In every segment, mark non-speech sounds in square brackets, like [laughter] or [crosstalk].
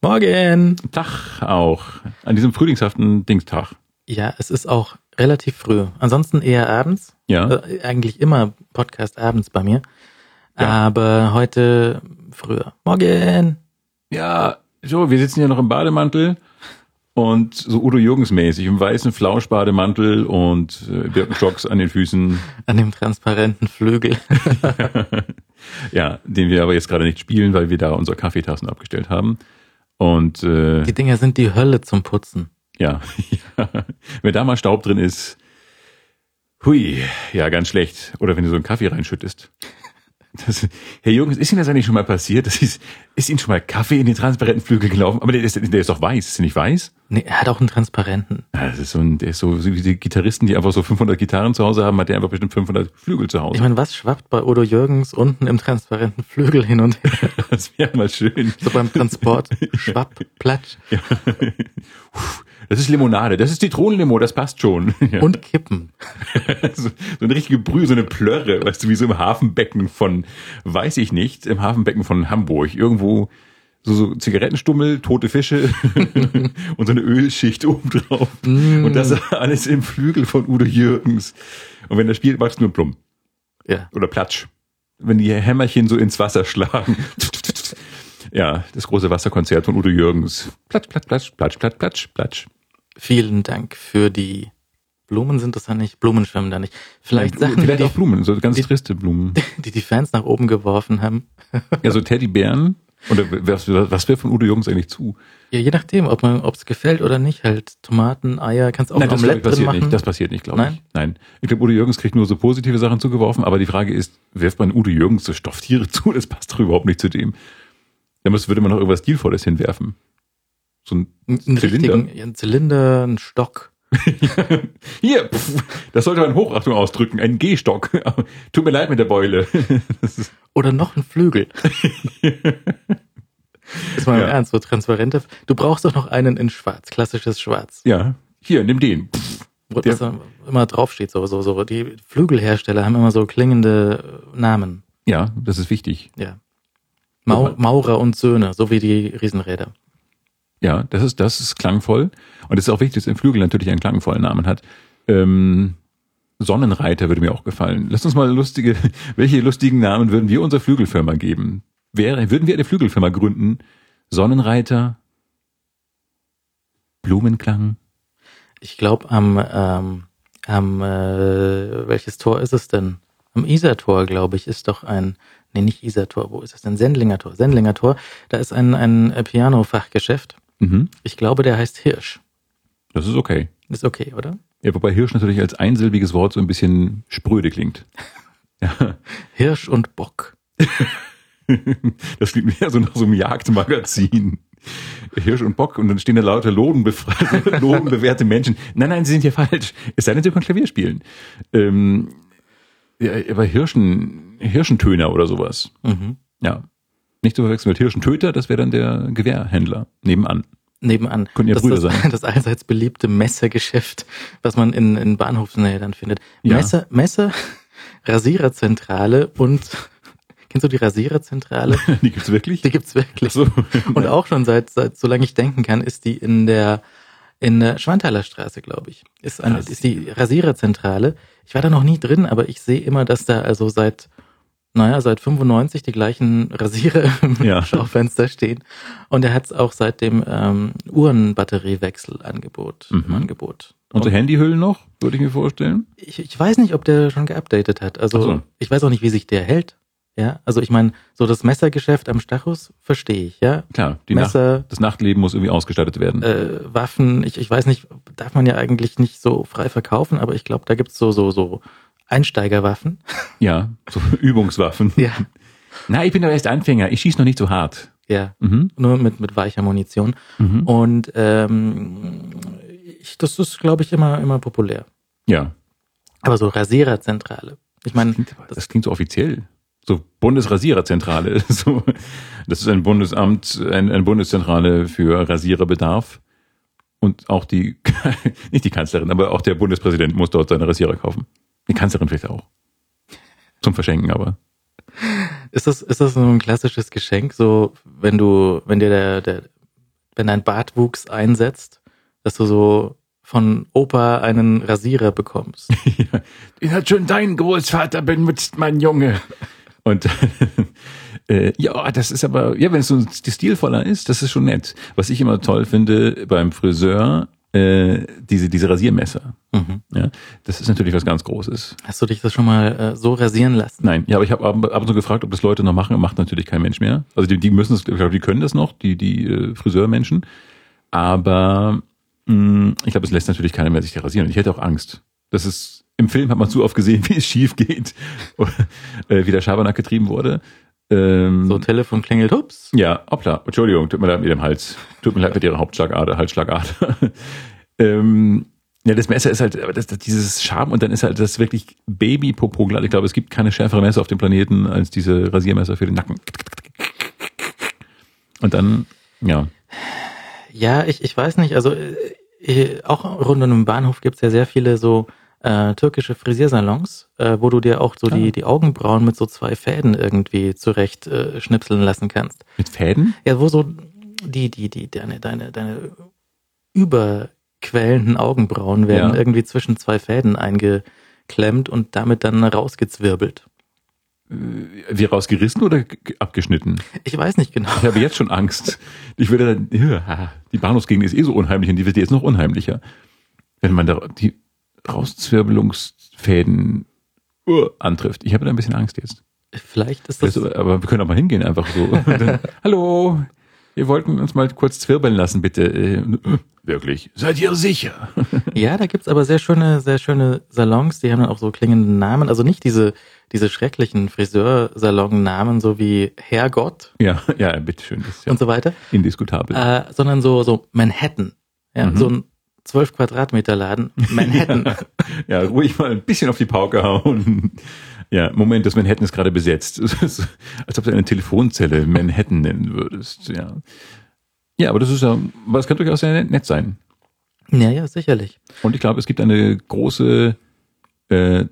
Morgen! Tag auch. An diesem frühlingshaften Dingstag. Ja, es ist auch relativ früh. Ansonsten eher abends. Ja. Äh, eigentlich immer Podcast abends bei mir. Ja. Aber heute früher. Morgen! Ja, so, wir sitzen hier noch im Bademantel und so Udo Jürgens mäßig im weißen Flauschbademantel und äh, Birkenstocks an den Füßen. An dem transparenten Flügel. [laughs] Ja, den wir aber jetzt gerade nicht spielen, weil wir da unsere Kaffeetassen abgestellt haben. Und äh, Die Dinger sind die Hölle zum Putzen. ja, [laughs] ja, wenn da mal Staub drin ist, hui, ja, ganz schlecht. Oder wenn du so einen Kaffee reinschüttest. Das, Herr Jürgens, ist Ihnen das eigentlich schon mal passiert? Das ist, ist Ihnen schon mal Kaffee in den transparenten Flügel gelaufen? Aber der ist, der ist doch weiß. Ist der nicht weiß? Nee, er hat auch einen transparenten. Ja, das ist so ein, der ist so, so wie die Gitarristen, die einfach so 500 Gitarren zu Hause haben, hat der einfach bestimmt 500 Flügel zu Hause. Ich meine, was schwappt bei Udo Jürgens unten im transparenten Flügel hin und her? [laughs] das wäre mal schön. So beim Transport. [laughs] Schwapp, platsch. Ja. Das ist Limonade, das ist Zitronenlimo, das passt schon. [laughs] Ja. Und Kippen. [laughs] so, so eine richtige Brühe, so eine Plörre, weißt du, wie so im Hafenbecken von, weiß ich nicht, im Hafenbecken von Hamburg. Irgendwo so, so Zigarettenstummel, tote Fische [laughs] und so eine Ölschicht obendrauf. Und das alles im Flügel von Udo Jürgens. Und wenn er spielt, macht es nur Plumm Ja. oder Platsch. Wenn die Hämmerchen so ins Wasser schlagen. Ja, das große Wasserkonzert von Udo Jürgens. Platsch, platsch, platsch, platsch, platsch, platsch, platsch. Vielen Dank für die Blumen sind das ja nicht, Blumen schwimmen da nicht. Vielleicht Sachen, Vielleicht die, auch Blumen, so ganz die- triste Blumen. [laughs] die die Fans nach oben geworfen haben. [laughs] Ja, so Teddybären. Oder was, was wäre von Udo Jürgens eigentlich zu? Ja, je nachdem, ob man, ob es gefällt oder nicht, halt Tomaten, Eier, kannst auch Nein, ein das Omelette drin passiert machen. nicht. Das passiert nicht, glaube ich. Nein. Ich glaube, Udo Jürgens kriegt nur so positive Sachen zugeworfen, aber die Frage ist, wirft man Udo Jürgens so Stofftiere [laughs] zu? Das passt doch überhaupt nicht zu dem. Da muss, würde man noch irgendwas Stilvolles hinwerfen. So ein Ein- einen Zylinder. einen Zylinder, einen Stock. [laughs] Hier, pff, das sollte man Hochachtung ausdrücken. Ein Gehstock. [laughs] Tut mir leid mit der Beule. [laughs] Oder noch ein Flügel. Ist mal im Ja. Ernst, so transparente. Du brauchst doch noch einen in schwarz, klassisches Schwarz. ja, hier, nimm den. Pff, Wo Der- das immer draufsteht, so, so, so. Die Flügelhersteller haben immer so klingende äh, Namen. Ja, das ist wichtig. Ja. Mau, Maurer und Söhne, so wie die Riesenräder. Ja, das ist, das ist klangvoll. Und es ist auch wichtig, dass ein Flügel natürlich einen klangvollen Namen hat. Ähm, Sonnenreiter würde mir auch gefallen. Lass uns mal lustige, [laughs] welche lustigen Namen würden wir unserer Flügelfirma geben? Wäre, würden wir eine Flügelfirma gründen? Sonnenreiter? Blumenklang? Ich glaube, am, ähm, am äh, welches Tor ist es denn? Am Isartor, glaube ich, ist doch ein, nee, nicht Isartor, wo ist es denn? Sendlinger Tor. Sendlinger Tor, da ist ein, ein Piano-Fachgeschäft. Mhm. Ich glaube, der heißt Hirsch. Das ist okay. Ist okay, oder? Ja, wobei Hirsch natürlich als einsilbiges Wort so ein bisschen spröde klingt. [laughs] Ja, Hirsch und Bock. [laughs] das klingt mehr so nach so einem Jagdmagazin. Hirsch und Bock und dann stehen da lauter lodenbefreite, [laughs] lodenbewährte Menschen. Nein, nein, sie sind hier falsch. Es sei denn, sie können Klavier spielen. Ähm, ja, aber Hirschen, Hirschentöner oder sowas. Mhm. Ja. Nicht zu verwechseln mit Hirschentöter, das wäre dann der Gewehrhändler nebenan. Nebenan. Könnten ja das Brüder das, sein. [laughs] das allseits beliebte Messergeschäft, was man in, in Bahnhofsnähe dann findet. Ja. Messer, Messer, Rasiererzentrale und [laughs] kennst du die Rasiererzentrale? [laughs] Die gibt's wirklich? Die gibt's wirklich. so. Und auch schon seit, seit solange ich denken kann, ist die in der in der Schwanthaler Straße, glaube ich. Ist, eine, ist die Rasiererzentrale. Ich war da noch nie drin, aber ich sehe immer, dass da also seit, naja, seit 95 die gleichen Rasierer [laughs] im Ja. Schaufenster stehen. Und er hat auch seit dem ähm, Uhrenbatteriewechselangebot im Mhm. Angebot. Und so Handyhüllen noch, würde ich mir vorstellen. Ich, ich weiß nicht, ob der schon geupdatet hat. Also so. ich weiß auch nicht, wie sich der hält. Ja, also ich meine, so das Messergeschäft am Stachus verstehe ich, ja. Klar, die Nacht, Messer, das Nachtleben muss irgendwie ausgestattet werden. äh, Waffen, ich, ich weiß nicht, darf man ja eigentlich nicht so frei verkaufen, aber ich glaube, da gibt's so, so, so Einsteigerwaffen. Ja, so [laughs] Übungswaffen. Ja. Na, ich bin doch erst Anfänger. Ich schieße noch nicht so hart. Ja, Mhm. nur mit, mit weicher Munition. Mhm. Und ähm, ich, das ist, glaube ich, immer, immer populär. Ja. Aber so Rasiererzentrale. Ich meine, aber- das klingt so offiziell. So Bundesrasiererzentrale. [laughs] So, das ist ein Bundesamt, ein, eine Bundeszentrale für Rasiererbedarf. Und auch die, [laughs] nicht die Kanzlerin, aber auch der Bundespräsident muss dort seine Rasierer kaufen. Die Kanzlerin vielleicht auch. Zum Verschenken aber. ist das, ist das so ein klassisches Geschenk, so wenn du, wenn dir der, der wenn dein Bartwuchs einsetzt, dass du so von Opa einen Rasierer bekommst. [laughs] ja. Den hat schon dein Großvater benutzt, mein Junge. Und [laughs] äh, ja, das ist aber, ja, wenn es so stilvoller ist, das ist schon nett. Was ich immer toll finde beim Friseur, äh, diese, diese Rasiermesser. Mhm. Ja, das ist natürlich was ganz Großes. Hast du dich das schon mal äh, so rasieren lassen? Nein, ja, aber ich habe ab, ab und zu gefragt, ob das Leute noch machen. Macht natürlich kein Mensch mehr. Also die, die müssen es, ich glaube, die können das noch, die, die äh, Friseurmenschen. Aber mh, mm, ich glaube, es lässt natürlich keiner mehr sich rasieren. Und ich hätte auch Angst. Das ist, im Film hat man zu oft gesehen, [laughs] wie es schief geht, [laughs] äh, wie der Schabernack getrieben wurde. Ähm, so, Telefon klingelt, hups. Ja, hoppla, Entschuldigung, tut mir leid mit dem Hals. Tut mir leid mit ihrer Hauptschlagader, Halsschlagader. [laughs] ähm, ja, das Messer ist halt das, das, dieses Scham und dann ist halt das wirklich Baby-Popo glatt. Ich glaube, es gibt keine schärfere Messer auf dem Planeten als diese Rasiermesser für den Nacken. Und dann, ja. Ja, ich, ich weiß nicht, also äh, auch rund um den Bahnhof gibt's ja sehr viele so äh, türkische Frisiersalons, äh, wo du dir auch so ah. die, die Augenbrauen mit so zwei Fäden irgendwie zurecht äh, schnipseln lassen kannst. Mit Fäden? Ja, wo so die, die, die, deine, deine, deine überquellenden Augenbrauen werden ja. irgendwie zwischen zwei Fäden eingeklemmt und damit dann rausgezwirbelt. Äh, wie rausgerissen oder abgeschnitten? Ich weiß nicht genau. Ich habe jetzt schon Angst. Ich würde dann, ja, die Bahnhofsgegend ist eh so unheimlich und die wird jetzt noch unheimlicher. Wenn man da, die, Rauszwirbelungsfäden uh, antrifft. Ich habe da ein bisschen Angst jetzt. Vielleicht ist das. das aber wir können auch mal hingehen, einfach so. [laughs] Dann, Hallo, wir wollten uns mal kurz zwirbeln lassen, bitte. Äh, wirklich? Seid ihr sicher? [laughs] ja, da gibt's aber sehr schöne, sehr schöne Salons, die haben dann auch so klingende Namen. Also nicht diese, diese schrecklichen Friseursalon-Namen, so wie Herrgott. Ja, [laughs] ja, bitteschön. Das ja und so weiter. Indiskutabel. Äh, sondern so, so Manhattan. Ja, mhm. so ein 12 Quadratmeter Laden, Manhattan. [laughs] ja, ja, ruhig mal ein bisschen auf die Pauke hauen. Ja, Moment, das Manhattan ist gerade besetzt. [laughs] Als ob du eine Telefonzelle Manhattan nennen würdest. Ja, ja aber das ist ja, was kann durchaus sehr nett sein. Ja, ja, sicherlich. Und ich glaube, es gibt eine große äh,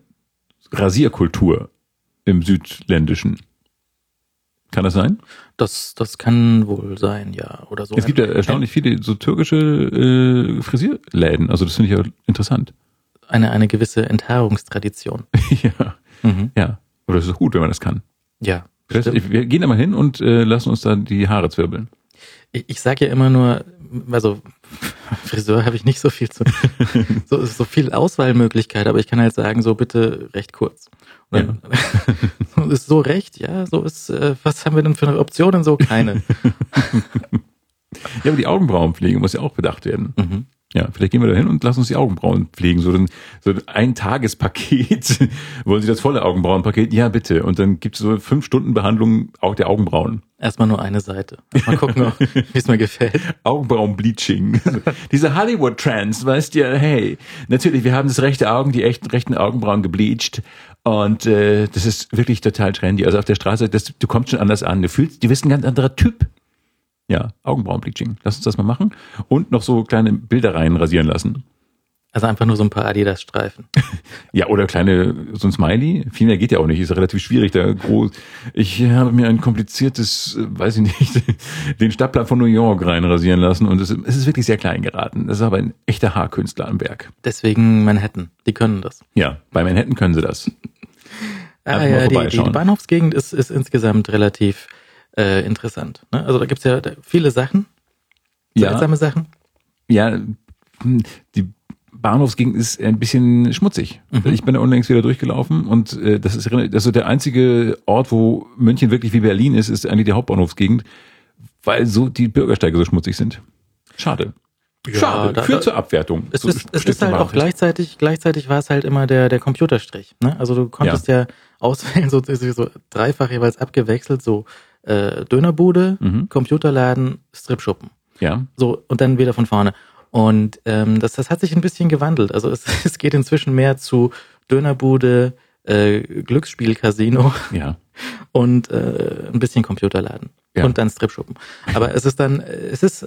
Rasierkultur im Südländischen. Kann das sein? Das, das kann wohl sein, ja. Oder so. Es gibt ja erstaunlich viele so türkische äh, Frisierläden. Also das finde ich ja interessant. Eine, eine gewisse Enthaarungstradition. [laughs] ja. Mhm. Ja. Oder es ist gut, wenn man das kann. Ja. Das heißt, wir gehen da mal hin und äh, lassen uns da die Haare zwirbeln. Ich, ich sage ja immer nur, also [laughs] Friseur habe ich nicht so viel zu, [laughs] so, so viel Auswahlmöglichkeit, aber ich kann halt sagen, so bitte recht kurz. Und ja. [laughs] ist so recht, ja, so ist, äh, was haben wir denn für Optionen? So keine. ja, aber die Augenbrauenpflege muss ja auch bedacht werden. Mhm. Ja, vielleicht gehen wir da hin und lassen uns die Augenbrauen pflegen. So ein, so ein Tagespaket. [laughs] Wollen Sie das volle Augenbrauenpaket? Ja, bitte. Und dann gibt es so fünf Stunden Behandlung auch der Augenbrauen. Erstmal nur eine Seite. Mal gucken, [laughs] wie es mir gefällt. Augenbrauenbleaching. [laughs] Diese Hollywood-Trends, weißt du, hey, natürlich, wir haben das rechte Augen, die echten rechten Augenbrauen gebleached. Und äh, das ist wirklich total trendy. Also auf der Straße, das, du kommst schon anders an. Du fühlst, du bist ein ganz anderer Typ. Ja, Augenbrauenbleaching. Lass uns das mal machen. Und noch so kleine Bilder rein rasieren lassen. Also einfach nur so ein paar Adidas-Streifen. [laughs] ja, oder kleine, so ein Smiley. Viel mehr geht ja auch nicht. Ist ja relativ schwierig. Da groß. Ich habe mir ein kompliziertes, äh, weiß ich nicht, [laughs] den Stadtplan von New York reinrasieren lassen und es, es ist wirklich sehr klein geraten. Das ist aber ein echter Haarkünstler am Werk. Deswegen Manhattan. Die können das. Ja, bei Manhattan können sie das. ah, ja, die, die Bahnhofsgegend ist, ist insgesamt relativ äh, interessant. Ne? Also da gibt's ja viele Sachen, seltsame ja. Sachen. Ja, hm, die Bahnhofsgegend ist ein bisschen schmutzig. Mhm. Ich bin da unlängst wieder durchgelaufen und äh, das ist also der einzige Ort, wo München wirklich wie Berlin ist, ist eigentlich die Hauptbahnhofsgegend, weil so die Bürgersteige so schmutzig sind. Schade. Ja, Schade, da, führt da, zur Abwertung. Es ist, es ist halt auch gleichzeitig, gleichzeitig war es halt immer der, der Computerstrich. Ne? Also du konntest ja, ja auswählen, so, so dreifach jeweils abgewechselt, so äh, Dönerbude, mhm. Computerladen, Stripschuppen. Ja. So, und dann wieder von vorne. Und ähm, das, das hat sich ein bisschen gewandelt. Also es, [laughs] es geht inzwischen mehr zu Dönerbude, äh, Glücksspiel-Casino ja. [laughs] und äh, ein bisschen Computerladen. Ja. Und dann Stripschuppen. Aber es ist dann, es ist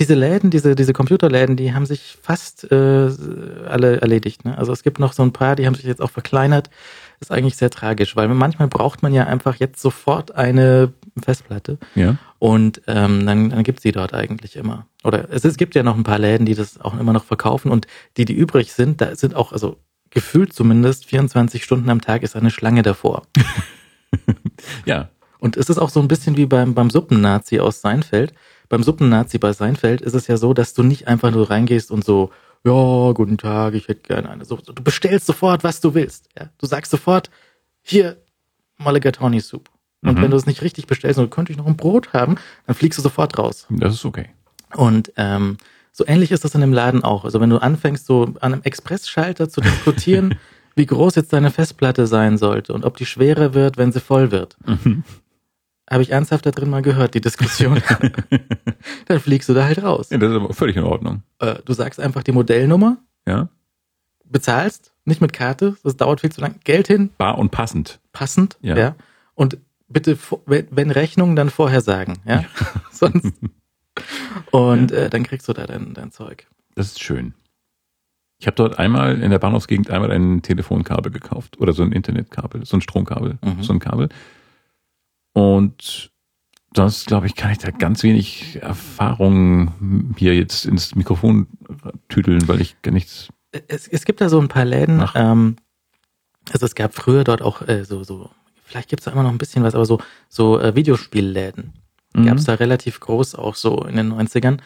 diese Läden, diese, diese Computerläden, die haben sich fast äh, alle erledigt. Ne? Also es gibt noch so ein paar, die haben sich jetzt auch verkleinert. Ist eigentlich sehr tragisch, weil manchmal braucht man ja einfach jetzt sofort eine Festplatte. Ja. Und ähm, dann, dann gibt's die dort eigentlich immer. Oder es, es gibt ja noch ein paar Läden, die das auch immer noch verkaufen und die, die übrig sind, da sind auch, also gefühlt zumindest 24 Stunden am Tag ist eine Schlange davor. [laughs] Ja. Und es ist auch so ein bisschen wie beim, beim Suppennazi aus Seinfeld. Beim Suppennazi bei Seinfeld ist es ja so, dass du nicht einfach nur reingehst und so, ja, guten Tag, ich hätte gerne eine Suppe. Du bestellst sofort, was du willst. Ja? Du sagst sofort, hier, Mulligatawny Soup. Und Mhm. wenn du es nicht richtig bestellst und könnte ich noch ein Brot haben, dann fliegst du sofort raus. Das ist okay. Und ähm, so ähnlich ist das in dem Laden auch. Also wenn du anfängst, so an einem Expressschalter zu diskutieren, [laughs] wie groß jetzt deine Festplatte sein sollte und ob die schwerer wird, wenn sie voll wird. Habe ich ernsthaft da drin mal gehört, die Diskussion. [laughs] Dann fliegst du da halt raus. Ja, das ist aber völlig in Ordnung. Äh, Du sagst einfach die Modellnummer, Ja. bezahlst, nicht mit Karte, das dauert viel zu lang, Geld hin, Bar und passend. passend, Ja. ja. Und bitte, wenn wenn Rechnung, dann vorher sagen, ja. [laughs] Sonst. Und äh, dann kriegst du da dein, dein Zeug. Das ist schön. Ich habe dort einmal in der Bahnhofsgegend einmal ein Telefonkabel gekauft oder so ein Internetkabel, so ein Stromkabel, Mhm. so ein Kabel. Und das, glaube ich, kann ich da ganz wenig Erfahrung hier jetzt ins Mikrofon tüdeln, weil ich gar nichts. es, es gibt da so ein paar Läden. Ähm, also es gab früher dort auch äh, so, so, vielleicht gibt's da immer noch ein bisschen was, aber so, so äh, Videospielläden. Mhm. Gab's da relativ groß auch so in den 90ern,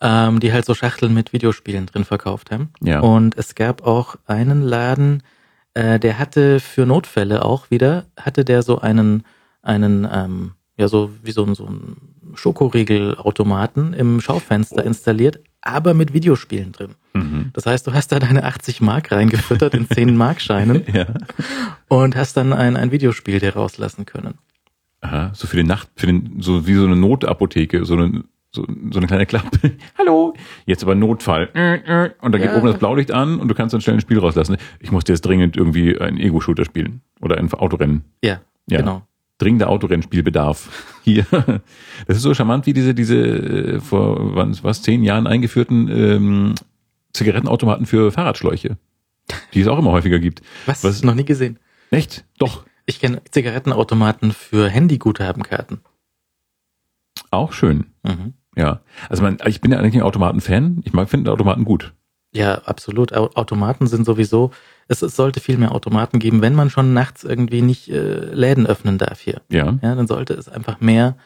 ähm, die halt so Schachteln mit Videospielen drin verkauft haben. Ja. Und es gab auch einen Laden, äh, der hatte für Notfälle auch wieder, hatte der so einen, einen, ähm, ja, so wie so ein, so ein Schokoriegelautomaten im Schaufenster installiert, aber mit Videospielen drin. Mhm. Das heißt, du hast da deine 80 Mark reingefüttert in 10 [laughs] Markscheinen Ja. und hast dann ein, ein Videospiel dir rauslassen können. Aha, so für die Nacht, für den, so wie so eine Notapotheke, so eine, so, so eine kleine Klappe. [laughs] Hallo, jetzt aber Notfall. Und da geht Ja. oben das Blaulicht an und du kannst dann schnell ein Spiel rauslassen. Ich musste jetzt dringend irgendwie ein Ego-Shooter spielen oder ein Autorennen. Ja, Ja. genau. Dringender Autorennspielbedarf. Hier. Das ist so charmant wie diese, diese äh, vor was, was zehn Jahren eingeführten ähm, Zigarettenautomaten für Fahrradschläuche. Die es auch immer häufiger gibt. Was? Was- Noch nie gesehen. Echt? Doch. Ich kenne Zigarettenautomaten für Handyguthabenkarten. Auch schön. Mhm. Ja. Also man, ich bin ja eigentlich ein Automaten-Fan. Ich mag, finde Automaten gut. Ja, absolut. Au- Automaten sind sowieso, es, es sollte viel mehr Automaten geben, wenn man schon nachts irgendwie nicht äh, Läden öffnen darf hier. Ja. Ja, dann sollte es einfach mehr,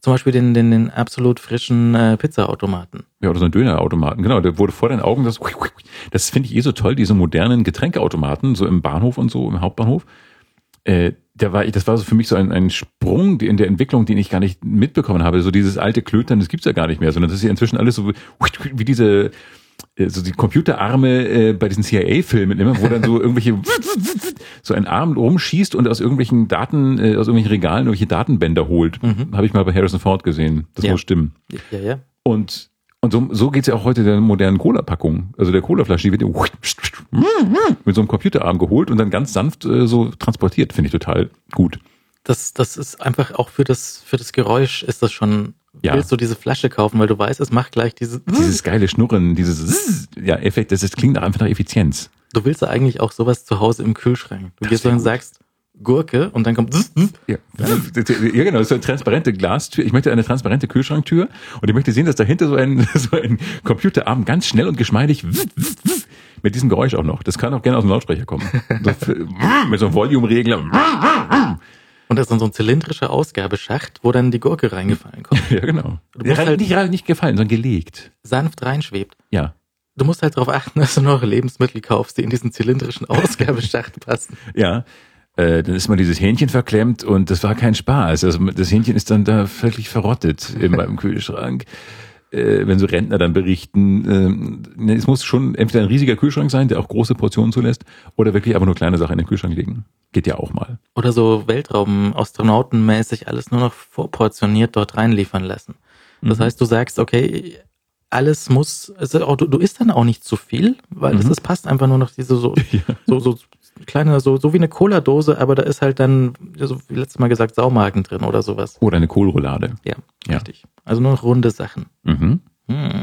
zum Beispiel den, den, den absolut frischen äh, Pizzaautomaten. Ja, oder so ein Dönerautomaten. Genau, der wurde vor deinen Augen das, das finde ich eh so toll, diese modernen Getränkeautomaten, so im Bahnhof und so, im Hauptbahnhof. Äh, der war, das war so für mich so ein, ein Sprung in der Entwicklung, den ich gar nicht mitbekommen habe. So dieses alte Klötern, das gibt's ja gar nicht mehr, sondern das ist ja inzwischen alles so wie diese, so die Computerarme äh, bei diesen CIA-Filmen immer, wo dann so irgendwelche, [laughs] so ein Arm rumschießt und aus irgendwelchen Daten, äh, aus irgendwelchen Regalen irgendwelche Datenbänder holt. Habe ich mal bei Harrison Ford gesehen. Das Ja. muss stimmen. Ja, ja. Und, und so, so geht's ja auch heute der modernen Cola-Packung. Also der Cola-Flasche, die wird [laughs] mit so einem Computerarm geholt und dann ganz sanft äh, so transportiert. Finde ich total gut. Das, das ist einfach auch für das, für das Geräusch ist das schon, Ja. willst du diese Flasche kaufen, weil du weißt, es macht gleich diese, [laughs] Dieses geile Schnurren, dieses [laughs] ja, Effekt, das, das klingt einfach nach Effizienz. du willst ja eigentlich auch sowas zu Hause im Kühlschrank. Du Das gehst so und gut. sagst, Gurke und dann kommt, [laughs] Ja. ja, genau, das ist eine transparente Glastür. Ich möchte eine transparente Kühlschranktür und ich möchte sehen, dass dahinter so ein, so ein Computerarm ganz schnell und geschmeidig mit diesem Geräusch auch noch. Das kann auch gerne aus dem Lautsprecher kommen. So, mit so einem Volume-Regler. Und das ist dann so ein zylindrischer Ausgabeschacht, wo dann die Gurke reingefallen kommt, [laughs] Ja, genau. Du musst halt- nicht, nicht gefallen, sondern gelegt. sanft reinschwebt. Ja. Du musst halt darauf achten, [laughs] dass du noch Lebensmittel kaufst, die in diesen zylindrischen Ausgabeschacht [laughs] passen. Ja. Äh, dann ist mal dieses Hähnchen verklemmt und das war kein Spaß. Also das Hähnchen ist dann da völlig verrottet in meinem Kühlschrank. Äh, wenn so Rentner dann berichten, ne, es muss schon entweder ein riesiger Kühlschrank sein, der auch große Portionen zulässt, oder wirklich einfach nur kleine Sachen in den Kühlschrank legen. Geht ja auch mal. Oder so Weltraum-Astronautenmäßig alles nur noch vorportioniert dort reinliefern lassen. Das Mhm. heißt, du sagst, okay, alles muss, also auch, du, du isst dann auch nicht zu viel, weil Mhm. es passt einfach nur noch diese so, [laughs] so, so kleine, so, so wie eine Cola-Dose, aber da ist halt dann, so wie letztes Mal gesagt, Saumagen drin oder sowas. Oder eine Kohlroulade. Ja, Ja. richtig. Also nur noch runde Sachen. Mhm. Hm.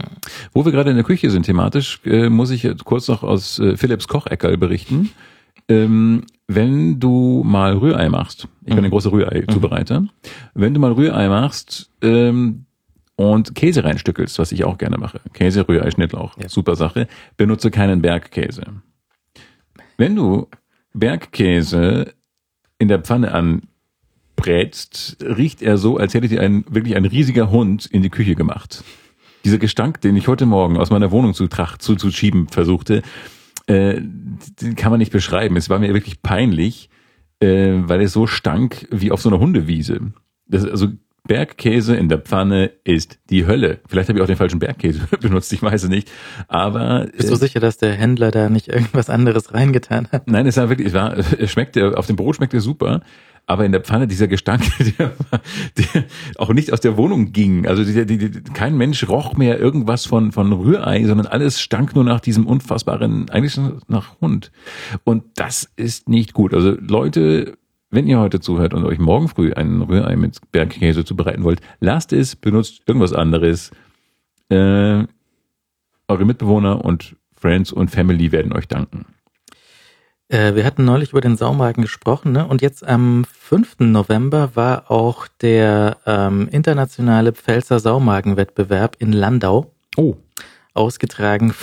Wo wir gerade in der Küche sind thematisch, äh, muss ich jetzt kurz noch aus äh, Philips Kocheckerl berichten. Ähm, wenn du mal Rührei machst, ich bin ein großer Rührei-Zubereiter, wenn du mal Rührei machst ähm, und Käse reinstückelst, was ich auch gerne mache, Käse, Rührei, Schnittlauch, Ja. super Sache, benutze keinen Bergkäse. Wenn du Bergkäse in der Pfanne anbrätst, riecht er so, als hätte dir ein, wirklich ein riesiger Hund in die Küche gemacht. Dieser Gestank, den ich heute Morgen aus meiner Wohnung zu, trach, zu, zu schieben versuchte, äh, den kann man nicht beschreiben. Es war mir wirklich peinlich, äh, weil es so stank wie auf so einer Hundewiese. Das, also Bergkäse in der Pfanne ist die Hölle. Vielleicht habe ich auch den falschen Bergkäse [laughs] benutzt, ich weiß es nicht. Aber Bist du äh, sicher, dass der Händler da nicht irgendwas anderes reingetan hat? Nein, es war wirklich, es war, [laughs] es schmeckte, auf dem Brot schmeckte super, aber in der Pfanne dieser Gestank, [laughs] der, der auch nicht aus der Wohnung ging. Also die, die, die, kein Mensch roch mehr irgendwas von, von Rührei, sondern alles stank nur nach diesem unfassbaren, eigentlich nach Hund. Und das ist nicht gut. Also Leute, wenn ihr heute zuhört und euch morgen früh einen Rührei mit Bergkäse zubereiten wollt, lasst es, benutzt irgendwas anderes. Äh, eure Mitbewohner und Friends und Family werden euch danken. Äh, wir hatten neulich über den Saumagen gesprochen, ne? Und jetzt am 5. November war auch der ähm, internationale Pfälzer Saumagenwettbewerb in Landau Oh, ausgetragen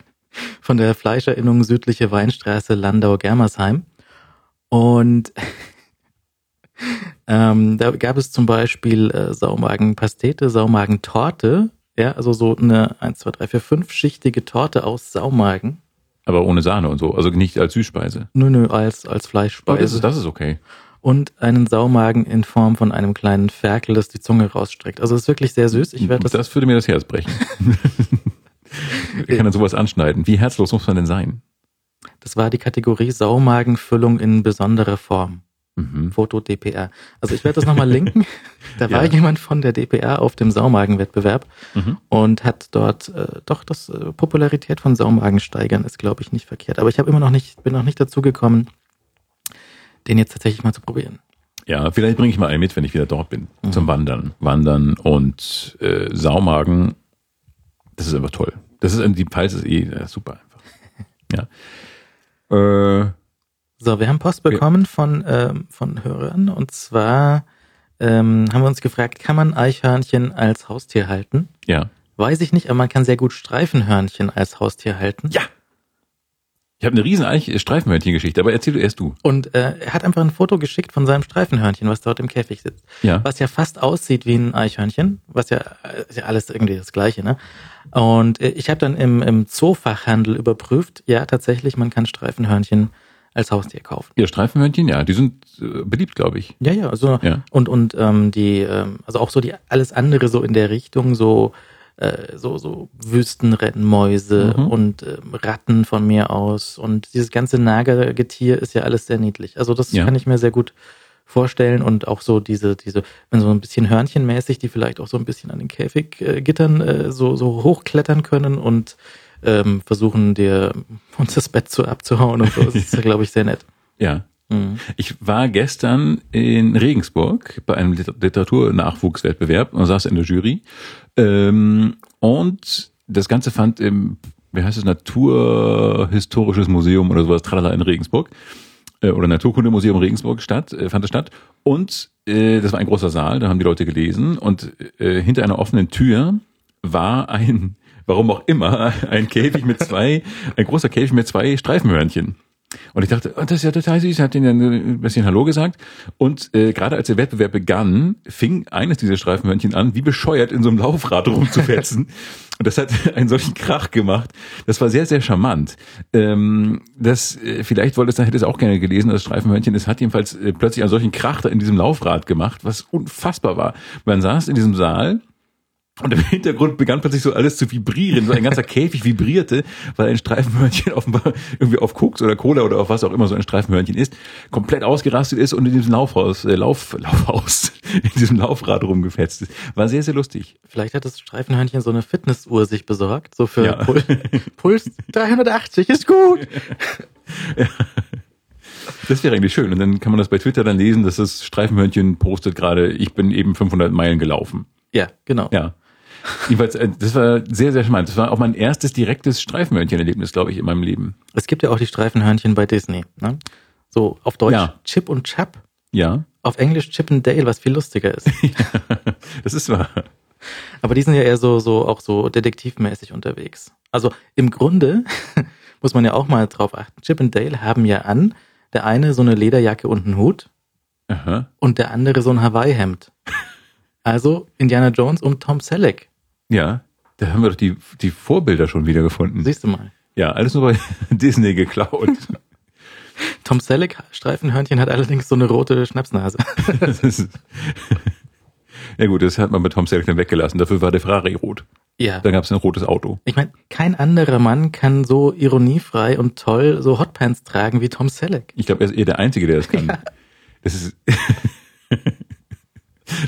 [laughs] von der Fleischerinnung Südliche Weinstraße Landau-Germersheim. Und [laughs] ähm, da gab es zum Beispiel äh, Saumagenpastete, Saumagentorte, ja, also so eine 1, 2, 3, 4, 5 schichtige Torte aus Saumagen. aber ohne Sahne und so, also nicht als Süßspeise. Nö, nö, als, als Oh, Fleischspeise. das, ist, das ist okay. und einen Saumagen in Form von einem kleinen Ferkel, das die Zunge rausstreckt. Also es ist wirklich sehr süß. Ich werde das, das würde mir das Herz brechen. [laughs] Wer kann denn sowas anschneiden? Wie herzlos muss man denn sein? Das war die Kategorie Saumagenfüllung in besonderer Form. Mhm. Foto DPR. Also ich werde das nochmal linken. [laughs] Da war Ja. jemand von der DPR auf dem Saumagenwettbewerb Mhm. und hat dort äh, doch das äh, Popularität von Saumagen steigern ist, glaube ich, nicht verkehrt. Aber ich habe immer noch nicht, bin noch nicht dazu gekommen, den jetzt tatsächlich mal zu probieren. Ja, vielleicht bringe ich mal einen mit, wenn ich wieder dort bin, Mhm. zum Wandern. Wandern und äh, Saumagen, das ist einfach toll. Das ist die Pfalz ist eh super einfach. [laughs] Ja. Äh, So, wir haben Post bekommen von, ähm, von Hörern und zwar ähm, haben wir uns gefragt, kann man Eichhörnchen als Haustier halten? ja. Weiß ich nicht, aber man kann sehr gut Streifenhörnchen als Haustier halten. Ja. Ich habe eine riesen Eich- Streifenhörnchen-Geschichte, aber erzähl du erst du. Und äh, er hat einfach ein Foto geschickt von seinem Streifenhörnchen, was dort im Käfig sitzt. Ja. Was ja fast aussieht wie ein Eichhörnchen, was ja, äh, ist ja alles irgendwie das Gleiche, ne? Und äh, ich habe dann im, im Zoofachhandel überprüft, ja, tatsächlich, man kann Streifenhörnchen als Haustier kaufen. Ja, Streifenhörnchen, ja, die sind äh, beliebt, glaube ich. Ja, ja, also Ja. und und ähm, die, ähm, also auch so die alles andere so in der Richtung, so äh, so so Wüstenrennmäuse Mhm. und ähm, Ratten von mir aus und dieses ganze Nagergetier ist ja alles sehr niedlich. Also das Ja. kann ich mir sehr gut vorstellen und auch so diese diese wenn so ein bisschen Hörnchenmäßig, die vielleicht auch so ein bisschen an den Käfiggittern äh, so so hochklettern können und ähm, versuchen dir uns das Bett zu abzuhauen und so. Das [laughs] ist ja, glaube ich, sehr nett. Ja. Mhm. Ich war gestern in Regensburg bei einem Liter- Literaturnachwuchswettbewerb und saß in der Jury. Ähm, und das Ganze fand im, wie heißt es, Naturhistorisches Museum oder sowas, tralala in Regensburg. Äh, oder Naturkundemuseum Regensburg statt, äh, fand es statt. Und äh, das war ein großer Saal, da haben die Leute gelesen. Und hinter einer offenen Tür war ein, warum auch immer, ein Käfig mit zwei, ein großer Käfig mit zwei Streifenhörnchen. Und ich dachte, oh, das ist ja total süß, hat denen ja ein bisschen Hallo gesagt. Und äh, gerade als der Wettbewerb begann, fing eines dieser Streifenhörnchen an, wie bescheuert in so einem Laufrad rumzufetzen. [laughs] Und das hat [laughs] einen solchen Krach gemacht. Das war sehr, sehr charmant. Ähm, das, äh, vielleicht wollte es, hätte es auch gerne gelesen, das Streifenhörnchen. Es hat jedenfalls äh, plötzlich einen solchen Krach da in diesem Laufrad gemacht, was unfassbar war. Man saß in diesem Saal und im Hintergrund begann plötzlich so alles zu vibrieren. So ein ganzer Käfig vibrierte, weil ein Streifenhörnchen [laughs] offenbar irgendwie auf Koks oder Cola oder auf was auch immer so ein Streifenhörnchen ist, komplett ausgerastet ist und in diesem Laufhaus, äh, Lauf, [laughs] Laufhaus, in diesem Laufrad rumgefetzt ist. War sehr, sehr lustig. Vielleicht hat das Streifenhörnchen so eine Fitnessuhr sich besorgt, so für Ja. Pul [laughs] Puls 380 ist gut. Das wäre eigentlich schön. Und dann kann man das bei Twitter dann lesen, dass das Streifenhörnchen postet gerade, ich bin eben 500 Meilen gelaufen. Ja, genau. Ja. Jedenfalls, äh, das war sehr, sehr charmant. Das war auch mein erstes direktes Streifenhörnchen-Erlebnis, glaube ich, in meinem Leben. Es gibt ja auch die Streifenhörnchen bei Disney. Ne? So auf Deutsch Ja. Chip und Chap, Ja, auf Englisch Chip and Dale, was viel lustiger ist. [laughs] das ist wahr. Aber die sind ja eher so, so auch so detektivmäßig unterwegs. Also im Grunde [laughs] muss man ja auch mal drauf achten. Chip und Dale haben ja an, der eine so eine Lederjacke und einen Hut Aha. und der andere so ein Hawaii-Hemd. Also Indiana Jones und Tom Selleck. Ja, da haben wir doch die, die Vorbilder schon wieder gefunden. Siehst du mal. Ja, alles nur bei [laughs] Disney geklaut. [laughs] Tom Selleck, Streifenhörnchen, hat allerdings so eine rote Schnapsnase. [laughs] Ja gut, das hat man mit Tom Selleck dann weggelassen. Dafür war der Ferrari rot. Ja. Dann gab es ein rotes Auto. Ich meine, kein anderer Mann kann so ironiefrei und toll so Hotpants tragen wie Tom Selleck. Ich glaube, er ist eher der Einzige, der das kann. Das ist.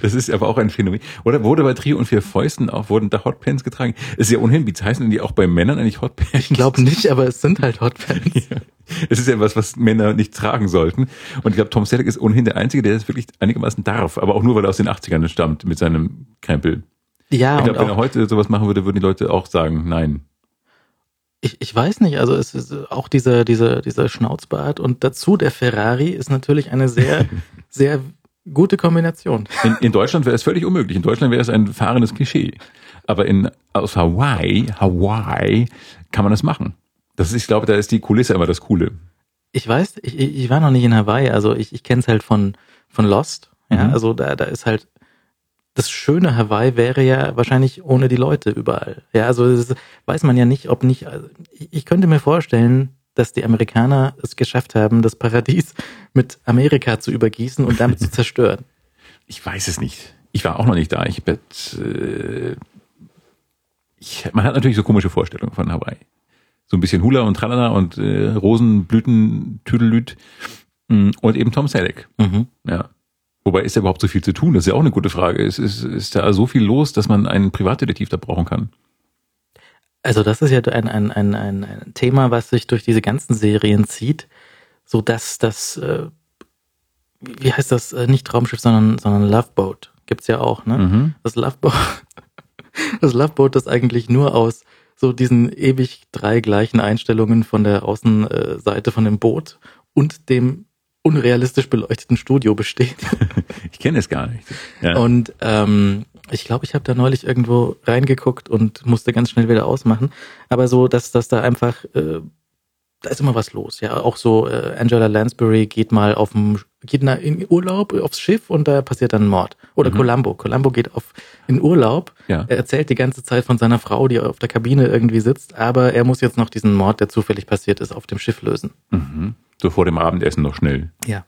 Das ist aber auch ein Phänomen. Oder wurde bei Trio und vier Fäusten auch, wurden da Hotpants getragen? Ist ja ohnehin, wie heißen denn die auch bei Männern eigentlich Hotpants? Ich glaube nicht, aber es sind halt Hotpants. [laughs] Ja. Das ist ja was, was Männer nicht tragen sollten. Und ich glaube, Tom Selleck ist ohnehin der Einzige, der das wirklich einigermaßen darf. Aber auch nur, weil er aus den 80ern stammt mit seinem Krempel. Ja, ich glaube, wenn er heute sowas machen würde, würden die Leute auch sagen, nein. ich, ich weiß nicht, also es ist auch dieser, dieser, dieser Schnauzbart und dazu der Ferrari ist natürlich eine sehr, [laughs] sehr gute Kombination. In, in Deutschland wäre es völlig unmöglich. In Deutschland wäre es ein fahrendes Klischee. Aber in, aus Hawaii, Hawaii, kann man das machen. Das ist, ich glaube, da ist die Kulisse immer das Coole. Ich weiß, ich, ich war noch nicht in Hawaii, also ich, ich kenne es halt von, von Lost. Ja, Mhm. also da, da ist halt das schöne Hawaii wäre ja wahrscheinlich ohne die Leute überall. Ja, also das weiß man ja nicht, ob nicht. Also ich könnte mir vorstellen, dass die Amerikaner es geschafft haben, das Paradies mit Amerika zu übergießen und damit zu [laughs] zerstören. Ich weiß es nicht. Ich war auch noch nicht da. Ich bet, äh, ich, man hat natürlich so komische Vorstellungen von Hawaii. So ein bisschen Hula und Tralala und äh, Rosenblüten, Tüdelüt mm, und eben Tom Selleck. Mhm. Ja. Wobei ist da überhaupt so viel zu tun? Das ist ja auch eine gute Frage. Ist, ist, ist da so viel los, dass man einen Privatdetektiv da brauchen kann? Also das ist ja ein, ein, ein, ein, ein Thema, was sich durch diese ganzen Serien zieht, so dass das, äh, wie heißt das, äh, nicht Raumschiff, sondern, sondern Loveboat gibt's ja auch, ne? Mhm. Das Loveboat, [laughs] das Loveboat, das eigentlich nur aus so diesen ewig drei gleichen Einstellungen von der Außenseite von dem Boot und dem unrealistisch beleuchteten Studio besteht. [laughs] Ich kenne es gar nicht. Ja. Und ähm, ich glaube, ich habe da neulich irgendwo reingeguckt und musste ganz schnell wieder ausmachen. Aber so, dass, dass da einfach, äh, da ist immer was los. Ja, auch so äh, Angela Lansbury geht mal auf dem, geht in Urlaub aufs Schiff und da passiert dann ein Mord. Oder Mhm. Columbo. Columbo geht auf in Urlaub. Ja. Er erzählt die ganze Zeit von seiner Frau, die auf der Kabine irgendwie sitzt, aber er muss jetzt noch diesen Mord, der zufällig passiert ist, auf dem Schiff lösen. Mhm. So vor dem Abendessen noch schnell. Ja.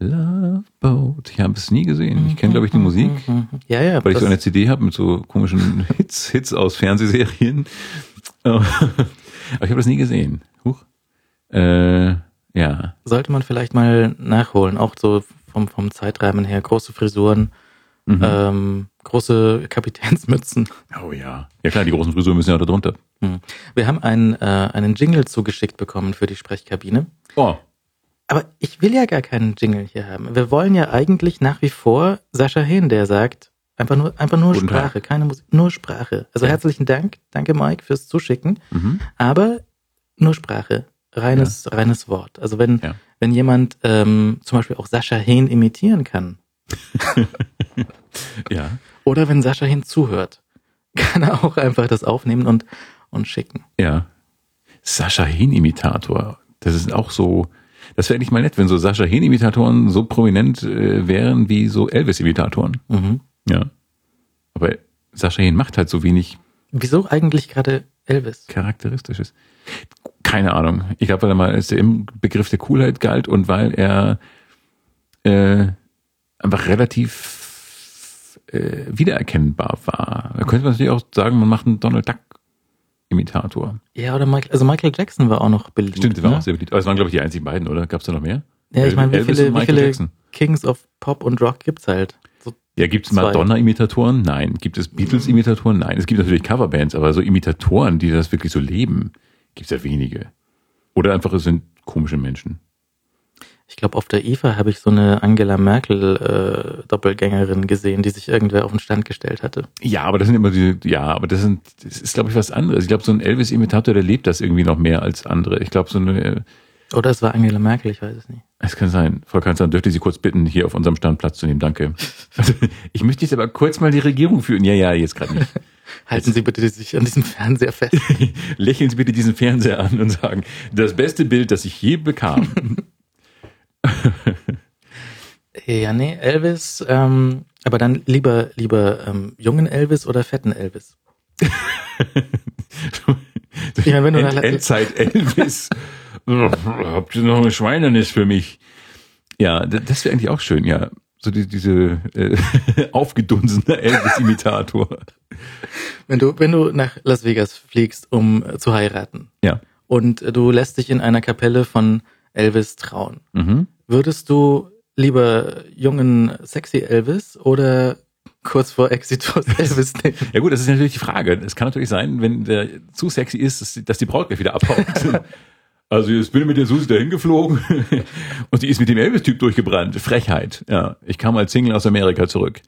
Love Boat. Ich habe es nie gesehen. Ich kenne, glaube ich, die Musik, [laughs] Ja, ja. weil ich so eine CD habe mit so komischen [laughs] Hits, Hits aus Fernsehserien. [laughs] Aber ich habe das nie gesehen. Huch. Äh, ja. sollte man vielleicht mal nachholen, auch so vom, vom Zeitrahmen her. Große Frisuren, Mhm. ähm, große Kapitänsmützen. Oh ja. Ja klar, die großen Frisuren müssen ja da drunter. Hm. Wir haben einen, äh, einen Jingle zugeschickt bekommen für die Sprechkabine. Oh. Aber ich will ja gar keinen Jingle hier haben. Wir wollen ja eigentlich nach wie vor Sascha Hehn, der sagt, einfach nur, einfach nur Guten Tag. Sprache, keine Musik, nur Sprache. Also Ja. herzlichen Dank. Danke, Mike, fürs Zuschicken. Mhm. Aber nur Sprache. Reines, reines Wort. Also wenn, Ja. wenn jemand ähm, zum Beispiel auch Sascha Hehn imitieren kann, [laughs] Ja. oder wenn Sascha Hehn zuhört, [laughs] kann er auch einfach das aufnehmen und, und schicken. Ja. Sascha Hehn-Imitator. Das ist auch so. Das wäre eigentlich mal nett, wenn so Sascha Hehn-Imitatoren so prominent äh, wären wie so Elvis-Imitatoren. Mhm. Ja. Aber Sascha Hehn macht halt so wenig Wieso eigentlich gerade Elvis? Charakteristisches. Keine Ahnung. Ich glaube, weil er mal als der im Begriff der Coolheit galt und weil er äh, einfach relativ äh, wiedererkennbar war. Da könnte man natürlich auch sagen, man macht einen Donald Duck Imitator. Ja, oder Michael, also Michael Jackson war auch noch beliebt. Stimmt, der war ne? auch sehr beliebt. Aber es waren, glaube ich, die einzigen beiden, oder? Gab es da noch mehr? Ja, ich meine, wie viele, wie viele. Kings of Pop und Rock gibt's halt? So, Ja, gibt es. Madonna-Imitatoren? Nein. Gibt es Beatles-Imitatoren? Nein. Es gibt natürlich Coverbands, aber so Imitatoren, die das wirklich so leben, gibt es ja wenige. Oder einfach es sind komische Menschen. Ich glaube, auf der IFA habe ich so eine Angela Merkel äh, Doppelgängerin gesehen, die sich irgendwer auf den Stand gestellt hatte. Ja, aber das sind immer die, ja, aber das sind, das ist, glaube ich, was anderes. Ich glaube, so ein Elvis-Imitator, der lebt das irgendwie noch mehr als andere. Ich glaube, so eine, Oder es war Angela Merkel, ich weiß es nicht. Es kann sein. Frau Kanzlerin, dürfte Sie kurz bitten, hier auf unserem Stand Platz zu nehmen. Danke. Also, ich möchte jetzt aber kurz mal die Regierung führen. Ja, ja, jetzt gerade nicht. [laughs] Halten Sie bitte sich an diesem Fernseher fest. [laughs] Lächeln Sie bitte diesen Fernseher an und sagen, das beste Bild, das ich je bekam. [laughs] [laughs] ja, nee, Elvis, ähm, aber dann lieber, lieber ähm, jungen Elvis oder fetten Elvis? [laughs] ich meine, wenn du End, Endzeit Elvis. [laughs] Habt ihr noch eine Schweinernis für mich? Ja, das wäre eigentlich auch schön, ja. So die, diese äh, aufgedunsene Elvis-Imitator. Wenn du, wenn du nach Las Vegas fliegst, um äh, zu heiraten. Ja. Und äh, du lässt dich in einer Kapelle von Elvis trauen. Mhm. Würdest du lieber jungen, sexy Elvis oder kurz vor Exitus [laughs] Elvis nehmen? Ja gut, das ist natürlich die Frage. Es kann natürlich sein, wenn der zu sexy ist, dass die Braut gleich wieder abhaut. [laughs] Also jetzt bin ich mit der Susi dahin geflogen [laughs] und die ist mit dem Elvis-Typ durchgebrannt. Frechheit. Ja, ich kam als Single aus Amerika zurück.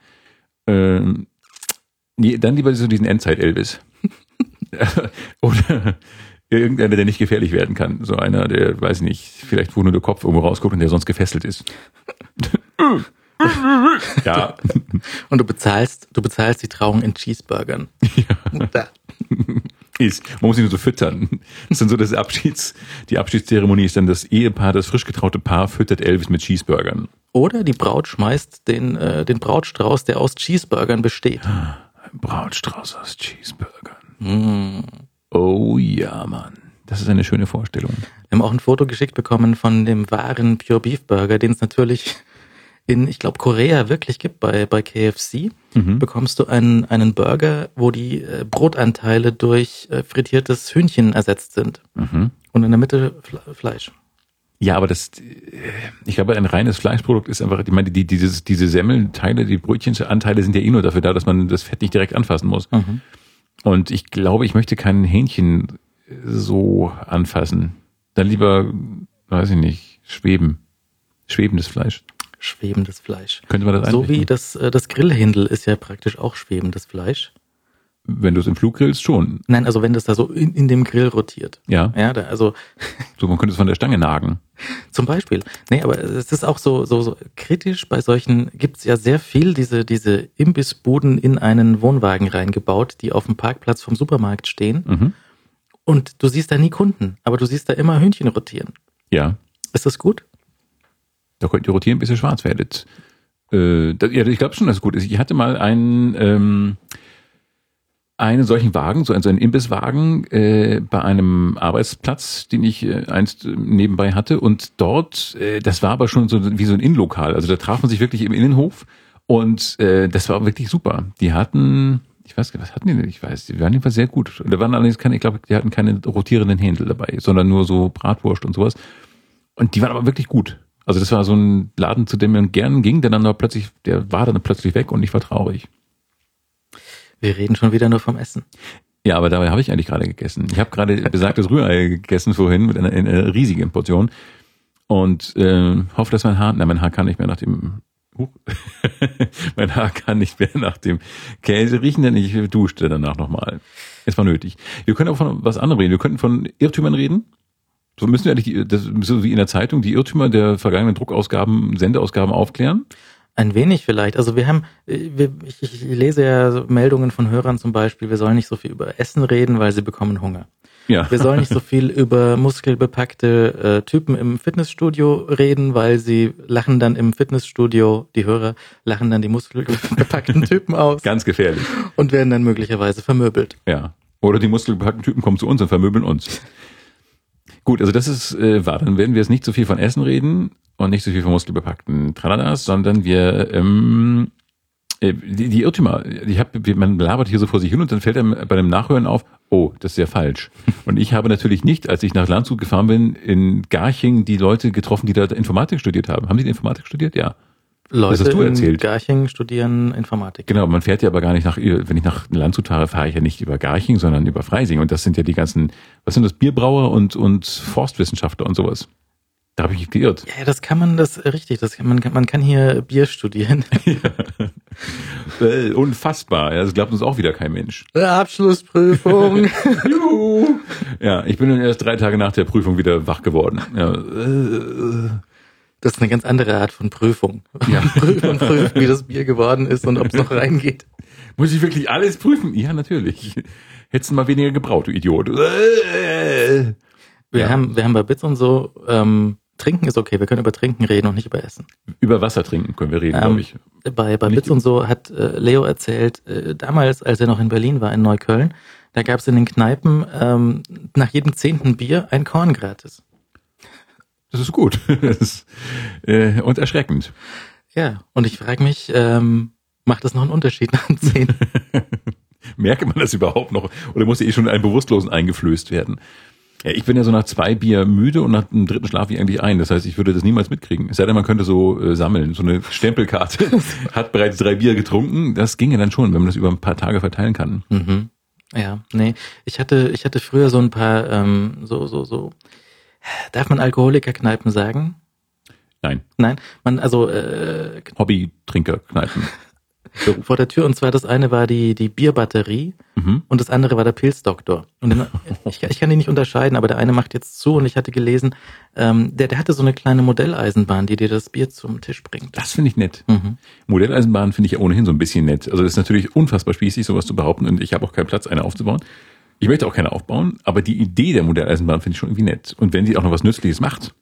Ähm, nee, dann lieber so diesen Endzeit-Elvis. Oder irgendeiner, der nicht gefährlich werden kann. So einer, der, weiß ich nicht, vielleicht wo nur der Kopf irgendwo rausguckt und der sonst gefesselt ist. [laughs] ja. Und du bezahlst, du bezahlst die Trauung in Cheeseburgern. Ja ist. Man muss ihn nur so füttern. Das ist dann so das Abschieds, die Abschiedszeremonie ist dann das Ehepaar, das frisch getraute Paar füttert Elvis mit Cheeseburgern. Oder die Braut schmeißt den, äh, den Brautstrauß, der aus Cheeseburgern besteht. Ein Brautstrauß aus Cheeseburgern. Mm. Oh ja, Mann. Das ist eine schöne Vorstellung. Wir haben auch ein Foto geschickt bekommen von dem wahren Pure Beef Burger, den es natürlich in, ich glaube, Korea wirklich gibt, bei, bei KFC, mhm. bekommst du einen, einen Burger, wo die äh, Brotanteile durch äh, frittiertes Hühnchen ersetzt sind. Mhm. Und in der Mitte Fle Fleisch. Ja, aber das, äh, ich glaube, ein reines Fleischprodukt ist einfach, ich meine, die, dieses, diese Semmelteile, die Brötchenanteile sind ja eh nur dafür da, dass man das Fett nicht direkt anfassen muss. Mhm. Und ich glaube, ich möchte kein Hähnchen so anfassen. Dann lieber, weiß ich nicht, schweben. Schwebendes Fleisch schwebendes Fleisch. Könnte man das So wie das, äh, das Grillhändel ist ja praktisch auch schwebendes Fleisch. Wenn du es im Flug grillst, schon. Nein, also wenn das da so in, in dem Grill rotiert. Ja. Ja, da, also. So, man könnte es von der Stange nagen. [laughs] Zum Beispiel. Nee, aber es ist auch so, so, so kritisch. Bei solchen gibt's ja sehr viel diese, diese Imbissbuden in einen Wohnwagen reingebaut, die auf dem Parkplatz vom Supermarkt stehen. Mhm. Und du siehst da nie Kunden, aber du siehst da immer Hühnchen rotieren. Ja. Ist das gut? Da könnt ihr rotieren, bis ihr schwarz werdet. Äh, das, ja, ich glaube schon, dass es gut ist. Ich hatte mal einen, ähm, einen solchen Wagen, so einen, so einen Imbisswagen äh, bei einem Arbeitsplatz, den ich äh, einst äh, nebenbei hatte. Und dort, äh, das war aber schon so wie so ein Innenlokal. Also da traf man sich wirklich im Innenhof und äh, das war wirklich super. Die hatten, ich weiß nicht, was hatten die denn? Ich weiß, die waren jedenfalls sehr gut. Da waren allerdings keine, ich glaube, die hatten keine rotierenden Händel dabei, sondern nur so Bratwurst und sowas. Und die waren aber wirklich gut. Also das war so ein Laden, zu dem man gern ging, der dann aber plötzlich, der war dann plötzlich weg und ich war traurig. Wir reden schon wieder nur vom Essen. Ja, aber dabei habe ich eigentlich gerade gegessen. Ich habe gerade besagtes Rührei gegessen vorhin mit einer, einer riesigen Portion und äh, hoffe, dass mein Haar, nein, mein Haar kann nicht mehr nach dem, uh, [laughs] mein Haar kann nicht mehr nach dem Käse riechen, denn ich duschte danach nochmal. Es war nötig. Wir können auch von was anderem reden. Wir könnten von Irrtümern reden. So müssen wir eigentlich, die, das, so wie in der Zeitung, die Irrtümer der vergangenen Druckausgaben, Sendeausgaben aufklären? Ein wenig vielleicht. Also wir haben, wir, ich, ich lese ja Meldungen von Hörern zum Beispiel, wir sollen nicht so viel über Essen reden, weil sie bekommen Hunger. Ja. Wir sollen nicht so [laughs] viel über muskelbepackte äh, Typen im Fitnessstudio reden, weil sie lachen dann im Fitnessstudio, die Hörer lachen dann die muskelbepackten [laughs] Typen aus. Ganz gefährlich. Und werden dann möglicherweise vermöbelt. Ja. Oder die muskelbepackten Typen kommen zu uns und vermöbeln uns. Gut, also das ist äh, wahr. Dann werden wir jetzt nicht so viel von Essen reden und nicht so viel von muskelbepackten Traladas, sondern wir ähm, äh, die, die Irrtümer. Ich hab, man labert hier so vor sich hin und dann fällt einem bei dem Nachhören auf, oh, das ist ja falsch. [laughs] Und ich habe natürlich nicht, als ich nach Landshut gefahren bin, in Garching die Leute getroffen, die da Informatik studiert haben. Haben die Informatik studiert? Ja. Leute das hast du erzählt. in Garching studieren Informatik. Genau, man fährt ja aber gar nicht nach, wenn ich nach Landshut fahre, fahre ich ja nicht über Garching, sondern über Freising. Und das sind ja die ganzen, was sind das, Bierbrauer und, und Forstwissenschaftler und sowas. Da habe ich mich geirrt. Ja, das kann man, das richtig, das kann man, man kann hier Bier studieren. [laughs] ja. Äh, unfassbar. Ja, das glaubt uns auch wieder kein Mensch. Abschlussprüfung. [laughs] Juhu. Ja, ich bin dann erst drei Tage nach der Prüfung wieder wach geworden. Ja, äh, Das ist eine ganz andere Art von Prüfung. Ja. [laughs] Prüfen, prüfen, wie das Bier geworden ist und ob es noch reingeht. muss ich wirklich alles prüfen? Ja, natürlich. Hättest du mal weniger gebraut, du Idiot. Äh, Wir Ja. haben, wir haben bei Bits und so, ähm, Trinken ist okay, wir können über Trinken reden und nicht über Essen. Über Wasser trinken können wir reden, Ähm, glaube ich. Bei, bei Bits und so hat äh, Leo erzählt, äh, damals, als er noch in Berlin war, in Neukölln, da gab es in den Kneipen ähm, nach jedem zehnten Bier ein Korn gratis. Das ist gut. [laughs] Das ist, äh, und erschreckend. Ja, und ich frage mich, ähm, macht das noch einen Unterschied nach dem zehn? [laughs] Merke man das überhaupt noch? Oder muss eh schon in einen Bewusstlosen eingeflößt werden? Ja, ich bin ja so nach zwei Bier müde und nach dem dritten schlafe ich eigentlich ein. Das heißt, ich würde das niemals mitkriegen. Es sei denn, man könnte so äh, sammeln. So eine Stempelkarte [laughs] hat bereits drei Bier getrunken. Das ginge dann schon, wenn man das über ein paar Tage verteilen kann. Mhm. Ja, nee. Ich hatte, ich hatte früher so ein paar, ähm, so, so, so. Darf man Alkoholikerkneipen sagen? Nein, Nein, man, also äh, Hobby-Trinker-Kneipen. Vor der Tür und zwar das eine war die, die Bierbatterie Mhm. und das andere war der Pilzdoktor. Und den, [laughs] ich, ich kann die nicht unterscheiden, aber der eine macht jetzt zu und ich hatte gelesen, ähm, der, der hatte so eine kleine Modelleisenbahn, die dir das Bier zum Tisch bringt. Das finde ich nett. Mhm. Modelleisenbahn finde ich ja ohnehin so ein bisschen nett. Also das ist natürlich unfassbar spießig, sowas zu behaupten und ich habe auch keinen Platz, eine aufzubauen. Ich möchte auch keine aufbauen, aber die Idee der Modelleisenbahn finde ich schon irgendwie nett. Und wenn sie auch noch was Nützliches macht,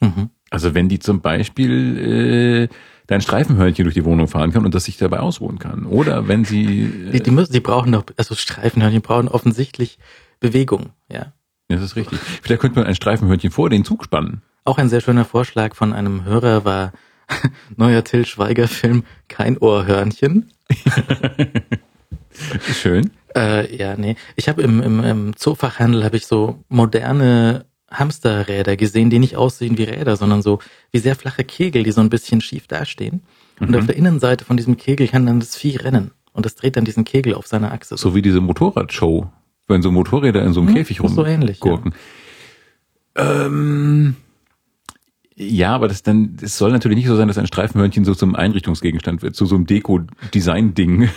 Mhm. also wenn die zum Beispiel äh, dein Streifenhörnchen durch die Wohnung fahren kann und das sich dabei ausruhen kann. Oder wenn sie, Die, äh, die müssen, die brauchen doch, also Streifenhörnchen brauchen offensichtlich Bewegung, ja. das ist richtig. Vielleicht könnte man ein Streifenhörnchen vor den Zug spannen. Auch ein sehr schöner Vorschlag von einem Hörer war [laughs] neuer Till Schweiger Film Kein Ohrhörnchen. [laughs] Schön. Äh, ja, nee. Ich habe im, im, im Zoofachhandel habe ich so moderne Hamsterräder gesehen, die nicht aussehen wie Räder, sondern so wie sehr flache Kegel, die so ein bisschen schief dastehen. Und auf der Innenseite von diesem Kegel kann dann das Vieh rennen. Und das dreht dann diesen Kegel auf seiner Achse. So wie diese Motorradshow, wenn so Motorräder in so einem Hm, Käfig ist so ähnlich, ja. rumgurken. Ähm, ja, aber das dann, es soll natürlich nicht so sein, dass ein Streifenhörnchen so zum Einrichtungsgegenstand wird, zu so einem Deko-Design-Ding.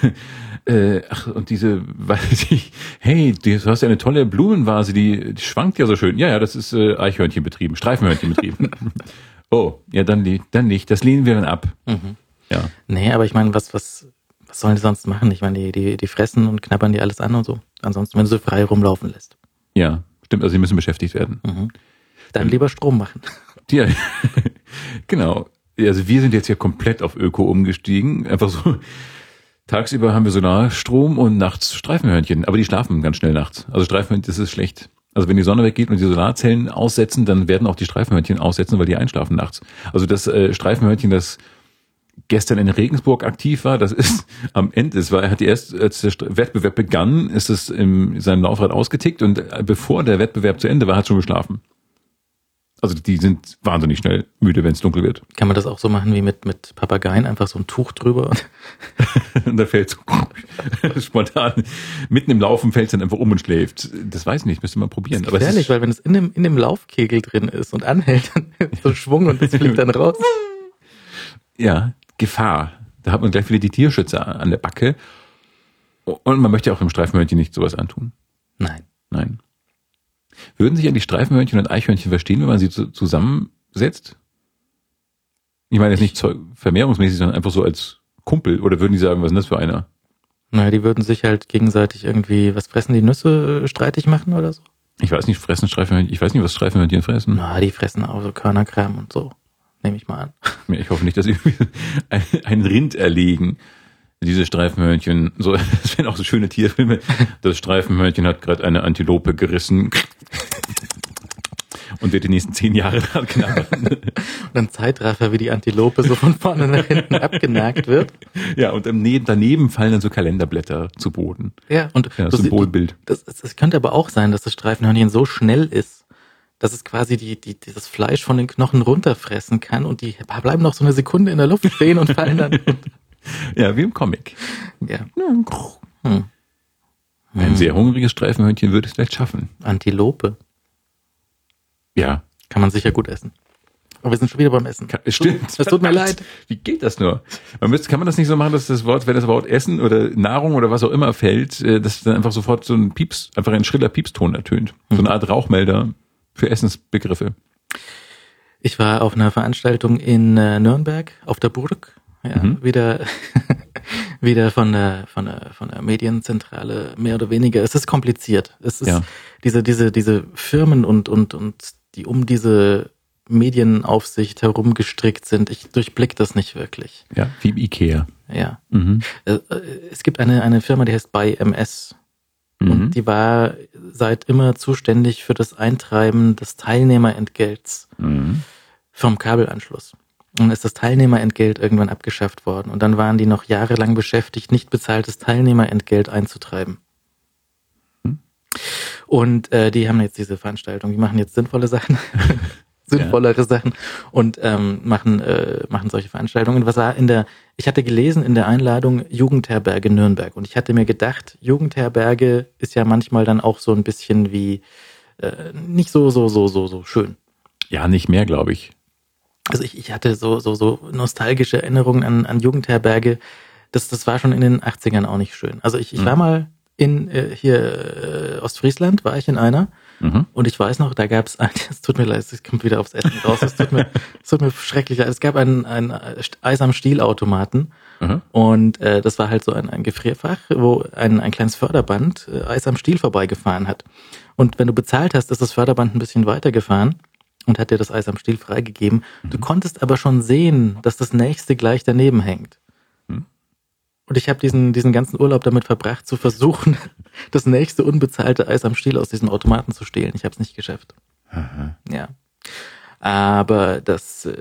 Äh, ach, und diese, [laughs] weiß ich, hey, du hast ja eine tolle Blumenvase, die, die schwankt ja so schön. Ja, ja, das ist äh, Eichhörnchen betrieben, Streifenhörnchen betrieben. [laughs] oh, ja, dann, dann nicht. Das lehnen wir dann ab. Mhm. Ja. Nee, aber ich meine, was, was, was sollen die sonst machen? Ich meine, die, die, die fressen und knabbern die alles an und so. Ansonsten, wenn du sie frei rumlaufen lässt. Ja, stimmt, also sie müssen beschäftigt werden. Mhm. Dann lieber Strom machen. [laughs] Ja, genau. Also wir sind jetzt hier komplett auf Öko umgestiegen. Einfach so, tagsüber haben wir Solarstrom und nachts Streifenhörnchen. Aber die schlafen ganz schnell nachts. Also Streifenhörnchen, das ist schlecht. Also wenn die Sonne weggeht und die Solarzellen aussetzen, dann werden auch die Streifenhörnchen aussetzen, weil die einschlafen nachts. Also das äh, Streifenhörnchen, das gestern in Regensburg aktiv war, das ist [laughs] am Ende, es war, er hat erst, als der Wettbewerb begann, ist es in seinem Laufrad ausgetickt und äh, bevor der Wettbewerb zu Ende war, hat schon geschlafen. Also die sind wahnsinnig schnell müde, wenn es dunkel wird. Kann man das auch so machen wie mit, mit Papageien? Einfach so ein Tuch drüber? Und [laughs] da fällt so [laughs] spontan mitten im Laufen fällt es dann einfach um und schläft. Das weiß ich nicht, müsste man probieren. Das ist gefährlich, weil wenn es in dem, in dem Laufkegel drin ist und anhält, dann [laughs] ist so Schwung und das fliegt dann raus. ja, Gefahr. Da hat man gleich wieder die Tierschützer an der Backe. Und man möchte auch dem Streifenhörnchen nicht sowas antun. Nein. Nein. Würden sich eigentlich Streifenhörnchen und Eichhörnchen verstehen, wenn man sie zu, zusammensetzt? Ich meine jetzt nicht vermehrungsmäßig, sondern einfach so als Kumpel. Oder würden die sagen, was ist denn das für einer? Naja, die würden sich halt gegenseitig irgendwie, was fressen die Nüsse, äh, streitig machen oder so? Ich weiß nicht, fressen Streifenhörnchen, ich weiß nicht, was Streifenhörnchen fressen. Na, die fressen auch so Körnerkram und so. Nehme ich mal an. [laughs] Ja, Ich hoffe nicht, dass sie [laughs] ein Rind erlegen. Diese Streifenhörnchen, so, [laughs] das wären auch so schöne Tierfilme. Das Streifenhörnchen hat gerade eine Antilope gerissen und wird die nächsten zehn Jahre [laughs] dran knabbern. Und dann Zeitraffer, wie die Antilope so von vorne nach hinten abgenagt wird. Ja, und Neben, daneben fallen dann so Kalenderblätter zu Boden. Ja, und Ja, du- Symbolbild. Das, das, das könnte aber auch sein, dass das Streifenhörnchen so schnell ist, dass es quasi die, die, die das Fleisch von den Knochen runterfressen kann und die bleiben noch so eine Sekunde in der Luft stehen und fallen dann. [laughs] [laughs] Ja, wie im Comic. ja. Hm. Ein sehr hungriges Streifenhörnchen würde es vielleicht schaffen. Antilope Ja, kann man sicher gut essen. Aber wir sind schon wieder beim Essen. Ka- Stimmt. Es tut mir leid. Wie geht das nur? Man müsste, kann man das nicht so machen, dass das Wort, wenn das Wort Essen oder Nahrung oder was auch immer fällt, äh, dass dann einfach sofort so ein Pieps, einfach ein schriller Piepston ertönt. So eine Art Rauchmelder für Essensbegriffe. Ich war auf einer Veranstaltung in äh, Nürnberg auf der Burg. Ja, Mhm. wieder, [laughs] wieder von der, von der, von der Medienzentrale, mehr oder weniger. Es ist kompliziert. Es ist Ja. diese, diese, diese Firmen und, und, und die um diese Medienaufsicht herum gestrickt sind. Ich durchblick das nicht wirklich. Ja, wie im Ikea. Ja. Mhm. Äh, äh, Es gibt eine, eine Firma, die heißt ByMS. Mhm. Und die war seit immer zuständig für das Eintreiben des Teilnehmerentgelts Mhm. vom Kabelanschluss. Und dann ist das Teilnehmerentgelt irgendwann abgeschafft worden. Und dann waren die noch jahrelang beschäftigt, nicht bezahltes Teilnehmerentgelt einzutreiben. Hm. Und äh, die haben jetzt diese Veranstaltung, die machen jetzt sinnvolle Sachen, [laughs] sinnvollere Sachen und ähm, machen, äh, machen solche Veranstaltungen. Was war in der, ich hatte gelesen in der Einladung Jugendherberge Nürnberg und ich hatte mir gedacht, Jugendherberge ist ja manchmal dann auch so ein bisschen wie äh, nicht so, so, so, so, so schön. Ja, nicht mehr, glaube ich. Also ich, ich hatte so, so, so nostalgische Erinnerungen an, an Jugendherberge. Das, das war schon in den 80ern auch nicht schön. Also ich, ich war Mhm. mal in äh, hier äh, Ostfriesland, war ich in einer Mhm. und ich weiß noch, da gab es ein, [laughs] es tut mir leid, es kommt wieder aufs Essen raus, es tut mir, es tut mir schrecklich leid. Es gab einen, einen Eis am Stielautomaten Mhm. und äh, das war halt so ein, ein Gefrierfach, wo ein, ein kleines Förderband äh, Eis am Stiel vorbeigefahren hat. Und wenn du bezahlt hast, ist das Förderband ein bisschen weitergefahren und hat dir das Eis am Stiel freigegeben. Du konntest aber schon sehen, dass das nächste gleich daneben hängt. Hm. Und ich habe diesen, diesen ganzen Urlaub damit verbracht, zu versuchen, [laughs] das nächste unbezahlte Eis am Stiel aus diesem Automaten zu stehlen. Ich habe es nicht geschafft. Aha. Ja. Aber das äh,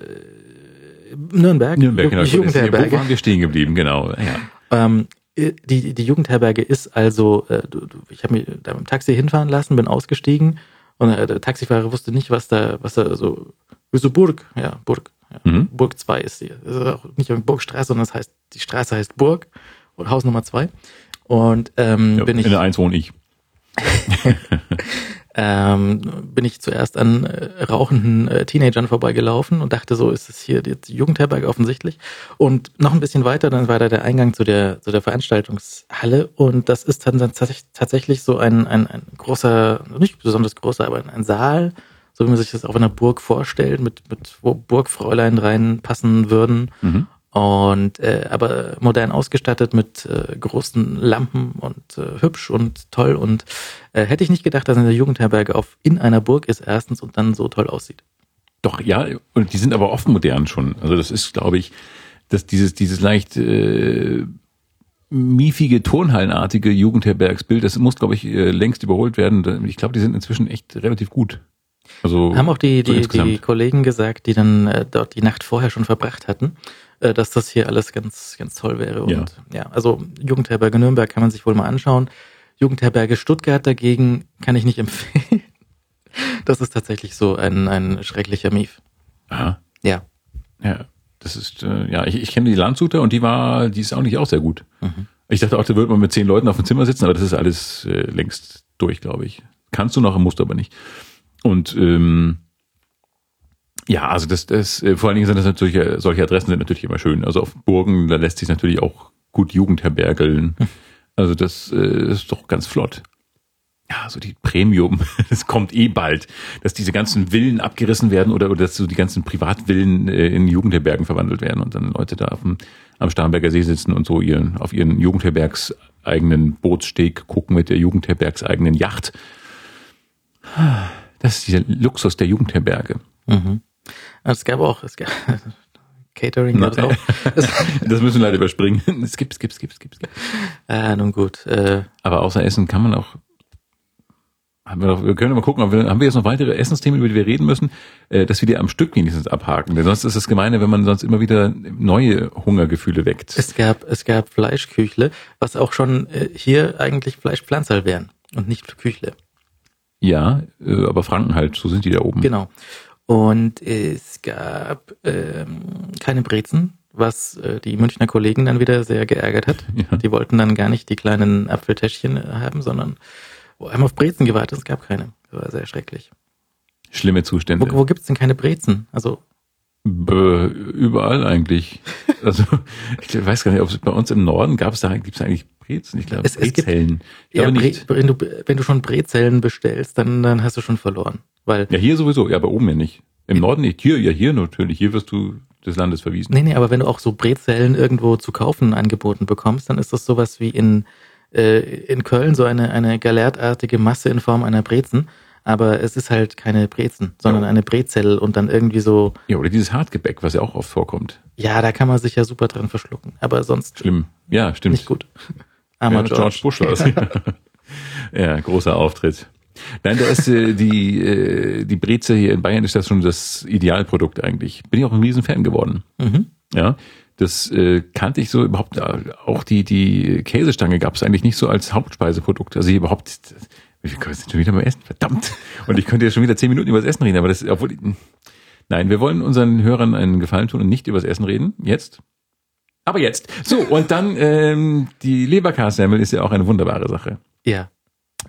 Nürnberg, Nürnberg, genau. die Wo Jugendherberge. waren wir stehen geblieben? Genau. Ja. Ähm, die, die Jugendherberge ist also, äh, du, du, ich habe mich da mit dem Taxi hinfahren lassen, bin ausgestiegen und äh, der Taxifahrer wusste nicht, was da, was da so, wieso Burg, ja, Burg. Ja. Mhm. Burg 2 ist die. Das ist auch nicht irgendwie Burgstraße, sondern das heißt, die Straße heißt Burg und Haus Nummer 2. Und ähm, Ja, bin ich in der 1 wohne ich. [laughs] ähm, bin ich zuerst an äh, rauchenden äh, Teenagern vorbeigelaufen und dachte, so ist es hier die Jugendherberge offensichtlich. Und noch ein bisschen weiter, dann war da der Eingang zu der, zu der Veranstaltungshalle und das ist dann, dann tatsächlich, tatsächlich so ein, ein, ein großer, nicht besonders großer, aber ein, ein Saal, so wie man sich das auf einer Burg vorstellt, mit, mit wo Burgfräulein reinpassen würden. Mhm. Und äh, aber modern ausgestattet mit äh, großen Lampen und äh, hübsch und toll. Und äh, hätte ich nicht gedacht, dass eine Jugendherberge auf in einer Burg ist erstens und dann so toll aussieht. Doch, ja, und die sind aber oft modern schon. Also das ist, glaube ich, dass dieses, dieses leicht äh, miefige, turnhallenartige Jugendherbergsbild, das muss, glaube ich, äh, längst überholt werden. Ich glaube, die sind inzwischen echt relativ gut. Also Haben auch die, so die, die insgesamt. Kollegen gesagt, die dann äh, dort die Nacht vorher schon verbracht hatten, äh, dass das hier alles ganz, ganz toll wäre. Und Ja. ja, also Jugendherberge Nürnberg kann man sich wohl mal anschauen. Jugendherberge Stuttgart dagegen kann ich nicht [laughs] empfehlen. Das ist tatsächlich so ein, ein schrecklicher Mief. Aha. Ja. Ja, das ist, äh, ja, ich, ich kenne die Landshuter und die war, die ist eigentlich auch sehr gut. Mhm. Ich dachte auch, da würde man mit zehn Leuten auf dem Zimmer sitzen, aber das ist alles äh, längst durch, glaube ich. Kannst du noch, musst du aber nicht. Und ähm, ja, also das, das, äh, vor allen Dingen sind das natürlich, äh, solche Adressen sind natürlich immer schön. Also auf Burgen, da lässt sich natürlich auch gut Jugendherbergeln. Also das äh, ist doch ganz flott. Ja, so die Premium, [laughs] das kommt eh bald, dass diese ganzen Villen abgerissen werden oder, oder dass so die ganzen Privatvillen äh, in Jugendherbergen verwandelt werden und dann Leute da auf dem, am Starnberger See sitzen und so ihren, auf ihren Jugendherbergs eigenen Bootssteg gucken mit der Jugendherbergs eigenen Yacht. Das ist dieser Luxus der Jugendherberge. Mhm. Es gab auch, es gab [laughs] Catering gab es auch. [laughs] Es, Das müssen wir leider überspringen. Skip, skip, skip, skip, skip. ah, nun gut. Äh, Aber außer Essen kann man auch. Haben wir, noch, wir können mal gucken, wir, haben wir jetzt noch weitere Essensthemen, über die wir reden müssen, äh, dass wir die am Stück wenigstens abhaken. Denn sonst ist es gemeine, wenn man sonst immer wieder neue Hungergefühle weckt. es gab, es gab Fleischküchle, was auch schon äh, hier eigentlich Fleischpflanzerl wären und nicht Küchle. Ja, äh, aber Franken halt, so sind die da oben. Genau. Und es gab ähm, keine Brezen, was äh, die Münchner Kollegen dann wieder sehr geärgert hat. [laughs] Ja. Die wollten dann gar nicht die kleinen Apfeltäschchen äh, haben, sondern haben auf Brezen gewartet, es gab keine. Das war sehr schrecklich. Schlimme Zustände. Wo, wo gibt's denn keine Brezen? Also Bö, überall eigentlich. Also ich weiß gar nicht, ob es bei uns im Norden gab es da gibt es eigentlich Brezen. Ich glaube Es- es gibt- Ja, nicht. wenn, du, wenn du schon Brezellen bestellst, dann, dann hast du schon verloren. Weil, Ja, hier sowieso. Ja, aber oben ja nicht. Im Norden nicht. Hier, ja, hier natürlich. Hier wirst du des Landes verwiesen. nee, nee, aber wenn du auch so Brezellen irgendwo zu kaufen angeboten bekommst, dann ist das sowas wie in, äh, in Köln so eine, eine galertartige Masse in Form einer Brezen. Aber es ist halt keine Brezen, sondern Ja. eine Brezell und dann irgendwie so, Ja, oder dieses Hartgebäck, was ja auch oft vorkommt. ja, da kann man sich ja super dran verschlucken. Aber sonst Schlimm. Ja, stimmt. nicht gut. Armer Ja, George Bush war es. [laughs] ja, großer Auftritt. Nein, da ist äh, die, äh, die Breze hier in Bayern ist das schon das Idealprodukt eigentlich. Bin ich auch ein Riesenfan geworden. Mhm. Ja, das äh, kannte ich so überhaupt. äh, Auch die die Käsestange gab es eigentlich nicht so als Hauptspeiseprodukt. Also hier überhaupt. Wir können jetzt schon wieder mal essen, verdammt. Und ich könnte jetzt schon wieder zehn Minuten über das Essen reden, aber das, obwohl, nein, wir wollen unseren Hörern einen Gefallen tun und nicht über das Essen reden. Jetzt. Aber jetzt. So, und dann ähm, die Leberkassemmel ist ja auch eine wunderbare Sache Ja.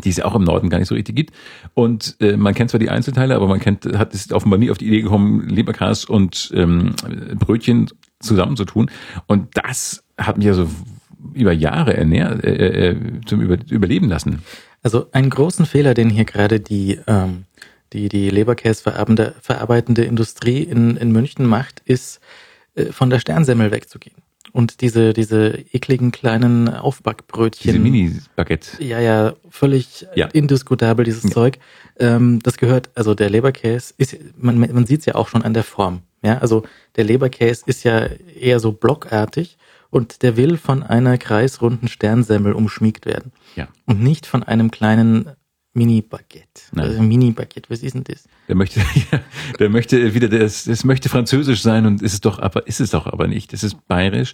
die es ja auch im Norden gar nicht so richtig gibt. Und äh, man kennt zwar die Einzelteile, aber man kennt, hat ist offenbar nie auf die Idee gekommen, Leberkas und ähm, Brötchen zusammenzutun. Und das hat mich ja so über Jahre ernährt, äh, äh, zum Über Überleben lassen. Also einen großen Fehler, den hier gerade die, ähm, die, die Leberkäse verarbeitende, verarbeitende Industrie in, in München macht, ist, äh, von der Sternsemmel wegzugehen. Und diese, diese ekligen kleinen Aufbackbrötchen. Diese Mini-Baguette. Ja, ja, völlig Ja. indiskutabel, dieses Ja. Zeug. Ähm, das gehört, also der Leberkäse ist, man, man sieht es ja auch schon an der Form. Ja, also der Leberkäse ist ja eher so blockartig und der will von einer kreisrunden Sternsemmel umschmiegt werden. Ja. Und nicht von einem kleinen Mini-Baguette. Also Mini-Baguette, was ist denn das? Der möchte, [laughs] ja, der möchte wieder, das, das möchte französisch sein und ist es doch, aber ist es doch aber nicht. Das ist bayerisch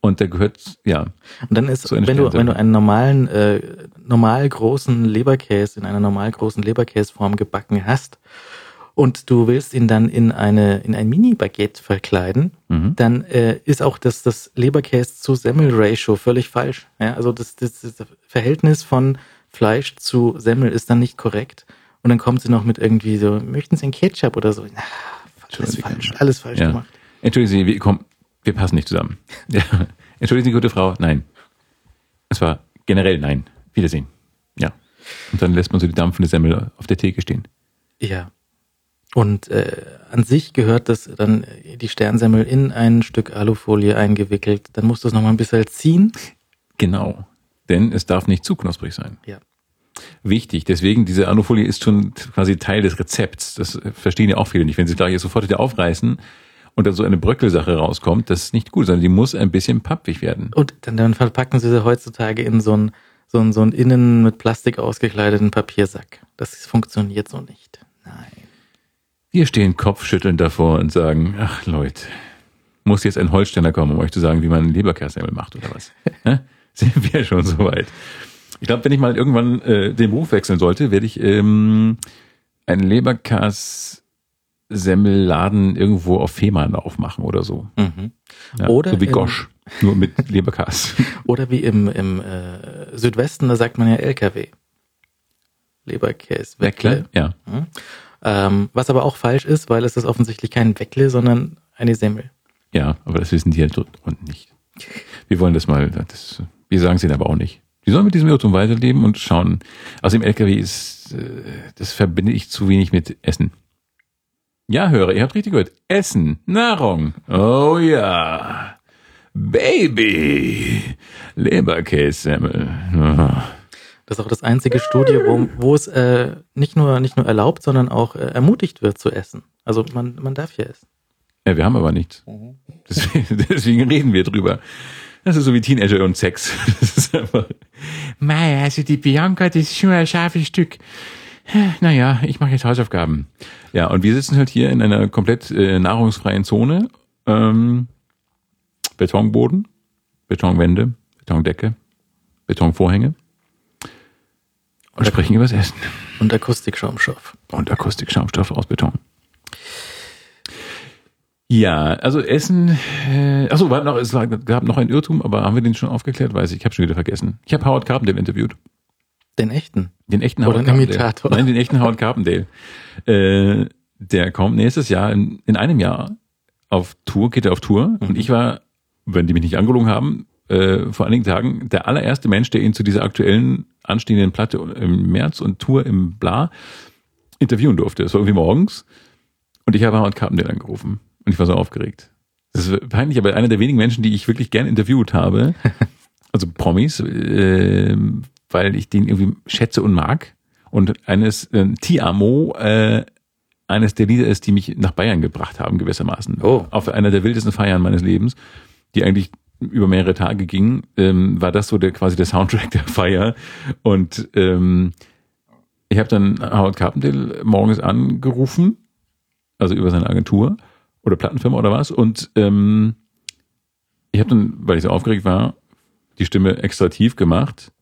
und der gehört, ja, Und dann ist, wenn du, wenn du einen normalen, äh, normal großen Leberkäse in einer normal großen Leberkäseform gebacken hast und du willst ihn dann in eine, in ein Mini-Baguette verkleiden, Mhm. dann äh, ist auch das, das Leberkäse zu Semmel-Ratio völlig falsch. Ja, also das, das, das Verhältnis von Fleisch zu Semmel ist dann nicht korrekt. Und dann kommt sie noch mit irgendwie so, möchten Sie einen Ketchup oder so? Na, alles falsch, alles falsch ja. gemacht. Entschuldigen Sie, wir, komm, wir passen nicht zusammen. [laughs] Ja. Entschuldigen Sie, gute Frau, nein. Es war generell nein. Wiedersehen. Ja. Und dann lässt man so die dampfende Semmel auf der Theke stehen. Ja. Und äh, an sich gehört das dann äh, die Sternsemmel in ein Stück Alufolie eingewickelt. Dann musst du es nochmal ein bisschen ziehen. Genau. Denn es darf nicht zu knusprig sein. Ja. Wichtig. Deswegen, diese Alufolie ist schon quasi Teil des Rezepts. Das äh, verstehen ja auch viele nicht. Wenn sie da jetzt sofort wieder aufreißen und dann so eine Bröckelsache rauskommt, das ist nicht gut, sondern die muss ein bisschen pappig werden. Und dann, dann verpacken sie sie heutzutage in so einen so einen, so einen innen mit Plastik ausgekleideten Papiersack. Das funktioniert so nicht. Nein. Wir stehen kopfschüttelnd davor und sagen, ach Leute, muss jetzt ein Holsteiner kommen, um euch zu sagen, wie man einen Leberkässemmel macht oder was? [laughs] Sind wir schon soweit? Ich glaube, wenn ich mal irgendwann äh, den Beruf wechseln sollte, werde ich ähm, einen Leberkass-Semmelladen irgendwo auf Fehmarn aufmachen oder so. Mhm. Ja, Oder so wie Gosch, nur mit [laughs] Leberkass. Oder wie im, im äh, Südwesten, da sagt man ja LKW. Leberkäse. Weckle? Ja. Mhm. Ähm, was aber auch falsch ist, weil es ist offensichtlich kein Weckle, sondern eine Semmel. Ja, aber das wissen die halt dort unten nicht. Wir wollen das mal, das, wir sagen es ihnen aber auch nicht. Die sollen mit diesem Irrtum weiterleben und schauen. Aus dem LKW ist, äh, das verbinde ich zu wenig mit Essen. Ja, Hörer, ihr habt richtig gehört. Essen, Nahrung. Oh ja. Baby. Leberkässemmel. Ah. Das ist auch das einzige Studio, wo, wo es äh, nicht, nur, nicht nur erlaubt, sondern auch äh, ermutigt wird zu essen. Also man, man darf ja essen. Ja, wir haben aber nichts. Deswegen, [laughs] deswegen reden wir drüber. Das ist so wie Teenager und Sex. [laughs] Das ist einfach. Mei, also die Bianca, das ist schon ein scharfes Stück. Naja, ich mache jetzt Hausaufgaben. Ja, und wir sitzen halt hier in einer komplett äh, nahrungsfreien Zone. Ähm, Betonboden, Betonwände, Betondecke, Betonvorhänge. Und sprechen über das Essen. Und Akustikschaumstoff. Und Akustikschaumstoff aus Beton. Ja, also Essen. Äh, achso, war noch, es war, gab noch einen Irrtum, aber haben wir den schon aufgeklärt? Weiß ich, ich habe schon wieder vergessen. Ich habe Howard Carpendale interviewt. Den echten. Den echten Oder Howard einen Carpendale. Imitator. Nein, den echten Howard Carpendale. Äh, der kommt nächstes Jahr, in, in einem Jahr, auf Tour, geht er auf Tour. Und ich war, wenn die mich nicht angelogen haben, äh, vor einigen Tagen der allererste Mensch, der ihn zu dieser aktuellen anstehenden Platte im März und Tour im Bla interviewen durfte. Es war irgendwie morgens. Und ich habe Howard Carpendale angerufen. Und ich war so aufgeregt. Das ist peinlich, aber einer der wenigen Menschen, die ich wirklich gern interviewt habe, [laughs] also Promis, äh, weil ich den irgendwie schätze und mag. Und eines, äh, Ti Amo, äh, eines der Lieder ist, die mich nach Bayern gebracht haben, gewissermaßen. Oh. Auf einer der wildesten Feiern meines Lebens, die eigentlich über mehrere Tage ging, ähm, war das so der quasi der Soundtrack der Feier. Und ähm, ich habe dann Howard Carpendale morgens angerufen, also über seine Agentur oder Plattenfirma oder was. Und ähm, ich habe dann, weil ich so aufgeregt war, die Stimme extra tief gemacht,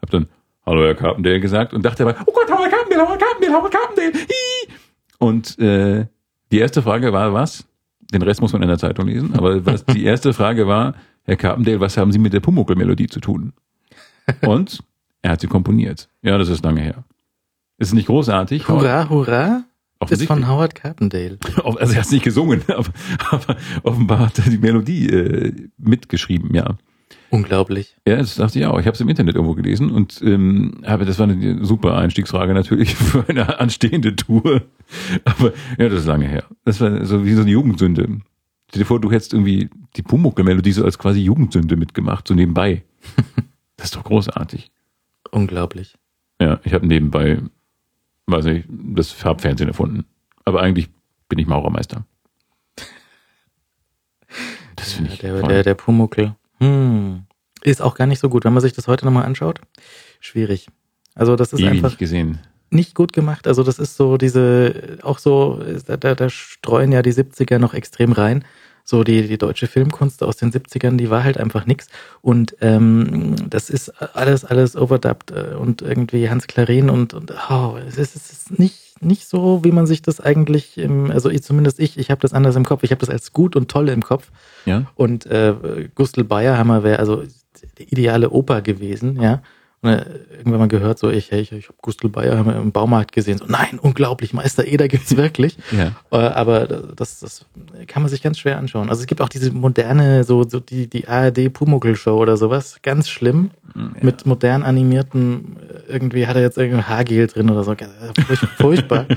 habe dann Hallo Herr Carpendale gesagt und dachte aber, oh Gott, Howard Carpendale, Howard Carpendale, Howard Carpendale. Hi. Und äh, die erste Frage war was? Den Rest muss man in der Zeitung lesen. Aber was die erste Frage war, Herr Carpendale, was haben Sie mit der Pumuckl-Melodie zu tun? [laughs] Und er hat sie komponiert. Ja, das ist lange her. Ist nicht großartig? Hurra, hurra. Ist Offensichtlich. von Howard Carpendale. [laughs] Also er hat es nicht gesungen, [laughs] aber, aber offenbar hat er die Melodie äh, mitgeschrieben, ja. Unglaublich. Ja, das dachte ich auch. Ich habe es im Internet irgendwo gelesen und ähm, habe das war eine super Einstiegsfrage natürlich für eine anstehende Tour. Aber ja, das ist lange her. Das war so wie so eine Jugendsünde. Stell dir vor, du hättest irgendwie die Pumuckl-Melodie so als quasi Jugendsünde mitgemacht, so nebenbei. [laughs] Das ist doch großartig. Unglaublich. Ja, ich habe nebenbei, weiß nicht, das Farbfernsehen erfunden. Aber eigentlich bin ich Maurermeister. Das finde Ja, ich der, voll. der, der Pumuckel. Hm. Ist auch gar nicht so gut. Wenn man sich das heute nochmal anschaut, schwierig. Also das ist ewig einfach nicht gesehen. nicht gut gemacht. Also das ist so diese, auch so, da, da, da streuen ja die 70er noch extrem rein. So die, die deutsche Filmkunst aus den 70ern, die war halt einfach nix. Und ähm, das ist alles, alles overdubbed äh, und irgendwie Hans Klarin und, und oh, es ist, es ist nicht, nicht so, wie man sich das eigentlich, im, also ich, zumindest ich, ich habe das anders im Kopf. Ich habe das als gut und toll im Kopf. Ja? Und äh, Gustl Bayerhammer wäre also die ideale Oper gewesen, ja. Äh, irgendwann mal gehört, so ich, hey, ich, ich habe Gustl Bayerhammer im Baumarkt gesehen. So, nein, unglaublich, Meister Eder gibt's [laughs] wirklich. Ja. Äh, aber das, das kann man sich ganz schwer anschauen. Also es gibt auch diese moderne, so, so die, die ARD Pumuckl-Show oder sowas, ganz schlimm. Mit modern animierten, irgendwie hat er jetzt irgendwie Haargel drin oder so. Furch- Furchtbar. [laughs]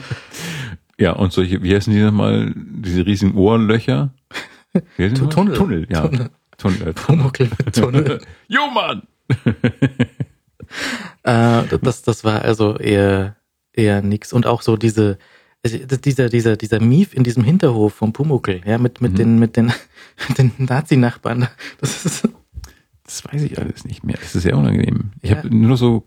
Ja, und solche, wie heißen die nochmal, diese riesigen nochmal? Tunnel. Tunnel, ja. Tunnel. Tunnel. äh, Pumuckl mit Tunnel. [laughs] Jo, Mann! Äh, das, das war also eher, eher nix. Und auch so diese, dieser, dieser, dieser Mief in diesem Hinterhof vom Pumuckl, ja, mit, mit Mhm. den, mit den, [laughs] den Nazi-Nachbarn. Das ist, Das weiß ich alles nicht mehr. Das ist sehr unangenehm. Ich Ja. habe nur so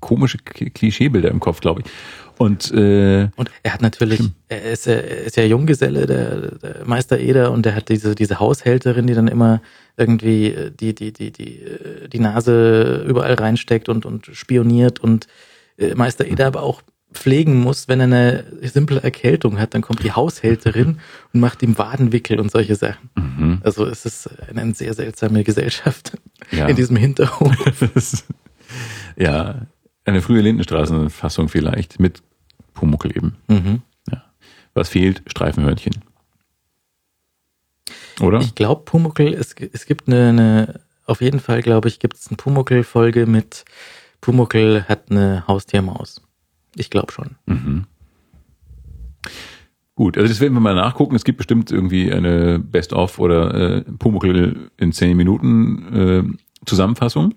komische Klischeebilder im Kopf, glaube ich. Und äh, und er hat natürlich, er ist ja, er ist ja Junggeselle, der, der Meister Eder, und der hat diese, diese Haushälterin, die dann immer irgendwie äh, die, die, die, die, äh, die Nase überall reinsteckt und, und spioniert und äh, Meister Eder aber auch pflegen muss, wenn er eine simple Erkältung hat, dann kommt die Haushälterin und macht ihm Wadenwickel und solche Sachen. mhm. Also es ist eine sehr seltsame Gesellschaft Ja. in diesem Hinterhof. [laughs] Ja, eine frühe Lindenstraßenfassung vielleicht mit Pumuckl eben. Mhm. Was fehlt? Streifenhörnchen. Oder? Ich glaube, Pumuckl, es, es gibt eine, eine, auf jeden Fall, glaube ich, gibt es eine Pumuckl-Folge mit Pumuckl hat eine Haustiermaus. Ich glaube schon. Mhm. Gut, also das werden wir mal nachgucken. Es gibt bestimmt irgendwie eine Best-of oder äh, Pumuckl in 10 Minuten äh, Zusammenfassung,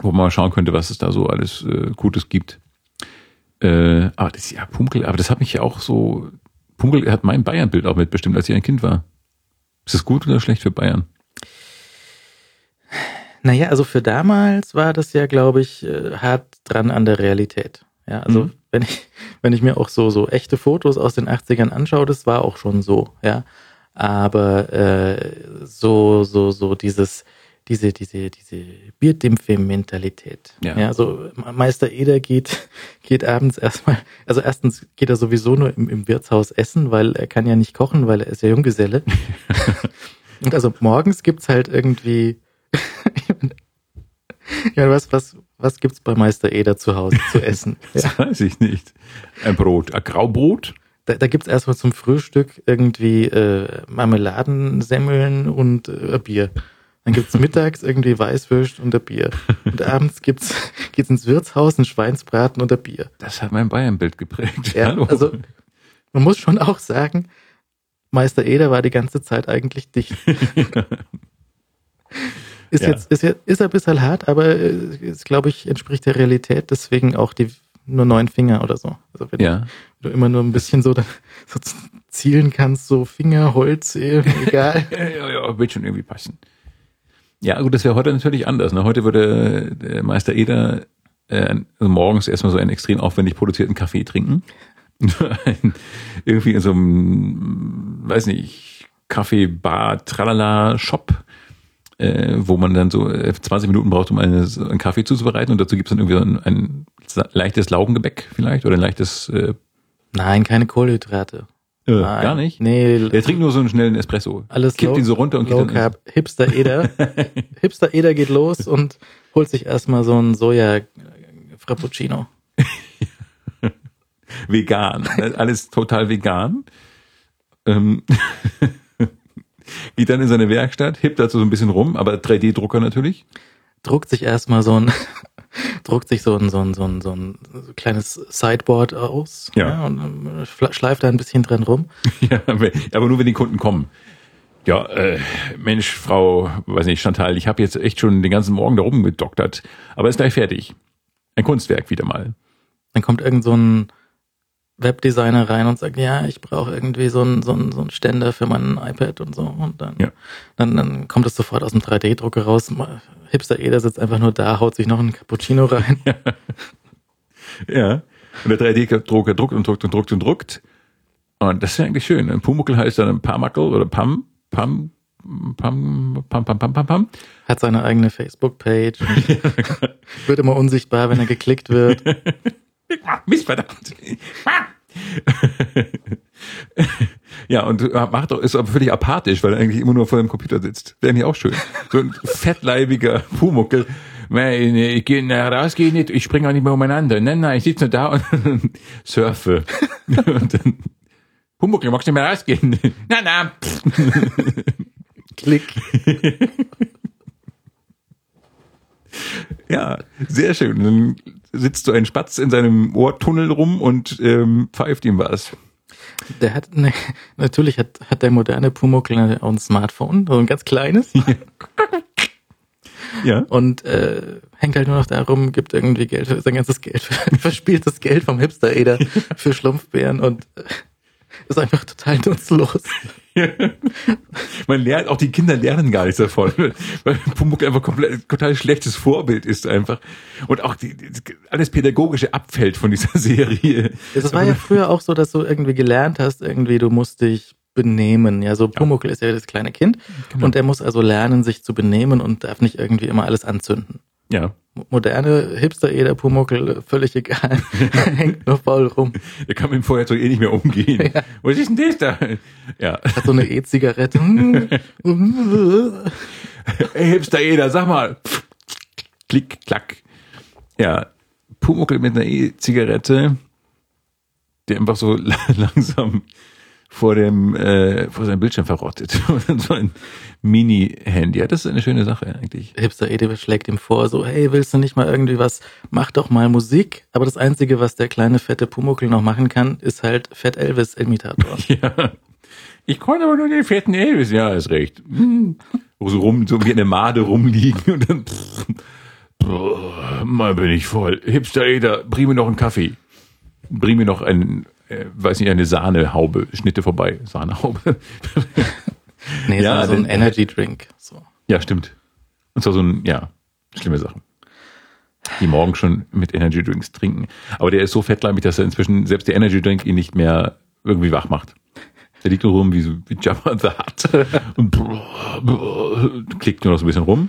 wo man mal schauen könnte, was es da so alles äh, Gutes gibt. Äh, aber das, ja, Pumuckl, aber das hat mich ja auch so, Pumuckl hat mein Bayern-Bild auch mitbestimmt, als ich ein Kind war. Ist das gut oder schlecht für Bayern? Naja, also für damals war das ja, glaube ich, äh, hart dran an der Realität. Ja, also Mhm. wenn ich, wenn ich mir auch so, so echte Fotos aus den 80ern anschaue, das war auch schon so, ja. Aber äh, so, so, so dieses, diese, diese, diese Bierdimpfe-Mentalität. Ja. ja, so Meister Eder geht, [laughs] geht abends erstmal, also erstens geht er sowieso nur im, im Wirtshaus essen, weil er kann ja nicht kochen, weil er ist ja Junggeselle. [laughs] Und also morgens gibt's halt irgendwie, [laughs] ja, was, was, was gibt's bei Meister Eder zu Hause zu essen? Ja. Das weiß ich nicht. Ein Brot, ein Graubrot? Da, da gibt's erstmal zum Frühstück irgendwie äh, Marmeladensemmeln und äh, Bier. Dann gibt's [laughs] mittags irgendwie Weißwürst und ein Bier. Und abends gibt's geht's ins Wirtshaus, ein Schweinsbraten und ein Bier. Das hat mein Bayern-Bild geprägt. Ja, Hallo. also man muss schon auch sagen, Meister Eder war die ganze Zeit eigentlich dicht. [laughs] Ist Ja. jetzt ist, jetzt, ist ein bisschen hart, aber äh, ist, glaube ich, entspricht der Realität, deswegen auch die nur neun Finger oder so. Also wenn ja. du immer nur ein bisschen so, so zielen kannst, so Finger, Holz, eh, egal. [laughs] Ja, ja, ja, wird schon irgendwie passen. Ja, gut, das wäre heute natürlich anders. Ne? Heute würde der Meister Eder äh, also morgens erstmal so einen extrem aufwendig produzierten Kaffee trinken. [laughs] Irgendwie in so einem, weiß nicht, Kaffee, Bar, Tralala, Shop, äh, wo man dann so äh, 20 Minuten braucht, um eine, so einen Kaffee zuzubereiten. Und dazu gibt es dann irgendwie ein, ein leichtes Laugengebäck vielleicht oder ein leichtes, äh, Nein, keine Kohlenhydrate. Äh, Nein. gar nicht. Nee, Der trinkt nur so einen schnellen Espresso. alles Kippt low, ihn so runter und geht low dann carb. Hipster Eder. [laughs] Hipster Eder geht los und holt sich erstmal so ein Soja Frappuccino. [laughs] vegan. Alles total vegan. Ähm, [laughs] geht dann in seine Werkstatt, hippt dazu so ein bisschen rum, aber 3D-Drucker natürlich. Druckt sich erstmal so ein [laughs] druckt sich so ein so ein so ein, so ein kleines Sideboard aus Ja. und ähm, schleift da ein bisschen dran rum. [laughs] Ja, aber aber nur wenn die Kunden kommen. Ja, äh, Mensch, Frau, weiß nicht, Chantal, ich habe jetzt echt schon den ganzen Morgen da rumgedoktert, aber ist gleich fertig. Ein Kunstwerk wieder mal. Dann kommt irgend so ein Webdesigner rein und sagt, ja, ich brauche irgendwie so einen so einen so einen Ständer für mein iPad und so und dann Ja. dann, dann kommt es sofort aus dem 3D-Drucker raus. Hipster Eder sitzt einfach nur da, haut sich noch einen Cappuccino rein. [laughs] Ja. Und der 3D-Drucker druckt und druckt und druckt und druckt. Und das ist ja eigentlich schön. Ein Pumuckel heißt dann Pamakel oder Pam, Pam, Pam, Pam, Pam, Pam, Pam, Pam. Hat seine eigene Facebook-Page. [laughs] Wird immer unsichtbar, wenn er geklickt wird. [laughs] Ah, Missverdammt. Ah. [laughs] ja, und äh, macht doch, ist aber völlig apathisch, weil er eigentlich immer nur vor dem Computer sitzt. Wäre nicht auch schön. So ein [laughs] fettleibiger Pumuckel. Nein, Ich gehe na, rausgehe nicht, ich springe auch nicht mehr umeinander. Nein, nein, ich sitze nur da und [laughs] surfe. und dann, Pumuckel, magst du nicht mehr rausgehen? nein, nein. Klick. Ja, sehr schön. Dann sitzt so ein Spatz in seinem Ohrtunnel rum und ähm, pfeift ihm was. Der hat, ne, [laughs] natürlich hat, hat der moderne Pumuckl auch ein Smartphone, so ein ganz kleines. [laughs] Ja. Und äh, hängt halt nur noch da rum, gibt irgendwie Geld, für, sein ganzes Geld, [laughs] verspieltes Geld vom Hipster-Eder für Schlumpfbären und äh, ist einfach total nutzlos. [laughs] Man lernt, auch die Kinder lernen gar nichts davon, [laughs] weil Pumuckl einfach komplett total schlechtes Vorbild ist einfach. Und auch die, alles Pädagogische abfällt von dieser [laughs] Serie. Das war ja früher auch so, dass du irgendwie gelernt hast, irgendwie du musst dich benehmen. Ja, so Pumuckl ist ja das kleine Kind Genau. und er muss also lernen, sich zu benehmen und darf nicht irgendwie immer alles anzünden. Ja, Moderne Hipster-Eder Pumuckl, völlig egal, [laughs] hängt nur faul rum. er kann mit dem Feuerzeug eh nicht mehr umgehen. [laughs] Ja. Was ist denn das da? Ja. Hat so eine E-Zigarette. [laughs] Ey, Hipster Eder, sag mal. Klick, klack. Ja, Pumuckl mit einer E-Zigarette, der einfach so langsam vor dem äh, vor seinem Bildschirm verrottet [laughs] und so ein Mini-Handy. Ja, das ist eine schöne Sache eigentlich. Hipster Ede schlägt ihm vor, so, hey, willst du nicht mal irgendwie was, mach doch mal Musik. Aber das Einzige, was der kleine fette Pumuckl noch machen kann, ist halt Fett Elvis Imitator. [laughs] Ja. Ich konnte aber nur den fetten Elvis. Ja, ist recht. Hm. Wo so rum, so wie eine Made rumliegen und dann pff, boah, mal bin ich voll. Hipster Eder, bring mir noch einen Kaffee. Bring mir noch ein, äh, weiß nicht, eine Sahnehaube. Schnitte vorbei. Sahnehaube. [laughs] Nee, Ja, so, so ein Energy Drink. So. ja, stimmt. Und zwar so ein, ja, schlimme Sachen. Die morgen schon mit Energy Drinks trinken. Aber der ist so fettleibig, dass er inzwischen selbst der Energy Drink ihn nicht mehr irgendwie wach macht. Der liegt nur rum wie, so, wie Jabba the Hutt [laughs] und brrr, brrr, klickt nur noch so ein bisschen rum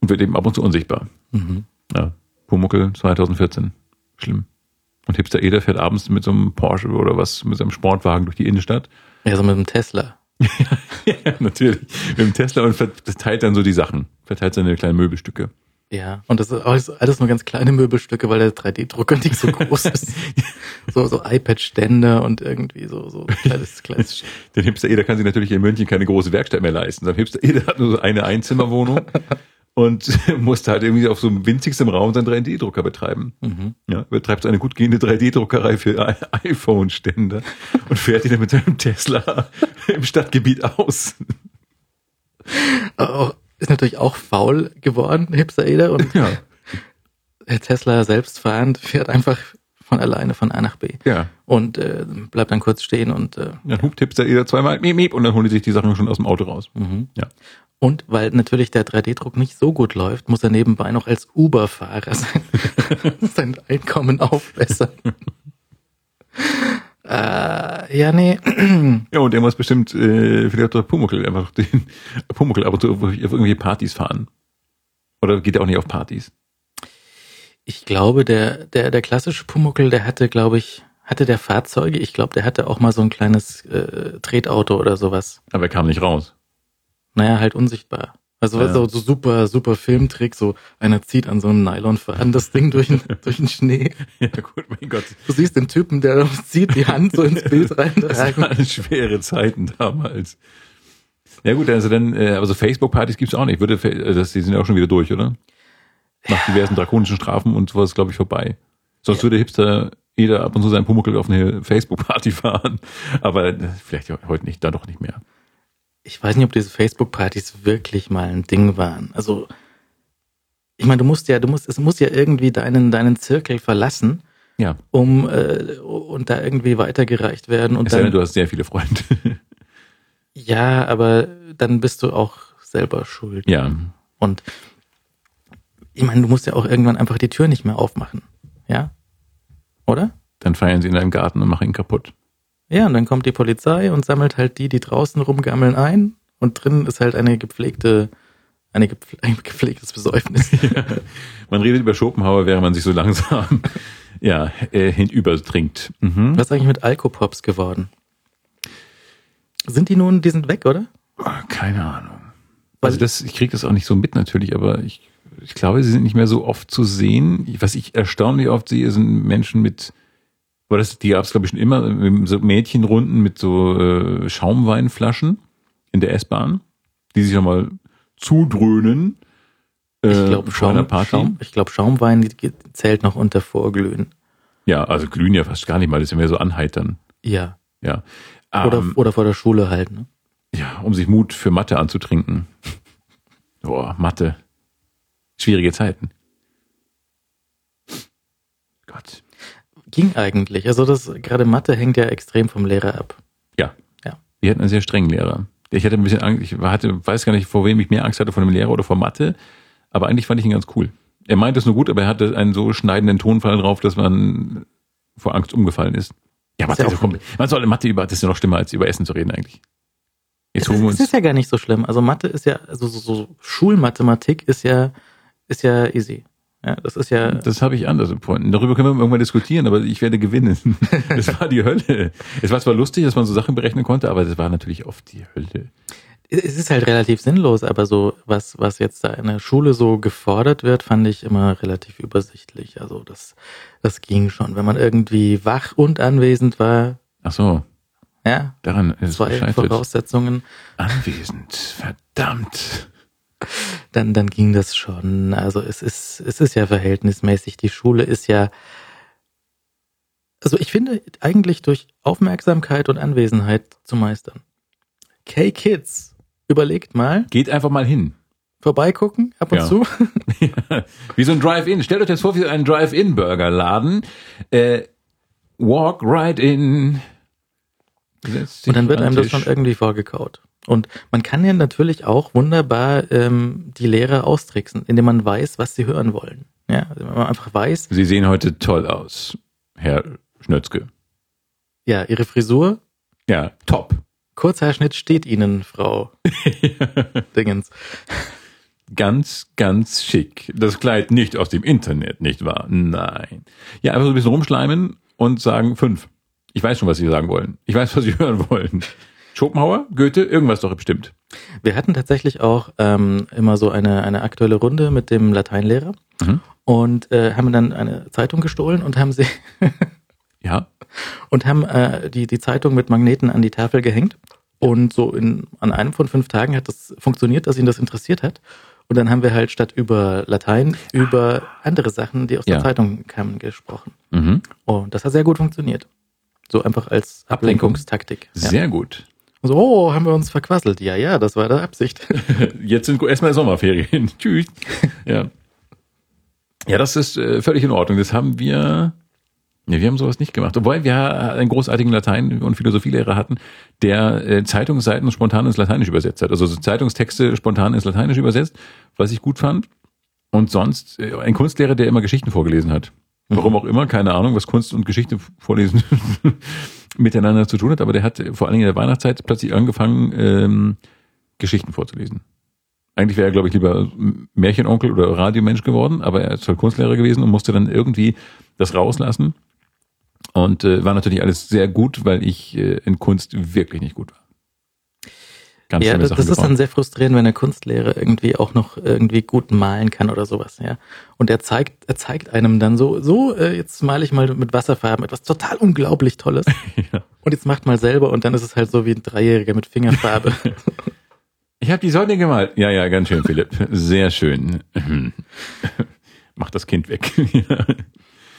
und wird eben ab und zu unsichtbar. Mhm. Ja, Pumuckel 2014. Schlimm. Und Hipster Eder fährt abends mit so einem Porsche oder was, mit seinem Sportwagen durch die Innenstadt. Ja, so mit dem Tesla. [laughs] ja, natürlich. Mit dem Tesla und verteilt dann so die Sachen. Verteilt seine kleinen Möbelstücke. Ja, und das ist alles, alles nur ganz kleine Möbelstücke, weil der 3D-Drucker nicht so groß ist. [laughs] so so iPad-Stände und irgendwie so so kleines, kleines. [laughs] Den Hipster Eder kann sich natürlich in München keine große Werkstatt mehr leisten. Sein Hipster Eder hat nur so eine Einzimmerwohnung und [laughs] musste halt irgendwie auf so einem winzigstem Raum seinen 3D-Drucker betreiben. Mhm. Ja, betreibt eine gut gehende 3D-Druckerei für [laughs] I- iPhone-Stände und fährt ihn dann mit seinem Tesla [laughs] im Stadtgebiet aus. Oh, ist natürlich auch faul geworden, Hipster Eder und Ja, der Tesla selbstfahrend fährt einfach von alleine von A nach B ja. und äh, bleibt dann kurz stehen und äh, Dann hupt Hipster Eder zweimal miep, miep, und dann holen die sich die Sachen schon aus dem Auto raus. mhm. Ja. Und weil natürlich der 3D-Druck nicht so gut läuft, muss er nebenbei noch als Uber-Fahrer sein, [laughs] sein Einkommen aufbessern. [laughs] äh, ja, nee. [clears throat] Ja, und er muss bestimmt äh, vielleicht auch Pumuckl einfach den [laughs] Pumuckl ab und zu auf irgendwelche Partys fahren. Oder geht er auch nicht auf Partys? Ich glaube, der, der, der klassische Pumuckel, der hatte, glaube ich, hatte der Fahrzeuge. Ich glaube, der hatte auch mal so ein kleines äh, Tretauto oder sowas. Aber er kam nicht raus. Naja, halt unsichtbar. Also Ja. so, so super, super Filmtrick, so einer zieht an so einem Nylonfaden das Ding durch, den- [laughs] durch den Schnee. Ja gut, mein Gott. Du siehst den Typen, der zieht die Hand so ins Bild [laughs] Das reintragen. waren schwere Zeiten damals. Ja gut, also dann, äh, also Facebook-Partys gibt's auch nicht. Würde, äh, das, die sind ja auch schon wieder durch, oder? Nach diversen drakonischen Strafen und sowas, glaube ich, vorbei. Sonst würde Hipster jeder ab und zu seinen Pumuckl auf eine [laughs] Facebook-Party fahren. Aber äh, vielleicht ja heute nicht, da doch nicht mehr. Ich weiß nicht, ob diese Facebook-Partys wirklich mal ein Ding waren. Also, ich meine, du musst ja, du musst, es muss ja irgendwie deinen, deinen Zirkel verlassen, Ja, um äh, und da irgendwie weitergereicht werden. Und es sei denn, dann, du hast sehr viele Freunde. [laughs] ja, aber dann bist du auch selber schuld. ja, Und ich meine, du musst ja auch irgendwann einfach die Tür nicht mehr aufmachen. Ja? Oder? dann feiern sie in deinem Garten und machen ihn kaputt. Ja, und dann kommt die Polizei und sammelt halt die, die draußen rumgammeln, ein. Und drin ist halt eine gepflegte, eine gepfle [laughs] ein gepflegtes Besäufnis. [laughs] Man redet über Schopenhauer, während man sich so langsam [laughs] ja, äh, hinüber trinkt. Mhm. Was ist eigentlich mit Alkopops geworden? Sind die nun, die sind weg, oder? Keine Ahnung. Also das, ich kriege das auch nicht so mit natürlich, aber ich, ich glaube, sie sind nicht mehr so oft zu sehen. Was ich erstaunlich oft sehe, sind Menschen mit, aber das, die gab es glaube ich schon immer, so Mädchenrunden mit so äh, Schaumweinflaschen in der S-Bahn, die sich nochmal zudröhnen. Ich äh, glaube, vor einer Schaum, Party. Schaum, ich glaub, Schaumwein zählt noch unter Vorglühen. Ja, also glühen ja fast gar nicht mal, das ist ja mehr so anheitern. Ja. Ja. Oder, Ähm, oder vor der Schule halt, ne? Ja, um sich Mut für Mathe anzutrinken. Boah, Mathe. Schwierige Zeiten. Gott. Ging eigentlich. Also das, gerade Mathe hängt ja extrem vom Lehrer ab. Ja. Ja. Wir hatten einen sehr strengen Lehrer. Ich hatte ein bisschen Angst, ich hatte, weiß gar nicht, vor wem ich mehr Angst hatte, von dem Lehrer oder vor Mathe. Aber eigentlich fand ich ihn ganz cool. Er meinte es nur gut, aber er hatte einen so schneidenden Tonfall drauf, dass man vor Angst umgefallen ist. Ja, Mathe ist ja komplett. Man soll Mathe über, das ist ja noch schlimmer, als über Essen zu reden eigentlich. Jetzt holen wir uns. ist ja gar nicht so schlimm. Also Mathe ist ja, also so, so Schulmathematik ist ja, ist ja easy. Ja, das ist ja, Das habe ich anders empfunden. Darüber können wir irgendwann diskutieren, aber ich werde gewinnen. [laughs] Das war die Hölle. Es war zwar lustig, dass man so Sachen berechnen konnte, aber das war natürlich oft die Hölle. es ist halt relativ sinnlos, aber so, was, was jetzt da in der Schule so gefordert wird, fand ich immer relativ übersichtlich. Also das, das ging schon. Wenn man irgendwie wach und anwesend war, Ach so, ja, daran ist es zwei gescheitert. Voraussetzungen, Anwesend, verdammt. Dann, dann ging das schon. Also es ist, es ist ja verhältnismäßig. Die Schule ist ja, also ich finde eigentlich durch Aufmerksamkeit und Anwesenheit zu meistern. K-Kids, überlegt mal, Geht einfach mal hin. vorbeigucken ab und Ja. zu. [laughs] Wie so ein Drive-In. Stellt euch das vor wie ein Drive-In-Burgerladen. Äh, walk right in. Und dann wird einem das schon irgendwie vorgekaut. Und man kann ja natürlich auch wunderbar ähm, die Lehrer austricksen, indem man weiß, was sie hören wollen. Ja, also wenn man einfach weiß, Sie sehen heute toll aus, Herr Schnötzke. ja, ihre Frisur, Ja, top. Kurzhaarschnitt steht ihnen, Frau [laughs] Dingens. Ganz, ganz schick. Das Kleid nicht aus dem Internet, nicht wahr? Nein. Ja, einfach so ein bisschen rumschleimen und sagen fünf. Ich weiß schon, was Sie sagen wollen. Ich weiß, was Sie [laughs] hören wollen. Schopenhauer, Goethe, irgendwas doch bestimmt. Wir hatten tatsächlich auch ähm, immer so eine, eine aktuelle Runde mit dem Lateinlehrer Mhm. und äh, haben dann eine Zeitung gestohlen und haben sie [laughs] Ja. und haben äh, die, die Zeitung mit Magneten an die Tafel gehängt. Und so in, an einem von fünf Tagen hat das funktioniert, dass ihn das interessiert hat. Und dann haben wir halt statt über Latein über andere Sachen, die aus Ja. der Zeitung kamen, gesprochen. Mhm. Und das hat sehr gut funktioniert. So einfach als Ablenkung. Ablenkungstaktik. Ja. Sehr So, oh, haben wir uns verquasselt. Ja, ja, das war der Absicht. [laughs] Jetzt sind erstmal Sommerferien. [laughs] Tschüss. Ja. Ja, das ist äh, völlig in Ordnung. Das haben wir. Ja, wir haben sowas nicht gemacht. Obwohl wir einen großartigen Latein- und Philosophielehrer hatten, der äh, Zeitungsseiten spontan ins Lateinische übersetzt hat. Also so Zeitungstexte spontan ins Lateinische übersetzt, was ich gut fand. Und sonst äh, ein Kunstlehrer, der immer Geschichten vorgelesen hat. Warum auch immer, keine Ahnung, was Kunst und Geschichte vorlesen [laughs] miteinander zu tun hat, aber der hat vor allen Dingen in der Weihnachtszeit plötzlich angefangen, ähm, Geschichten vorzulesen. Eigentlich wäre er, glaube ich, lieber Märchenonkel oder Radiomensch geworden, aber er ist halt Kunstlehrer gewesen und musste dann irgendwie das rauslassen. Und äh, war natürlich alles sehr gut, weil ich äh, in Kunst wirklich nicht gut war. Ganz Ja, das, Sachen das ist gebaut. dann sehr frustrierend, wenn der Kunstlehrer irgendwie auch noch irgendwie gut malen kann oder sowas, ja. Und er zeigt, er zeigt einem dann so, so, äh, jetzt male ich mal mit Wasserfarben etwas total unglaublich Tolles. [laughs] Ja. Und jetzt macht mal selber und dann ist es halt so wie ein Dreijähriger mit Fingerfarbe. [laughs] Ich habe die Sonne gemalt. Ja, ja, ganz schön, Philipp. Sehr schön. [laughs] Mach das Kind weg.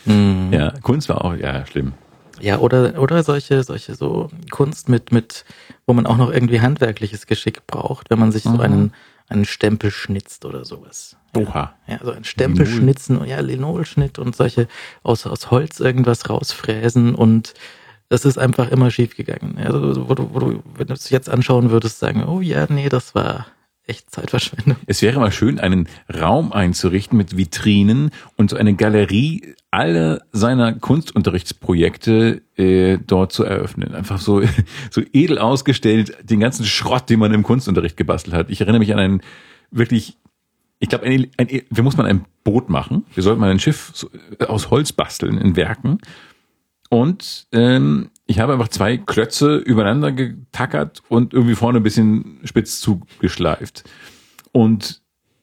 Hm. ja, Kunst war auch, ja, schlimm. Ja, oder, oder solche, solche so Kunst mit, mit, wo man auch noch irgendwie handwerkliches Geschick braucht, wenn man sich so Mhm. einen, einen Stempel schnitzt oder sowas. Oha. Ja, so ein Stempel Linol. schnitzen, ja, Linolschnitt und solche aus, aus Holz irgendwas rausfräsen und das ist einfach immer schief gegangen. Also, wo du, wo du, wenn du es jetzt anschauen würdest, sagen, oh ja, nee, das war echt Zeitverschwendung. Es wäre mal schön, einen Raum einzurichten mit Vitrinen und so eine Galerie aller seiner Kunstunterrichtsprojekte äh, dort zu eröffnen. Einfach so, [laughs] so edel ausgestellt, den ganzen Schrott, den man im Kunstunterricht gebastelt hat. Ich erinnere mich an einen wirklich, ich glaube, ein, ein, wir muss mal ein Boot machen. Wir sollten mal ein Schiff äh, aus Holz basteln in Werken. Und ähm, ich habe einfach zwei Klötze übereinander getackert und irgendwie vorne ein bisschen spitz zugeschleift. Und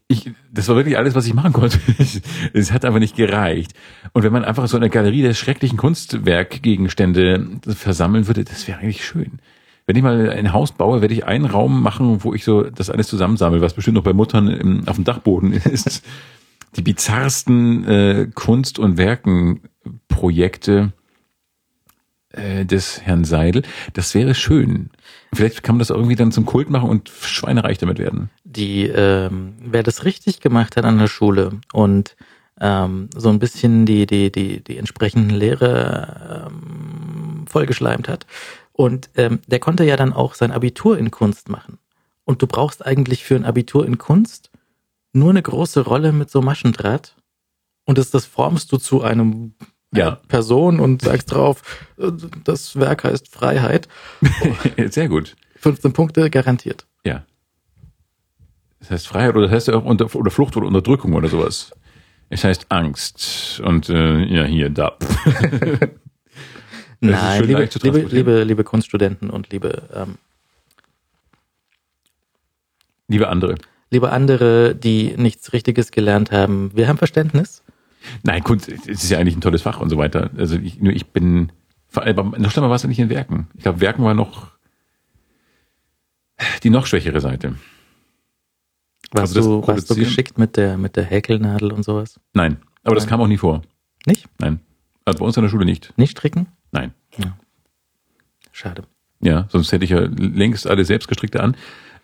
ich, das war wirklich alles, was ich machen konnte. [laughs] Es hat aber nicht gereicht. Und wenn man einfach so eine Galerie der schrecklichen Kunstwerkgegenstände versammeln würde, das wäre eigentlich schön. Wenn ich mal ein Haus baue, werde ich einen Raum machen, wo ich so das alles zusammensammle, was bestimmt noch bei Muttern im, auf dem Dachboden [laughs] ist. Die bizarrsten äh, Kunst- und Werkenprojekte äh, des Herrn Seidel. Das wäre schön. Vielleicht kann man das irgendwie dann zum Kult machen und schweinereich damit werden. Die, ähm, wer das richtig gemacht hat an der Schule und ähm, so ein bisschen die, die, die, die entsprechenden Lehre ähm, vollgeschleimt hat. Und ähm, der konnte ja dann auch sein Abitur in Kunst machen. Und du brauchst eigentlich für ein Abitur in Kunst nur eine große Rolle mit so Maschendraht. Und das, das formst du zu einem Ja. Person und sagst drauf, äh, das Werk heißt Freiheit. [laughs] Sehr gut. 15 Punkte garantiert. Ja. Das heißt Freiheit oder das heißt auch unter, oder Flucht oder Unterdrückung oder sowas. Es heißt Angst. Und äh, ja, hier, da. [laughs] Nein, liebe, liebe, liebe, liebe Kunststudenten und liebe, ähm, Liebe andere. liebe andere, die nichts Richtiges gelernt haben, wir haben Verständnis. Nein, Kunst es ist ja eigentlich ein tolles Fach und so weiter. Also ich, nur ich bin, vor allem, noch schlimmer war es ja nicht in Werken. Ich glaube, Werken war noch die noch schwächere Seite. Warst, Also das du, warst du geschickt mit der, mit der Häkelnadel und sowas? Nein, aber das Nein. kam auch nie vor. Nicht? Nein. Also bei uns an der Schule nicht. Nicht stricken? Nein. Schade. Ja, sonst hätte ich ja längst alle selbstgestrickte an.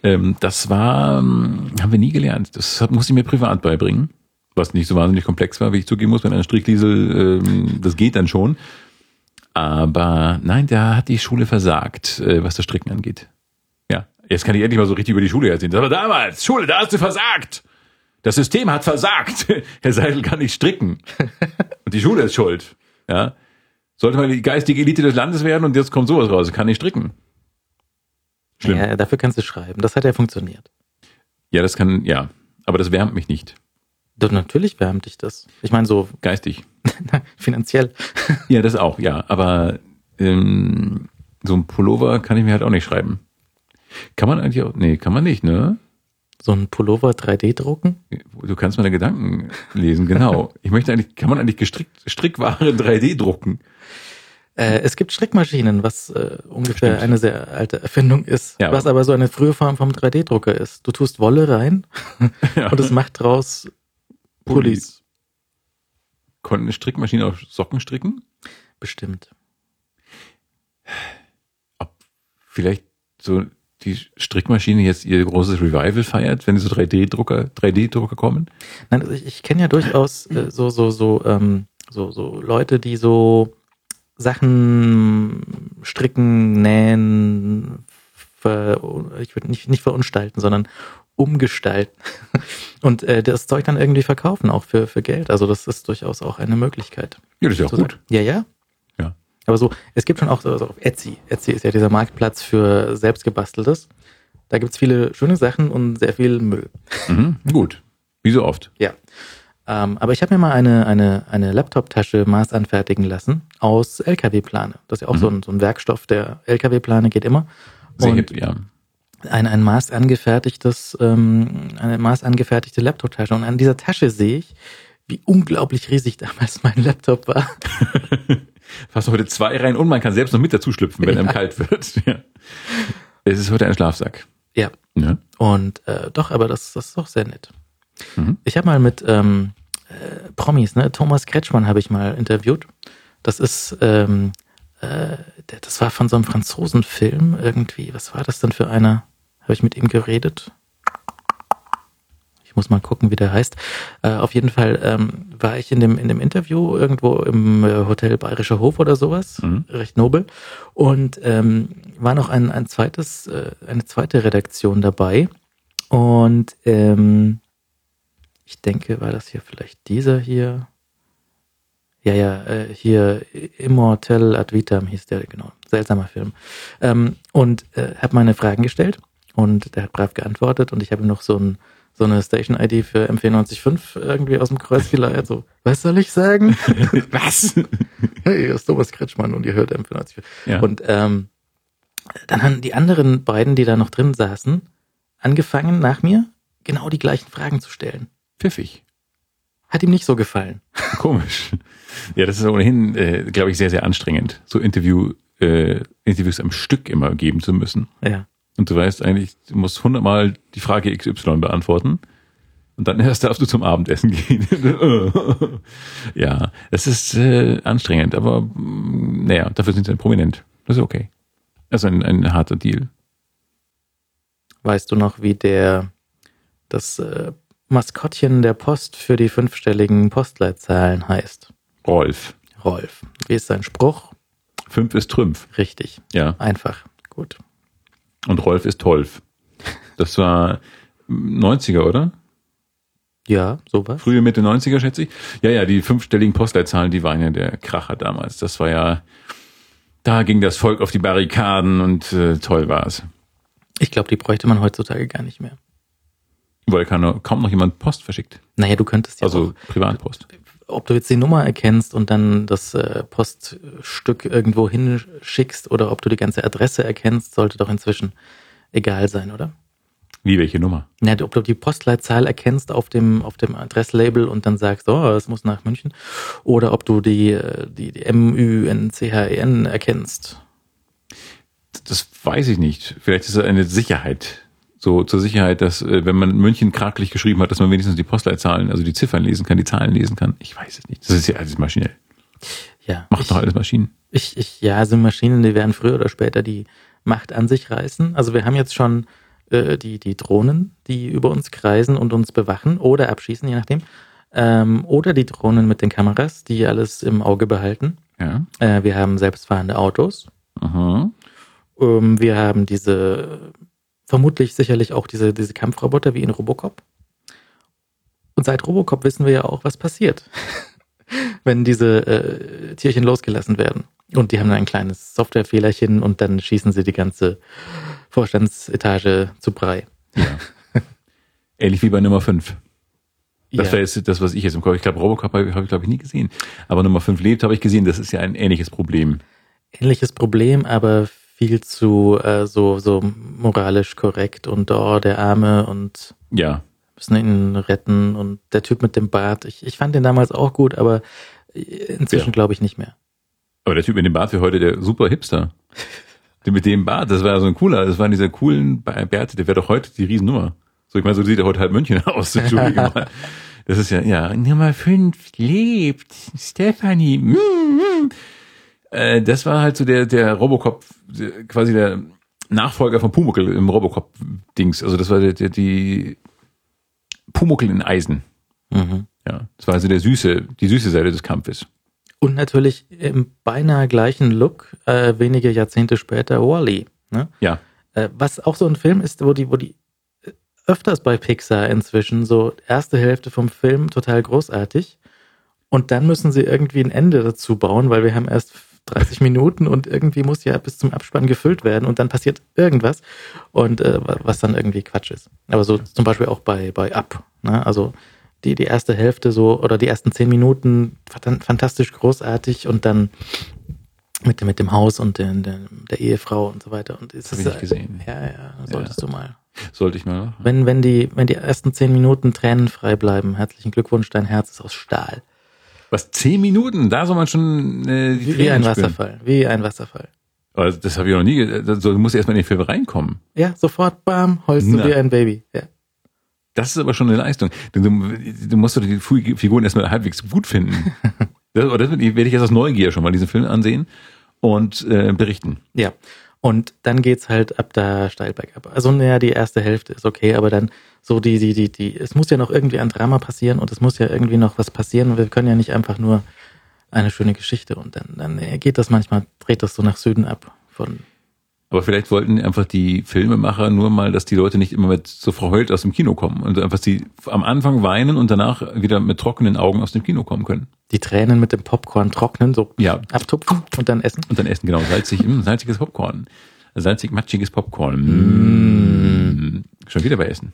Ähm, das war, ähm, haben wir nie gelernt. Das musste ich mir privat beibringen. Was nicht so wahnsinnig komplex war, wie ich zugeben muss, wenn ein Strickliesel, ähm, das geht dann schon. Aber nein, da hat die Schule versagt, äh, was das Stricken angeht. Ja, jetzt kann ich endlich mal so richtig über die Schule erzählen. Aber damals, Schule, da hast du versagt. Das System hat versagt. [laughs] Herr Seidel kann nicht stricken. Und die Schule ist schuld. Ja. Sollte mal die geistige Elite des Landes werden und jetzt kommt sowas raus. Kann nicht stricken. Schlimm. Ja. Ja, dafür kannst du schreiben. Das hat ja funktioniert. das kann, ja. Aber das wärmt mich nicht. Doch, natürlich wärmt dich das. Ich meine, so Geistig. [laughs] finanziell. Ja, das auch, ja. Aber ähm, so ein Pullover kann ich mir halt auch nicht schreiben. Kann man eigentlich auch, nee, kann man nicht, ne? So ein Pullover 3D drucken? Du kannst meine Gedanken lesen, genau. Ich möchte eigentlich, kann man eigentlich gestrickt, Strickware 3D drucken? Äh, es gibt Strickmaschinen, was äh, ungefähr Stimmt. eine sehr alte Erfindung ist, Ja. was aber so eine frühe Form vom 3D-Drucker ist. Du tust Wolle rein [laughs] Ja. und es macht draus Pullis. Konnten eine Strickmaschine auch Socken stricken? Bestimmt. Ob vielleicht so die Strickmaschine jetzt ihr großes Revival feiert, wenn so 3D-Drucker, 3D-Drucker kommen? Nein, also ich, ich kenne ja durchaus äh, so, so, so, ähm, so, so Leute, die so Sachen stricken, nähen, ver, ich würde nicht, nicht verunstalten, sondern umgestalten [laughs] und äh, das Zeug dann irgendwie verkaufen, auch für, für Geld. Also das ist durchaus auch eine Möglichkeit. Ja, das ist ja auch gut. Ja, ja. Ja. Aber so, es gibt schon auch so, so auf Etsy. Etsy ist ja dieser Marktplatz für selbstgebasteltes. Da gibt's viele schöne Sachen und sehr viel Müll. Mhm, gut. Wie so oft. Ja. Ähm, aber ich habe mir mal eine, eine, eine Laptop-Tasche maßanfertigen lassen aus LKW-Plane. Das ist ja auch Mhm. so, ein, so ein Werkstoff der LKW-Plane, geht immer. Sehr und hip, ja. Ein, ein maßangefertigtes, ähm, eine maßangefertigte Laptop-Tasche. Und an dieser Tasche sehe ich, wie unglaublich riesig damals mein Laptop war. [laughs] Fast heute zwei rein und man kann selbst noch mit dazu schlüpfen, wenn Ja. einem kalt wird. [laughs] Ja. Es ist heute ein Schlafsack. Ja. Ne? Und äh, doch, aber das, das ist doch sehr nett. Mhm. Ich habe mal mit ähm, äh, Promis, ne, Thomas Kretschmann habe ich mal interviewt. Das ist, ähm, äh, das war von so einem Franzosenfilm irgendwie. Was war das denn für einer? Habe ich mit ihm geredet? Ich muss mal gucken, wie der heißt. Äh, auf jeden Fall ähm, war ich in dem, in dem Interview irgendwo im äh, Hotel Bayerischer Hof oder sowas, Mhm. recht nobel. Und ähm, war noch ein, ein zweites, äh, eine zweite Redaktion dabei. Und ähm, ich denke, war das hier vielleicht dieser hier? Ja, ja, äh, hier Immortel Ad Vitam hieß der, genau. Seltsamer Film. Ähm, und äh, habe meine Fragen gestellt und der hat brav geantwortet und ich habe ihm noch so, ein, so eine Station-ID für M495 irgendwie aus dem Kreuz geleiert. So, was soll ich sagen? [laughs] Was? hey, hier ist Thomas Kretschmann und ihr hört M495. Ja. Und ähm, dann haben die anderen beiden, die da noch drin saßen, angefangen nach mir genau die gleichen Fragen zu stellen. Pfiffig. Hat ihm nicht so gefallen. [laughs] Komisch. Ja, das ist ohnehin, äh, glaube ich, sehr, sehr anstrengend, so Interview, äh, Interviews am Stück immer geben zu müssen. Ja. Und du weißt eigentlich, du musst hundertmal die Frage XY beantworten. Und dann [laughs] erst darfst du zum Abendessen gehen. [laughs] ja, es ist äh, anstrengend, aber mm, naja, dafür sind sie dann prominent. Das ist okay. Das ist ein, ein harter Deal. Weißt du noch, wie der das äh, Maskottchen der Post für die fünfstelligen Postleitzahlen heißt? Rolf. Rolf. Wie ist sein Spruch? Fünf ist Trümpf. Richtig. Ja. Einfach. Gut. Und Rolf ist Tolf. Das war 90er, oder? Ja, sowas. Frühe Mitte 90er, schätze ich. Ja, ja, die fünfstelligen Postleitzahlen, die waren ja der Kracher damals. Das war ja, da ging das Volk auf die Barrikaden und äh, toll war es. Ich glaube, die bräuchte man heutzutage gar nicht mehr. Weil kaum, kaum noch jemand Post verschickt. Naja, du könntest ja Also auch, Privatpost. ob du jetzt die Nummer erkennst und dann das äh, Poststück irgendwo hinschickst oder ob du die ganze Adresse erkennst, sollte doch inzwischen egal sein, oder? Wie, welche Nummer? Ja, ob du die Postleitzahl erkennst auf dem, auf dem Adresslabel und dann sagst, oh, es muss nach München. Oder ob du die, äh, die, die M-Ü-N-C-H-E-N E erkennst. Das weiß ich nicht. Vielleicht ist es eine Sicherheit. So zur Sicherheit, dass äh, wenn man München krakelig geschrieben hat, dass man wenigstens die Postleitzahlen, also die Ziffern lesen kann, die Zahlen lesen kann. Ich weiß es nicht. Das ist ja alles maschinell. Ja. Macht ich, doch alles Maschinen. Ich, ich, ja, so Maschinen, die werden früher oder später die Macht an sich reißen. Also wir haben jetzt schon äh, die, die Drohnen, die über uns kreisen und uns bewachen oder abschießen, je nachdem. Ähm, oder die Drohnen mit den Kameras, die alles im Auge behalten. Ja. Äh, wir haben selbstfahrende Autos. Aha. Ähm, wir haben diese, vermutlich sicherlich auch diese, diese Kampfroboter wie in Robocop. Und seit Robocop wissen wir ja auch, was passiert, [laughs] wenn diese äh, Tierchen losgelassen werden. Und die haben dann ein kleines Softwarefehlerchen und dann schießen sie die ganze Vorstandsetage zu Brei. Ja. [laughs] Ähnlich wie bei Nummer 5. Das Ja. wäre jetzt das, was ich jetzt im Kopf. Ich glaube, Robocop habe hab ich, glaube ich, nie gesehen. Aber Nummer 5 lebt, habe ich gesehen. Das ist ja ein ähnliches Problem. Ähnliches Problem, aber viel zu äh, so, so moralisch korrekt und oh, der Arme und Ja. müssen ihn retten und der Typ mit dem Bart. Ich, ich fand den damals auch gut, aber inzwischen Ja. glaube ich nicht mehr. Aber der Typ mit dem Bart für heute der super Hipster. [laughs] Der mit dem Bart, das war so ein cooler, das waren diese coolen Bärte, der wäre doch heute die Riesennummer. So, ich meine, so sieht er heute halb München [laughs] aus. [laughs] Entschuldigung mal. Das ist ja, ja, Nummer 5 lebt, Stephanie. Mm, mm. Äh, das war halt so der, der Robocop, quasi der Nachfolger von Pumuckel im Robocop-Dings. Also das war der, der, die Pumuckel in Eisen. Mhm. Ja, das war also der süße, die süße Seite des Kampfes. Und natürlich im beinahe gleichen Look, äh, wenige Jahrzehnte später, Wally. Ne? Ja, Äh, was auch so ein Film ist, wo die, wo die äh, öfters bei Pixar inzwischen so erste Hälfte vom Film total großartig und dann müssen sie irgendwie ein Ende dazu bauen, weil wir haben erst 30 Minuten und irgendwie muss ja bis zum Abspann gefüllt werden und dann passiert irgendwas und äh, wa- was dann irgendwie Quatsch ist. Aber so zum Beispiel auch bei, bei Up. Ne? Also die, die erste Hälfte so oder die ersten zehn Minuten fan- fantastisch großartig und dann mit, dem- mit dem Haus und den, der, der Ehefrau und so weiter. Und es Hab ist, ich nicht gesehen. Ja, ja, solltest du mal. sollte ich mal. Wenn, wenn die, wenn die ersten zehn Minuten tränenfrei bleiben, herzlichen Glückwunsch, dein Herz ist aus Stahl. Was, zehn Minuten? Da soll man schon äh, die Wie, wie Tränen ein spüren. Wasserfall. Wie ein Wasserfall. Aber das habe ich noch nie. das- Du musst erstmal in den Film reinkommen. Ja, sofort, bam, heulst du Na. wie ein Baby. Ja. Das ist aber schon eine Leistung. Denn du, du musst doch die Figuren erstmal halbwegs gut finden. [laughs] das, oder das werde ich jetzt aus Neugier schon mal diesen Film ansehen und äh, berichten. Ja. Und dann geht's halt ab da steil bergab. Also, naja, die erste Hälfte ist okay, aber dann so die, die, die, die, es muss ja noch irgendwie ein Drama passieren und es muss ja irgendwie noch was passieren. Wir können ja nicht einfach nur eine schöne Geschichte und dann, dann geht das manchmal, dreht das so nach Süden ab von, Aber vielleicht wollten einfach die Filmemacher nur mal, dass die Leute nicht immer mit so verheult aus dem Kino kommen und einfach sie am Anfang weinen und danach wieder mit trockenen Augen aus dem Kino kommen können. die Tränen mit dem Popcorn trocknen, so Ja, abtupfen und dann essen. und dann essen, genau, salzig, mm, salziges Popcorn. Salzig, matschiges Popcorn. Mm. Schon wieder bei Essen.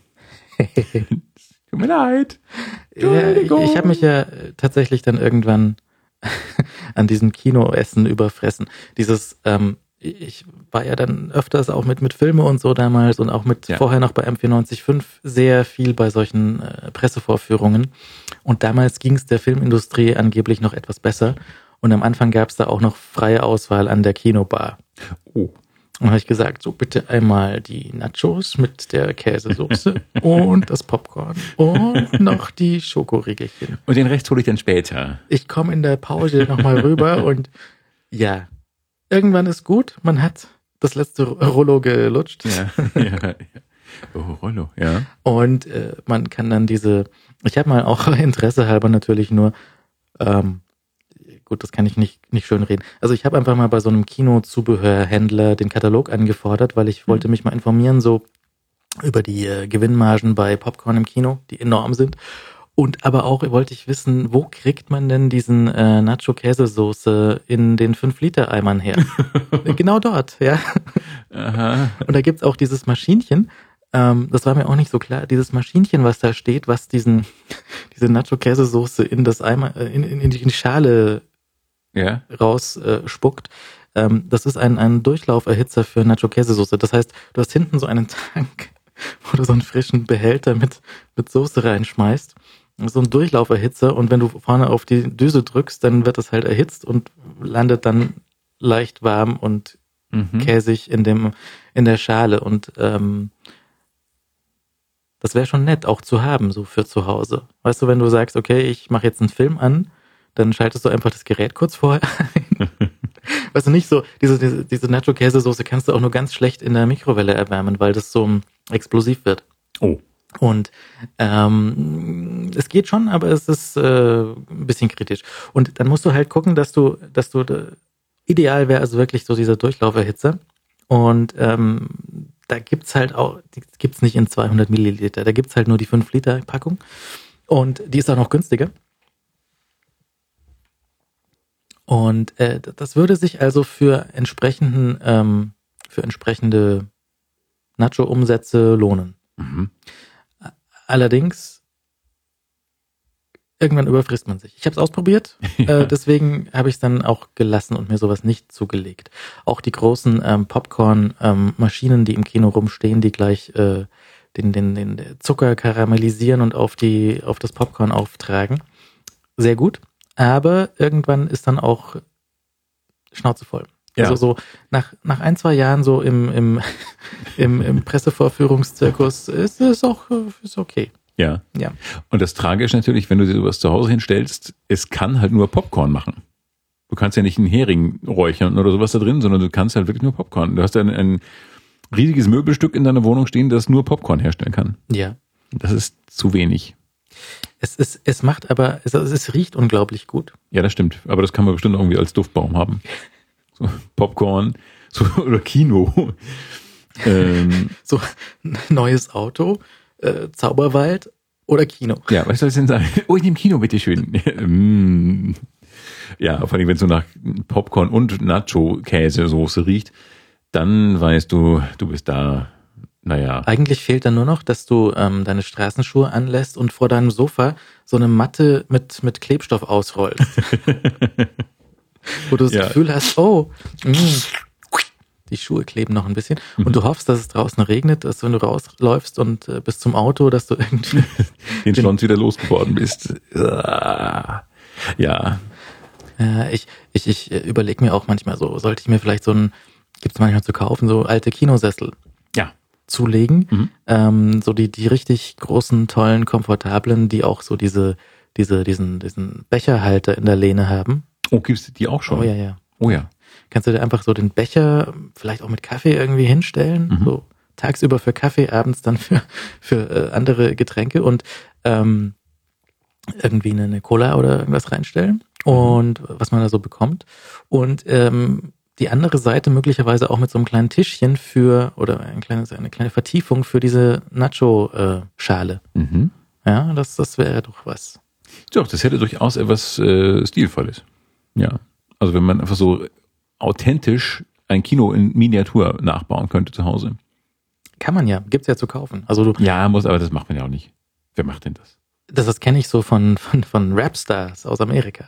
[laughs] Tut mir leid. Ja, ich habe mich ja äh, tatsächlich dann irgendwann [laughs] an diesem Kinoessen überfressen. Dieses, ähm, ich war ja dann öfters auch mit, mit Filme und so damals und auch mit Ja. vorher noch bei M945 sehr viel bei solchen äh, Pressevorführungen. Und damals ging es der Filmindustrie angeblich noch etwas besser. Und am Anfang gab es da auch noch freie Auswahl an der Kinobar. Oh. Und habe ich gesagt, so bitte einmal die Nachos mit der Käsesoße [laughs] und das Popcorn und noch die Schokoriegelchen. Und den Rest hole ich dann später. Ich komme in der Pause nochmal rüber [laughs] und ja, irgendwann ist gut. Man hat das letzte Rollo gelutscht Ja, [laughs] ja, ja. Oh, Rollo, ja. und äh, man kann dann diese, ich habe mal auch Interesse halber natürlich nur, ähm, gut, das kann ich nicht, nicht schön reden. Also ich habe einfach mal bei so einem Kinozubehörhändler den Katalog angefordert, weil ich wollte mich mal informieren, so über die äh, Gewinnmargen bei Popcorn im Kino, die enorm sind. Und aber auch wollte ich wissen, wo kriegt man denn diesen äh, Nacho-Käsesoße in den 5-Liter-Eimern her? [laughs] genau dort, ja. Aha. Und da gibt's auch dieses Maschinchen, ähm, das war mir auch nicht so klar, dieses Maschinchen, was da steht, was diesen, diese Nacho-Käsesoße in das Eimer, äh, in, in, in die Schale Ja. rausspuckt. Äh, spuckt. ähm, das ist ein, ein Durchlauferhitzer für Nacho-Käsesoße. Das heißt, du hast hinten so einen Tank, [laughs] wo du so einen frischen Behälter mit, mit Soße reinschmeißt. So ein Durchlauferhitzer und wenn du vorne auf die Düse drückst, dann wird das halt erhitzt und landet dann leicht warm und Mhm. käsig in dem in der Schale und ähm, das wäre schon nett auch zu haben so für zu Hause. Weißt du, wenn du sagst, okay, ich mache jetzt einen Film an, dann schaltest du einfach das Gerät kurz vorher [laughs] ein. weißt du nicht so diese diese, diese Nacho Käsesoße kannst du auch nur ganz schlecht in der Mikrowelle erwärmen, weil das so explosiv wird. Oh. Und ähm, es geht schon, aber es ist äh, ein bisschen kritisch. Und dann musst du halt gucken, dass du, dass du ideal wäre also wirklich so dieser Durchlauferhitzer. Und ähm, da gibt's halt auch, die gibt's nicht in 200 Milliliter, da gibt's halt nur die 5 Liter Packung. Und die ist auch noch günstiger. Und äh, das würde sich also für entsprechenden, ähm, für entsprechende Nacho-Umsätze lohnen. Mhm. Allerdings irgendwann überfrisst man sich. Ich habe es ausprobiert, [laughs] ja. äh, deswegen habe ich es dann auch gelassen und mir sowas nicht zugelegt. Auch die großen ähm, Popcorn-Maschinen, ähm, die im Kino rumstehen, die gleich äh, den, den, den Zucker karamellisieren und auf die auf das Popcorn auftragen. Sehr gut, aber irgendwann ist dann auch Schnauze voll. Ja. Also so nach, nach ein, zwei Jahren so im, im, [laughs] im, im Pressevorführungszirkus ist es auch ist okay. Ja. ja. Und das Tragische natürlich, wenn du dir sowas zu Hause hinstellst, es kann halt nur Popcorn machen. Du kannst ja nicht einen Hering räuchern oder sowas da drin, sondern du kannst halt wirklich nur Popcorn. Du hast ein, ein riesiges Möbelstück in deiner Wohnung stehen, das nur Popcorn herstellen kann. Ja. Das ist zu wenig. Es, ist, es macht aber, es, es riecht unglaublich gut. Ja, das stimmt. Aber das kann man bestimmt irgendwie als Duftbaum haben. So Popcorn so, oder Kino. [laughs] ähm, so neues Auto, äh, Zauberwald oder Kino. Ja, was soll es denn sein? Oh, ich nehme Kino, bitteschön. [laughs] Mm. ja, vor allem, wenn es so nach Popcorn und Nacho-Käsesoße riecht, dann weißt du, du bist da. Naja. Eigentlich fehlt dann nur noch, dass du ähm, deine Straßenschuhe anlässt und vor deinem Sofa so eine Matte mit, mit Klebstoff ausrollst. [laughs] Wo du das ja. Gefühl hast, oh, mh, mm, die Schuhe kleben noch ein bisschen. Mhm. Und du hoffst, dass es draußen regnet, dass wenn du rausläufst und äh, bis zum Auto, dass du irgendwie [laughs] den Schlons wieder losgeworden bist. ja. Ja, ich, ich, ich äh, überlege mir auch manchmal so, sollte ich mir vielleicht so ein, gibt es manchmal zu kaufen, so alte Kinosessel. Zulegen. Mhm. Ähm, so die, die richtig großen, tollen, komfortablen, die auch so diese, diese, diesen, diesen Becherhalter in der Lehne haben. Oh, gibt's die auch schon? Oh ja, ja. Oh ja. Kannst du dir einfach so den Becher vielleicht auch mit Kaffee irgendwie hinstellen? Mhm. So tagsüber für Kaffee, abends dann für, für äh, andere Getränke und ähm, irgendwie eine, eine Cola oder irgendwas reinstellen mhm. und was man da so bekommt. Und ähm, die andere Seite möglicherweise auch mit so einem kleinen Tischchen für oder ein kleines, eine kleine Vertiefung für diese Nacho-Schale. Mhm. Ja, das, das wäre doch was. Doch, das hätte durchaus etwas äh, Stilvolles. Ja. Also wenn man einfach so authentisch ein Kino in Miniatur nachbauen könnte zu Hause. Kann man ja, gibt's ja zu kaufen. Also du ja, muss, aber das macht man ja auch nicht. Wer macht denn das? Das, das kenne ich so von, von, von Rapstars aus Amerika,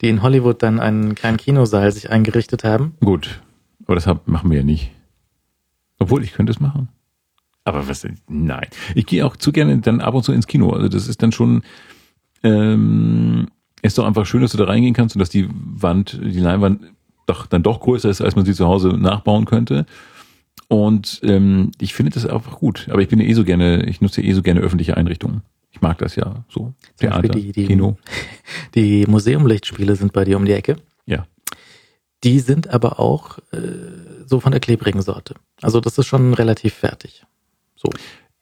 die in Hollywood dann einen kleinen Kinosaal sich eingerichtet haben. Gut, aber das machen wir ja nicht. Obwohl, ich könnte es machen. Aber was, nein. Ich gehe auch zu gerne dann ab und zu ins Kino. Also das ist dann schon, ähm, ist doch einfach schön, dass du da reingehen kannst und dass die Wand, die Leinwand doch dann doch größer ist, als man sie zu Hause nachbauen könnte. Und ähm, ich finde das einfach gut. Aber ich bin ja eh so gerne, ich nutze eh so gerne öffentliche Einrichtungen. Ich mag das ja so. Theater, die, die, Kino. [laughs] Die Museumlichtspiele sind bei dir um die Ecke. Ja. Die sind aber auch äh, so von der klebrigen Sorte. Also das ist schon relativ fertig. So.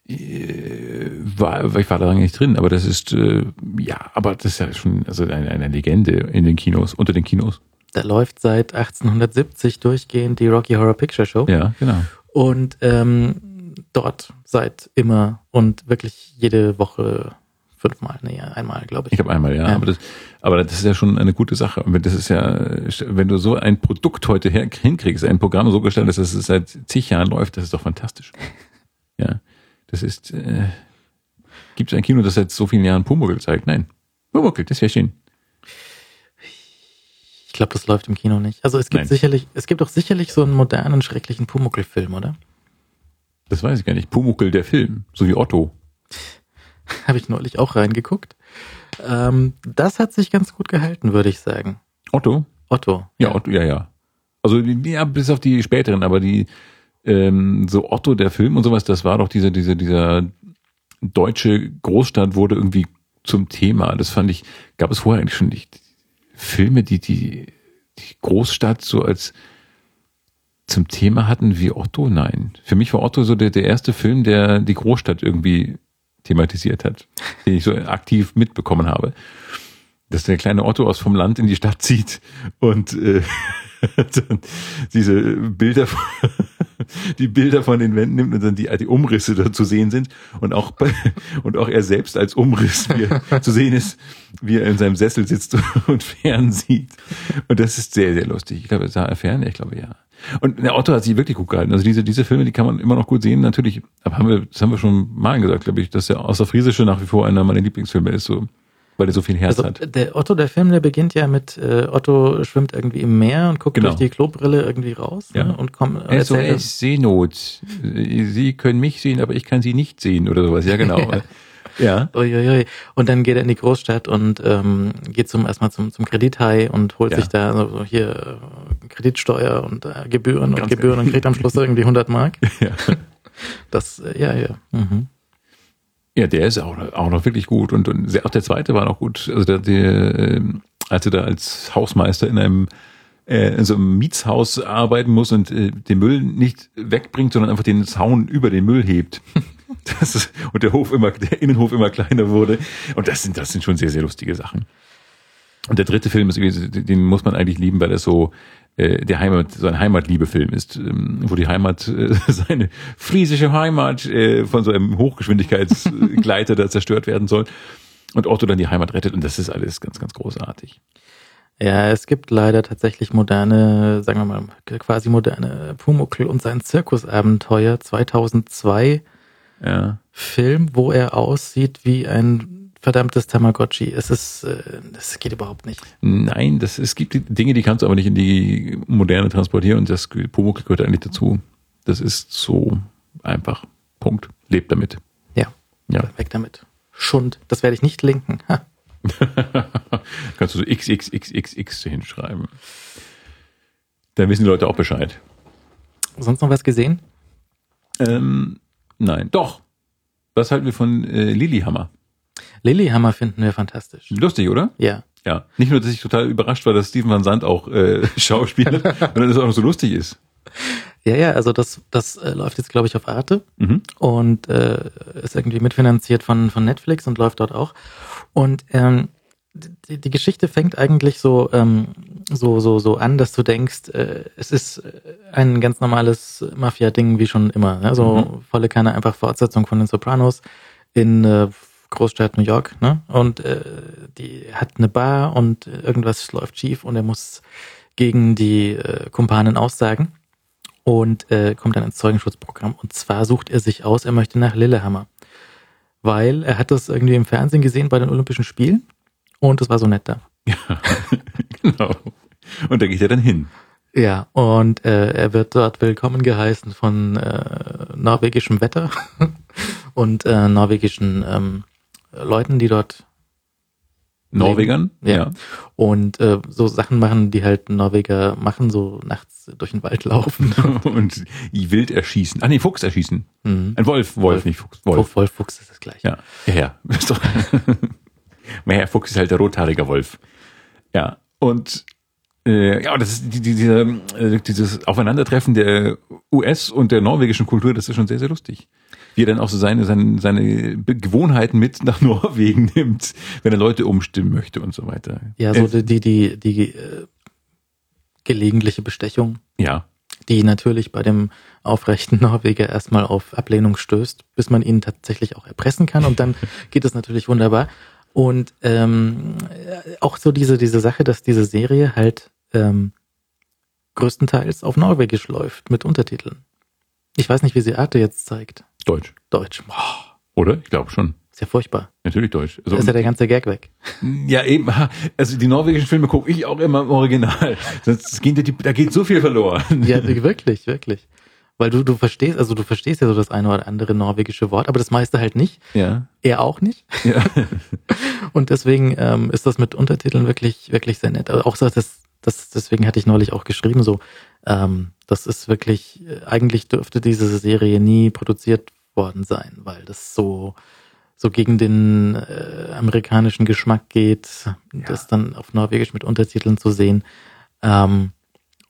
Äh, war, ich war da lange nicht drin, aber das ist äh, ja, aber das ist ja schon also eine, eine Legende in den Kinos, unter den Kinos. Da läuft seit 1870 durchgehend die Rocky Horror Picture Show. Ja, genau. Und ähm, dort seit immer und wirklich jede Woche fünfmal, nee, einmal, glaube ich. Ich glaube einmal, ja. ja. Aber, das, aber das ist ja schon eine gute Sache. Das ist ja, wenn du so ein Produkt heute her, hinkriegst, ein Programm so gestellt, dass es seit zig Jahren läuft, das ist doch fantastisch. [laughs] Ja. Das ist, äh, gibt es ein Kino, das seit so vielen Jahren Pumuckl zeigt? Nein. Pumuckl, das wäre schön. Ich glaube, das läuft im Kino nicht. Also es gibt Nein. sicherlich, es gibt doch sicherlich so einen modernen, schrecklichen Pumuckl-Film, oder? Das weiß ich gar nicht. Pumuckl, der Film, so wie Otto. [laughs] Habe ich neulich auch reingeguckt. Ähm, das hat sich ganz gut gehalten, würde ich sagen. Otto? Otto. Ja, ja. Otto, ja, ja. Also ja, bis auf die späteren, aber die ähm, so Otto, der Film und sowas, das war doch diese, diese, dieser deutsche Großstadt wurde irgendwie zum Thema. Das fand ich, gab es vorher eigentlich schon nicht Filme, die die, die Großstadt so als zum Thema hatten wie Otto? Nein. Für mich war Otto so der, der erste Film, der die Großstadt irgendwie thematisiert hat, [laughs] den ich so aktiv mitbekommen habe. Dass der kleine Otto aus vom Land in die Stadt zieht und äh, [laughs] diese Bilder, [laughs] die Bilder von den Wänden nimmt und dann die, die Umrisse da zu sehen sind und auch und auch er selbst als Umriss er, zu sehen ist, wie er in seinem Sessel sitzt und fern sieht. Und das ist sehr, sehr lustig. Ich glaube, sah er fern? Ich glaube, ja. Und der Otto hat sich wirklich gut gehalten. Also diese, diese Filme, die kann man immer noch gut sehen. Natürlich, aber haben wir, das haben wir schon mal gesagt, glaube ich, dass der Außerfriesische nach wie vor einer meiner Lieblingsfilme ist. So weil er so viel Herz Also hat. der Otto, der Film, der beginnt ja mit äh, Otto schwimmt irgendwie im Meer und guckt Genau. durch die Klobrille irgendwie raus Ja. ne, und kommt äh, SOS Seenot. Sie können mich sehen, aber ich kann Sie nicht sehen oder sowas. Ja, genau. [laughs] ja. Uiuiui. Und dann geht er in die Großstadt und ähm, geht zum erstmal zum, zum Kredithai und holt Ja. sich da so hier äh, Kreditsteuer und äh, Gebühren Ganz und Gebühren und kriegt am Schluss [laughs] irgendwie 100 Mark. ja. Das, äh, ja, ja. Mhm. Ja, der ist auch, auch noch wirklich gut und, und auch der zweite war noch gut. Also der, der ähm, als er da als Hausmeister in einem äh, in so einem Mietshaus arbeiten muss und äh, den Müll nicht wegbringt, sondern einfach den Zaun über den Müll hebt. [laughs] Das ist, und der Hof immer, der Innenhof immer kleiner wurde. Und das sind, das sind schon sehr, sehr lustige Sachen. Und der dritte Film ist, den muss man eigentlich lieben, weil er so äh, der Heimat, so ein Heimatliebefilm ist, ähm, wo die Heimat, äh, [laughs] seine friesische Heimat äh, von so einem Hochgeschwindigkeitsgleiter [laughs] da zerstört werden soll. Und Otto dann die Heimat rettet. Und das ist alles ganz, ganz großartig. Ja, es gibt leider tatsächlich moderne, sagen wir mal, quasi moderne Pumuckl und sein Zirkusabenteuer 2002 Ja. Film, wo er aussieht wie ein verdammtes Tamagotchi. Es ist, äh, das geht überhaupt nicht. Nein, das, es gibt Dinge, die kannst du aber nicht in die Moderne transportieren und das Pumuckl gehört eigentlich dazu. Das ist so einfach. Punkt. Lebt damit. Ja, Ja. weg damit. Schund, das werde ich nicht linken. Ha. [laughs] Kannst du so XXXXX hinschreiben. Dann wissen die Leute auch Bescheid. Sonst noch was gesehen? Ähm, nein, doch. Was halten wir von äh, Lilyhammer? Lilyhammer finden wir fantastisch. Lustig, oder? Ja. Ja. Nicht nur, dass ich total überrascht war, dass Steven Van Sant auch äh, [laughs] schauspielt, [laughs] sondern dass es auch noch so lustig ist. Ja, ja, also das, das äh, läuft jetzt, glaube ich, auf Arte Mhm. und äh, ist irgendwie mitfinanziert von, von Netflix und läuft dort auch. Und ähm, die, die Geschichte fängt eigentlich so, ähm, so, so, so an, dass du denkst, äh, es ist ein ganz normales Mafia-Ding wie schon immer. Ne? So Mhm. volle Kanne einfach Fortsetzung von den Sopranos in äh, Großstadt New York. Ne? Und äh, die hat eine Bar und irgendwas läuft schief und er muss gegen die äh, Kumpanen aussagen und äh, kommt dann ins Zeugenschutzprogramm. Und zwar sucht er sich aus, er möchte nach Lillehammer. Weil er hat das irgendwie im Fernsehen gesehen bei den Olympischen Spielen und es war so nett da. [laughs] Genau. Und da geht er dann hin. Ja, und äh, er wird dort willkommen geheißen von äh, norwegischem Wetter [laughs] und äh, norwegischen ähm, Leuten, die dort Norwegern? Ja. und äh, so Sachen machen, die halt Norweger machen, so nachts durch den Wald laufen. [laughs] Und wild erschießen. Ah nee, Fuchs erschießen. Mhm. Ein Wolf, Wolf, Wolf. nicht Fuchs. Wolf. Wolf, Wolf, Fuchs ist das gleiche. Ja, ja, ja. Herr Fuchs ist halt der rothaarige Wolf. Ja. Und äh, ja, das ist die, die, diese, äh, dieses Aufeinandertreffen der US- und der norwegischen Kultur, das ist schon sehr, sehr lustig. Wie er dann auch so seine, seine, seine Gewohnheiten mit nach [laughs] Norwegen nimmt, wenn er Leute umstimmen möchte und so weiter. Ja, so Äh, die, die, die, die äh, gelegentliche Bestechung, ja, die natürlich bei dem aufrechten Norweger erstmal auf Ablehnung stößt, bis man ihn tatsächlich auch erpressen kann und dann geht es natürlich wunderbar. Und ähm, äh, auch so diese, diese Sache, dass diese Serie halt ähm, größtenteils auf Norwegisch läuft mit Untertiteln. Ich weiß nicht, wie sie Arte jetzt zeigt. Deutsch. Deutsch. Boah, Oder? Ich glaube schon. ist ja furchtbar. Natürlich Deutsch. Da Also, ist ja der ganze Gag weg. Ja, eben. [laughs] Also die norwegischen Filme gucke ich auch immer im Original. [laughs] Sonst geht, da geht so viel verloren. Ja, wirklich, wirklich. Weil du, du verstehst, also du verstehst ja so das eine oder andere norwegische Wort, aber das meiste halt nicht. Ja. Er auch nicht. ja. [laughs] Und deswegen ähm, ist das mit Untertiteln wirklich, wirklich sehr nett. Aber auch so, das, das, deswegen hatte ich neulich auch geschrieben, so, ähm, das ist wirklich, äh, eigentlich dürfte diese Serie nie produziert worden sein, weil das so, so gegen den äh, amerikanischen Geschmack geht, das dann auf Norwegisch mit Untertiteln zu sehen. Ähm,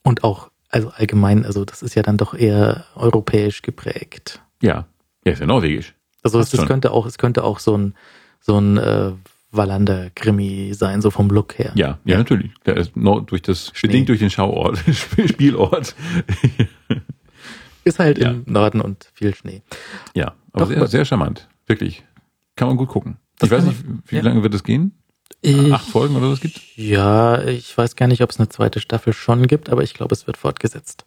und auch, also allgemein, also das ist ja dann doch eher europäisch geprägt. Ja. Ja, ist ja norwegisch. Also es, es könnte auch, es könnte auch so ein, so ein äh, Wallander-Krimi sein, so vom Look her. Ja, ja, natürlich. Der ist nur durch das, Schnee. bedingt durch den Schauort, [laughs] Spielort. Ist halt Ja. im Norden und viel Schnee. Ja, aber Doch, sehr, sehr charmant. Wirklich. Kann man gut gucken. Das ich weiß nicht, wie ja. lange wird es gehen? Ich, Acht Folgen oder was gibt? Ja, ich weiß gar nicht, ob es eine zweite Staffel schon gibt, aber ich glaube, es wird fortgesetzt.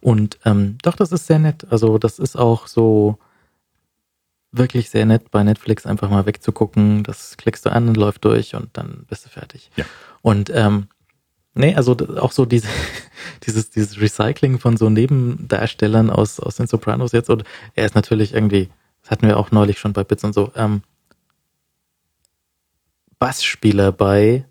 Und ähm, doch, das ist sehr nett. Also das ist auch so, wirklich sehr nett, bei Netflix einfach mal wegzugucken. Das klickst du an, läuft durch und dann bist du fertig. Ja. Und ähm, nee, also auch so diese, [laughs] dieses, dieses Recycling von so Nebendarstellern aus, aus den Sopranos jetzt und er ist natürlich irgendwie, das hatten wir auch neulich schon bei Bits und so, ähm, Bassspieler bei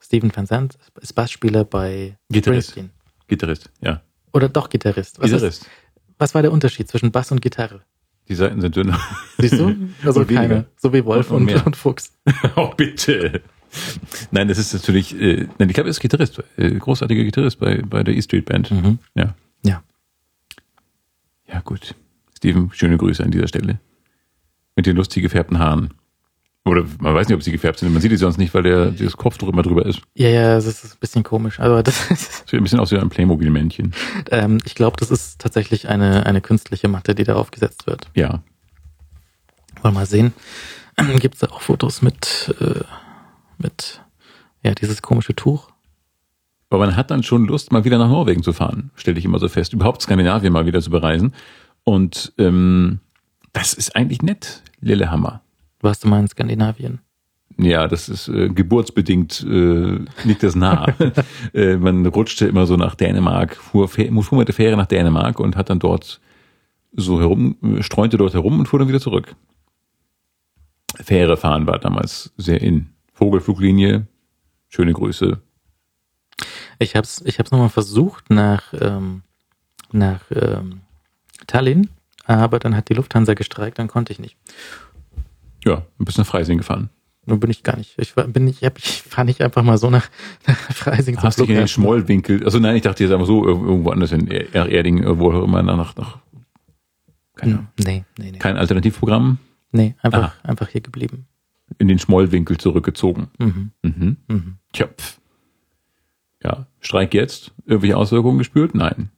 Steven Van Zandt ist Bassspieler bei Gitarrist. Springsteen. Gitarrist, ja. Oder doch Gitarrist. Was, Gitarrist. Ist, was war der Unterschied zwischen Bass und Gitarre? Die Seiten sind dünner. Siehst du? [laughs] Also Und weniger. keine. So wie Wolf Und- und, und Fuchs. [laughs] oh, bitte. Nein, das ist natürlich, äh, nein, ich glaube, er ist Gitarrist, äh, großartiger Gitarrist bei, bei der E Street Band. Mhm. Ja. Ja. Ja, gut. Steven, schöne Grüße an dieser Stelle. Mit den lustig gefärbten Haaren. Oder man weiß nicht, ob sie gefärbt sind. Man sieht die sonst nicht, weil der, dieses Kopftuch immer drüber ist. Ja, ja, das ist ein bisschen komisch. Aber das [laughs] ist, Sieht ein bisschen aus wie ein Playmobil-Männchen. ähm, ich glaube, das ist tatsächlich eine, eine künstliche Matte, die da aufgesetzt wird. Ja. Wollen wir mal sehen. [clears throat] Gibt es da auch Fotos mit, äh, mit, ja, dieses komische Tuch? Aber man hat dann schon Lust, mal wieder nach Norwegen zu fahren, stelle ich immer so fest. Überhaupt Skandinavien mal wieder zu bereisen. Und ähm, das ist eigentlich nett, Lillehammer. Warst du mal in Skandinavien? Ja, das ist äh, geburtsbedingt, äh, liegt das nah. [laughs] äh, man rutschte immer so nach Dänemark, fuhr, fuhr mit der Fähre nach Dänemark und hat dann dort so herum, äh, streunte dort herum und fuhr dann wieder zurück. Fähre fahren war damals sehr in. Vogelfluglinie, schöne Grüße. Ich hab's, ich hab's nochmal versucht nach, ähm, nach ähm, Tallinn, aber dann hat die Lufthansa gestreikt, dann konnte ich nicht. Ja, ein bisschen nach Freising gefahren. Nun bin ich gar nicht. Ich war, bin nicht, ich, ich fahre nicht einfach mal so nach, [laughs] nach Freising Hast dich in den. Schmollwinkel, also nein, ich dachte jetzt einfach so, ir- irgendwo anders in Er- Er- Erding, irgendwo auch immer nach, nach, keine. Hm, Nee, nee, nee. kein Alternativprogramm, Nee, einfach, Aha. einfach hier geblieben. in den Schmollwinkel zurückgezogen. Mhm. Mhm. Mhm. Tja. Ja, Streik jetzt? Irgendwelche Auswirkungen gespürt? Nein.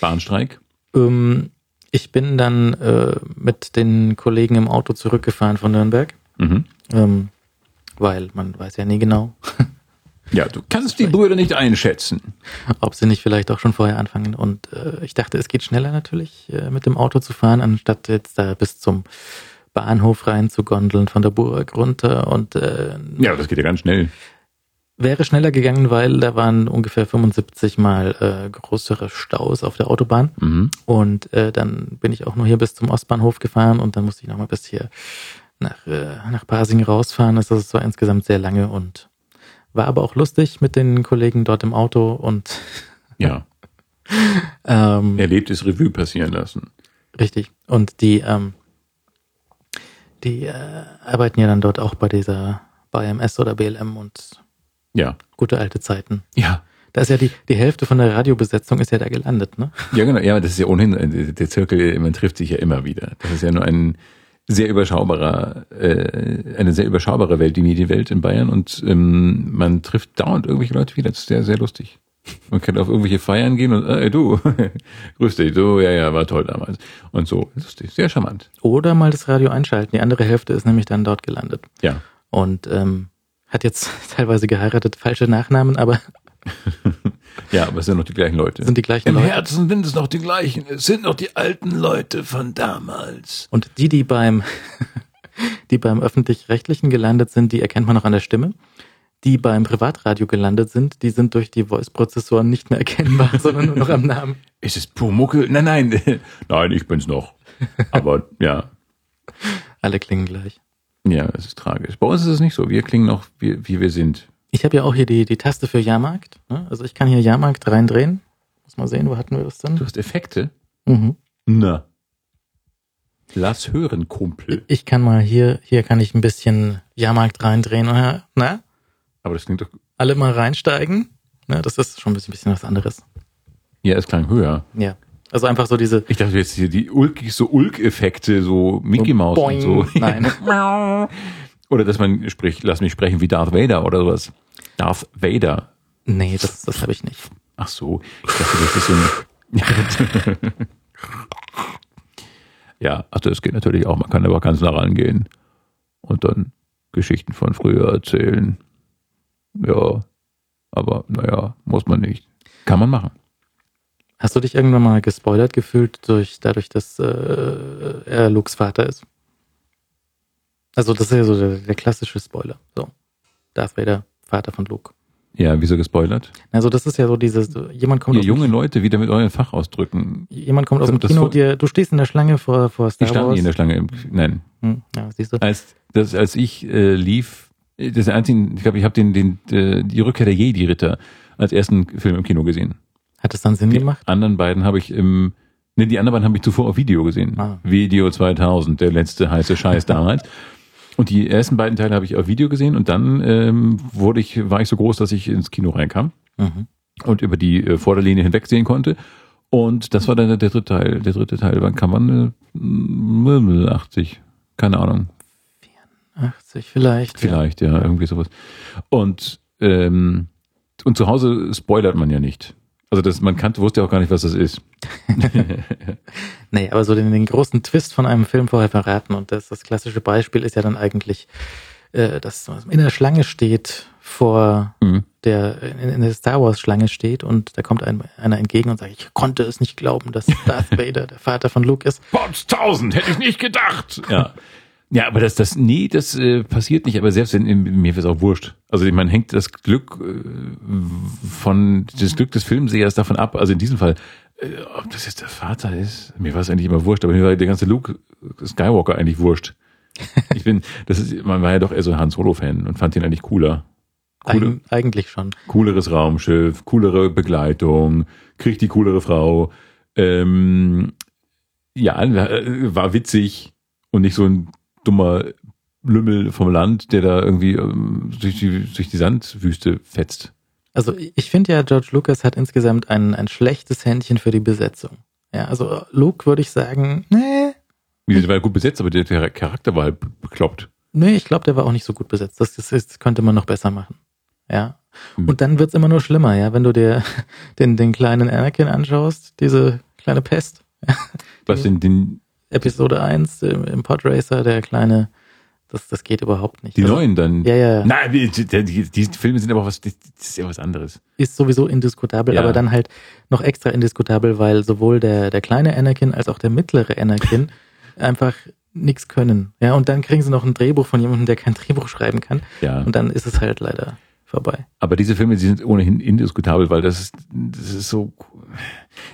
Bahnstreik? Ähm, ich bin dann äh, mit den Kollegen im Auto zurückgefahren von Nürnberg, Mhm. ähm, weil man weiß ja nie genau, [laughs] Ja, du kannst die Brüder nicht einschätzen. ob sie nicht vielleicht auch schon vorher anfangen. Und äh, ich dachte, es geht schneller natürlich, äh, mit dem Auto zu fahren, anstatt jetzt da bis zum Bahnhof rein zu gondeln von der Burg runter. Und äh, Ja, das geht ja ganz schnell. Wäre schneller gegangen, weil da waren ungefähr 75 mal äh, größere Staus auf der Autobahn. Mhm. Und äh, dann bin ich auch nur hier bis zum Ostbahnhof gefahren und dann musste ich nochmal bis hier nach, äh, nach Pasing rausfahren. Das ist zwar insgesamt sehr lange und war aber auch lustig mit den Kollegen dort im Auto und Ja, [laughs] ähm, erlebtes Revue passieren lassen. richtig. Und die, ähm, die äh, arbeiten ja dann dort auch bei dieser bei MS oder BLM und Ja, gute alte Zeiten. ja. Da ist ja die, die Hälfte von der Radiobesetzung ist ja da gelandet, ne? Ja, genau. Ja, das ist ja ohnehin, der Zirkel, man trifft sich ja immer wieder. Das ist ja nur ein sehr überschaubarer, äh, eine sehr überschaubare Welt, die Medienwelt in Bayern. Und ähm, man trifft dauernd irgendwelche Leute wieder. Das ist sehr, sehr lustig. Man kann auf irgendwelche Feiern gehen und, äh, du, [laughs] grüß dich, du, ja, ja, war toll damals. Und so, lustig, sehr charmant. Oder mal das Radio einschalten. Die andere Hälfte ist nämlich dann dort gelandet. Ja. und ähm, hat jetzt [laughs] teilweise geheiratet, falsche Nachnamen, aber [laughs] Ja, aber es sind noch die gleichen Leute. sind die gleichen Im Leute. Herzen sind es noch die gleichen. Es sind noch die alten Leute von damals. Und die, die beim, [laughs] die beim öffentlich-rechtlichen gelandet sind, die erkennt man noch an der Stimme. Die beim Privatradio gelandet sind, die sind durch die Voice-Prozessoren nicht mehr erkennbar, sondern nur noch am Namen. Ist es Pumuckel? Nein, nein. nein, ich bin's noch. Aber ja, Alle klingen gleich. Ja, es ist tragisch. Bei uns ist es nicht so. Wir klingen noch, wie, wie wir sind. Ich habe ja auch hier die, die Taste für Jahrmarkt. Ne? Also ich kann hier Jahrmarkt reindrehen. Muss mal sehen, wo hatten wir das Du denn? hast Effekte? Mhm. Na. Lass hören, Kumpel. Ich kann mal hier, hier kann ich ein bisschen Jahrmarkt reindrehen. Oder? Na? Aber das klingt doch, Alle mal reinsteigen. Ne? Das ist schon ein bisschen, bisschen was anderes. ja, es klang höher. Ja. Also einfach so diese, Ich dachte jetzt hier die Ulk, so Ulk-Effekte, so Mickey Mouse und so. [laughs] Nein. [laughs] Oder dass man spricht, lass mich sprechen wie Darth Vader oder sowas. Darth Vader. Nee, das, das habe ich nicht. Ach so, ich dachte, das ist so ein. [laughs] ja, also es geht natürlich auch, man kann aber ganz nah rangehen und dann Geschichten von früher erzählen. Ja, aber naja, muss man nicht. Kann man machen. Hast du dich irgendwann mal gespoilert gefühlt durch dadurch, dass äh, er Lukes Vater ist? Also das ist ja so der, der klassische Spoiler. So, Darth Vader, Vater von Luke. Ja, wieso gespoilert? Also das ist ja so dieses, jemand kommt Ihr junge dem, Leute wieder mit euren Fachausdrücken. jemand kommt aus dem Kino, vor- dir, du stehst in der Schlange vor, vor Star standen Wars. nie in der Schlange. Im, nein, Hm, ja, siehst du. als das, als ich äh, lief, das ist der einzige, ich glaube, ich habe den, den, äh, die Rückkehr der Jedi-Ritter als ersten Film im Kino gesehen. Hat es dann Sinn Die gemacht? anderen beiden habe ich im, ne, die anderen beiden habe ich zuvor auf Video gesehen. Ah. Video 2000, der letzte heiße Scheiß [laughs] damals. Und die ersten beiden Teile habe ich auf Video gesehen und dann ähm, wurde ich, war ich so groß, dass ich ins Kino reinkam Mhm. und über die äh, Vorderlinie hinwegsehen konnte. Und das war dann der dritte Teil. Der dritte Teil, wann kann man? Äh, 80, keine Ahnung. 80 vielleicht. Vielleicht, ja, irgendwie sowas. Und, ähm, und zu Hause spoilert man ja nicht. Also das, man kannte, wusste ja auch gar nicht, was das ist. [laughs] Nee, aber so den, den großen Twist von einem Film vorher verraten und das, das klassische Beispiel ist ja dann eigentlich, äh, dass man in der Schlange steht vor Mhm. der, in, in der Star Wars Schlange steht und da kommt ein, einer entgegen und sagt, ich konnte es nicht glauben, dass Darth [laughs] Vader der Vater von Luke ist. Pots 1000, hätte ich nicht gedacht. Ja. Ja, aber das, das, nee, das äh, passiert nicht, aber selbst wenn, mir ist auch wurscht. Also man hängt das Glück äh, von, das Glück des Filmsehers davon ab, also in diesem Fall, äh, ob das jetzt der Vater ist, mir war es eigentlich immer wurscht, aber mir war der ganze Luke Skywalker eigentlich wurscht. Ich bin, das ist, man war ja doch eher so ein Han Solo-Fan und fand ihn eigentlich cooler. Coole, Eig, eigentlich schon. cooleres Raumschiff, coolere Begleitung, kriegt die coolere Frau. Ähm, ja, äh, war witzig und nicht so ein dummer Lümmel vom Land, der da irgendwie ähm, durch, die, durch die Sandwüste fetzt. Also ich finde ja, George Lucas hat insgesamt ein, ein schlechtes Händchen für die Besetzung. Ja, also Luke würde ich sagen, nee, Wie, Der war gut besetzt, aber der, der Charakter war halt bekloppt. nee, ich glaube, der war auch nicht so gut besetzt. Das, das, das könnte man noch besser machen. Ja. Hm. Und dann wird's immer nur schlimmer, ja, wenn du dir [laughs] den, den kleinen Anakin anschaust, diese kleine Pest. Was den, den, Episode 1 im, im Podracer, der kleine, das, das geht überhaupt nicht. die Also, neuen dann. Ja, ja, Nein, die, die, die, Filme sind aber was, das ist ja was anderes. ist sowieso indiskutabel, Ja. aber dann halt noch extra indiskutabel, weil sowohl der, der kleine Anakin als auch der mittlere Anakin [laughs] einfach nichts können. Ja, und dann kriegen sie noch ein Drehbuch von jemandem, der kein Drehbuch schreiben kann. Ja. Und dann ist es halt leider vorbei. Aber diese Filme, die sind ohnehin indiskutabel, weil das ist, das ist so.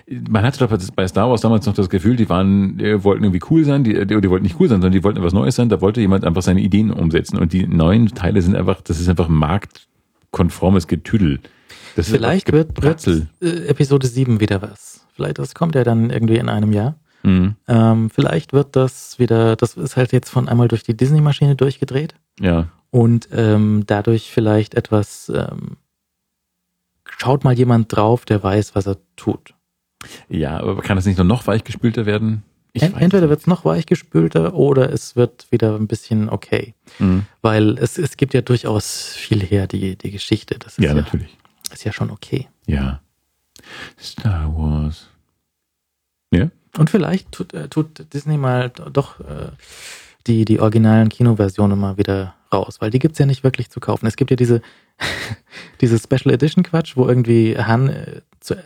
Man hatte doch bei Star Wars damals noch das Gefühl, die waren, die wollten irgendwie cool sein, die, die, die wollten nicht cool sein, sondern die wollten etwas Neues sein. Da wollte jemand einfach seine Ideen umsetzen. Und die neuen Teile sind einfach, das ist einfach marktkonformes Getüdel. Das Vielleicht wird, wird äh, Episode 7 wieder was. Vielleicht, das kommt ja dann irgendwie in einem Jahr. Mhm. Ähm, vielleicht wird das wieder, das ist halt jetzt von einmal durch die Disney-Maschine durchgedreht Ja. Und ähm, dadurch vielleicht etwas, ähm, schaut mal jemand drauf, der weiß, was er tut. Ja, aber kann das nicht nur noch weichgespülter werden? Ich entweder wird es noch weichgespülter oder es wird wieder ein bisschen okay. Mhm. Weil es, es gibt ja durchaus viel her, die, die Geschichte. Das ist Ja, ja, natürlich. ist ja schon okay. Ja. Star Wars. Ja? Und vielleicht tut, äh, tut Disney mal doch äh, die, die originalen Kinoversionen mal wieder raus, weil die gibt's ja nicht wirklich zu kaufen. Es gibt ja diese, [laughs] diese Special Edition Quatsch, wo irgendwie Han, äh, zu, äh,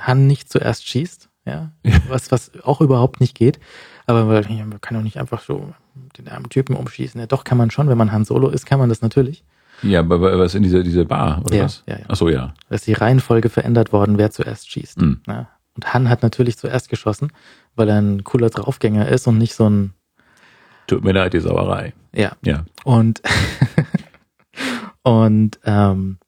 Han nicht zuerst schießt, ja, was, was auch überhaupt nicht geht. Aber weil, ja, man kann doch nicht einfach so den armen Typen umschießen. Ja, doch kann man schon, wenn man Han Solo ist, kann man das natürlich. Ja, aber aber was in dieser, dieser Bar, oder Ja, was? ja, ja. Ach so, ja. Da ist die Reihenfolge verändert worden, wer zuerst schießt. Mhm. Ja. Und Han hat natürlich zuerst geschossen, weil er ein cooler Draufgänger ist und nicht so ein, Tut mir leid, die Sauerei. ja, Ja. Und, [laughs] und ähm,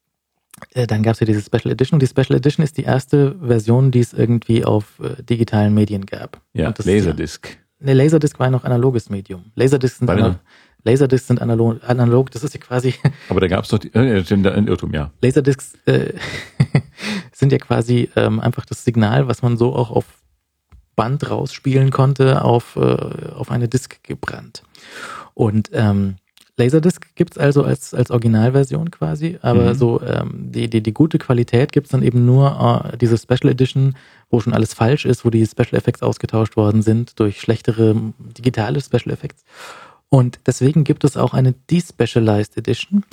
äh, dann gab es ja diese Special Edition. Und die Special Edition ist die erste Version, die es irgendwie auf äh, digitalen Medien gab. Ja, das ist Laserdisc. Ne, Laserdisc war noch analoges Medium. Laserdisc sind, ana mal. Laserdisc sind analog, analog. Das ist ja quasi [laughs] Aber da gab's doch die, äh, ein Irrtum, ja. Laserdiscs äh, [laughs] sind ja quasi ähm, einfach das Signal, was man so auch auf Band rausspielen konnte, auf, äh, auf eine Disk gebrannt. Und ähm, Laserdisc gibt's also als, als Originalversion quasi, aber Mhm. so ähm, die, die, die gute Qualität gibt's dann eben nur äh, diese Special Edition, wo schon alles falsch ist, wo die Special Effects ausgetauscht worden sind durch schlechtere digitale Special Effects. Und deswegen gibt es auch eine Despecialized Edition,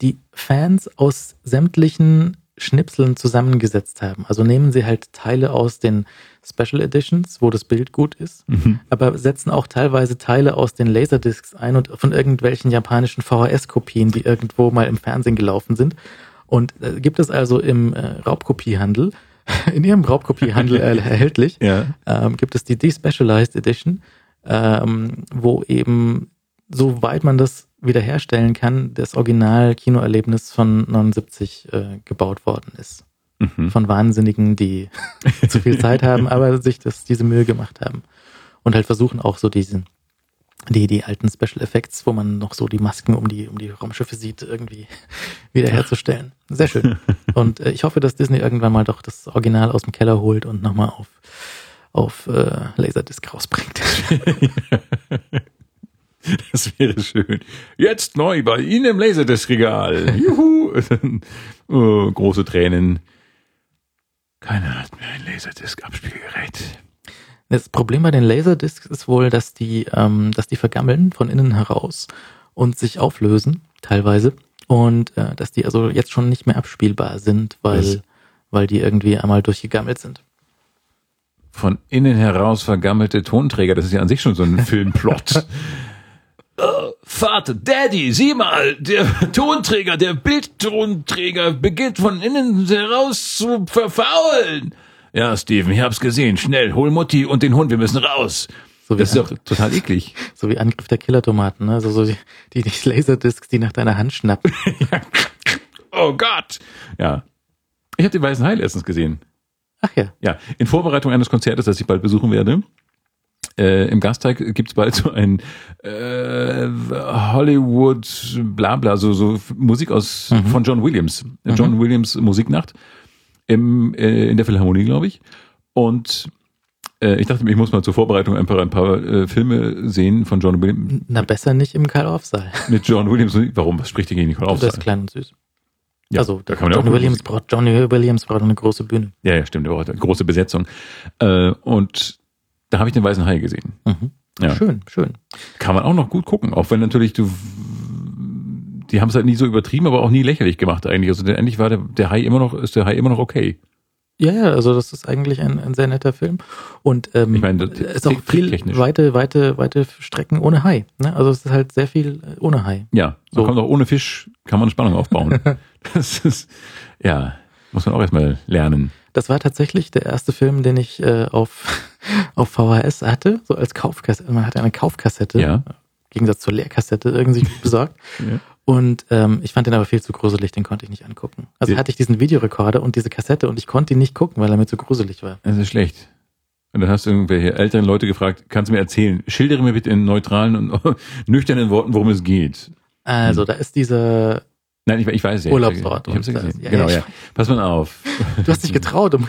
die Fans aus sämtlichen Schnipseln zusammengesetzt haben. Also nehmen sie halt Teile aus den Special Editions, wo das Bild gut ist, Mhm. aber setzen auch teilweise Teile aus den Laserdiscs ein und von irgendwelchen japanischen VHS-Kopien, die irgendwo mal im Fernsehen gelaufen sind. Und äh, gibt es also im äh, Raubkopiehandel, [laughs] in ihrem Raubkopiehandel äh, [laughs] erhältlich, Ja. ähm, gibt es die Despecialized Edition, ähm, wo eben, soweit man das wiederherstellen kann, das Original-Kinoerlebnis von 79 äh, gebaut worden ist. Mhm. Von Wahnsinnigen, die [laughs] zu viel Zeit haben, aber sich das, diese Mühe gemacht haben. Und halt versuchen auch so diesen, die, die alten Special Effects, wo man noch so die Masken um die, um die Raumschiffe sieht, irgendwie [laughs] wiederherzustellen. Sehr schön. [laughs] Und äh, ich hoffe, dass Disney irgendwann mal doch das Original aus dem Keller holt und nochmal auf, auf äh, Laserdisc rausbringt. [laughs] Das wäre schön. Jetzt neu bei Ihnen im Laserdisc-Regal. Juhu. [laughs] oh, große Tränen. Keiner hat mehr ein Laserdisc-Abspielgerät. Das Problem bei den Laserdiscs ist wohl, dass die, ähm, dass die vergammeln von innen heraus und sich auflösen, teilweise. Und äh, dass die also jetzt schon nicht mehr abspielbar sind, weil, Was? weil die irgendwie einmal durchgegammelt sind. Von innen heraus vergammelte Tonträger, das ist ja an sich schon so ein [laughs] Filmplot. Oh, Vater, Daddy, sieh mal, der [laughs] Tonträger, der Bildtonträger beginnt von innen heraus zu verfaulen. Ja, Steven, ich hab's gesehen. Schnell, hol Mutti und den Hund, wir müssen raus. So Das ist doch [laughs] total eklig. so wie Angriff der Killertomaten, ne? Also so die, die, die Laserdiscs, die nach deiner Hand schnappen. [laughs] Oh Gott. Ja. Ich habe den Weißen Hai letztens gesehen. Ach ja. Ja, in Vorbereitung eines Konzertes, das ich bald besuchen werde. Äh, Im Gasteig gibt's bald [laughs] so ein äh, Hollywood Blabla, so, so Musik aus Mhm. von John Williams. John Williams Musiknacht im, äh, in der Philharmonie, glaube ich. Und äh, ich dachte mir, ich muss mal zur Vorbereitung ein paar, ein paar äh, Filme sehen von John Williams Na, besser nicht im Karl-Orff-Saal. [laughs] mit John Williams. Warum? Was spricht dagegen Nicole Das ist klein und süß. Ja, also da kann man ja auch Williams braucht Johnny Williams braucht eine große Bühne. Ja, ja, stimmt. Der braucht eine große Besetzung. Äh, und da habe ich den Weißen Hai gesehen. Mhm. Ja. Schön, schön. Kann man auch noch gut gucken, auch wenn natürlich du die haben es halt nie so übertrieben, aber auch nie lächerlich gemacht eigentlich. Also der, endlich war der, der Hai immer noch, ist der Hai immer noch okay. Ja, ja, also das ist eigentlich ein, ein sehr netter Film. Und ähm, Ich meine, es ist auch viel tricktechnisch. weite, weite, weite Strecken ohne Hai. Ne? Also es ist halt sehr viel äh, ohne Hai. Ja, So. man kommt auch ohne Fisch, kann man Spannung aufbauen. [laughs] das ist, ja, muss man auch erstmal lernen. Das war tatsächlich der erste Film, den ich äh, auf, auf VHS hatte, so als Kaufkassette. Man hatte eine Kaufkassette, Ja. im Gegensatz zur Leerkassette, irgendwie besorgt. [laughs] Ja. Und ähm, ich fand den aber viel zu gruselig, den konnte ich nicht angucken. Also Ja. hatte ich diesen Videorekorder und diese Kassette und ich konnte ihn nicht gucken, weil er mir zu gruselig war. Das ist schlecht. Und dann hast du irgendwelche älteren Leute gefragt, kannst du mir erzählen, schildere mir bitte in neutralen und [laughs] nüchternen Worten, worum es geht. Also Hm. da ist dieser, Nein, ich, ich weiß ja. Urlaubsort Ich hab's ja gesehen. ja, genau, ja. Pass mal auf. du hast dich [laughs] getraut, um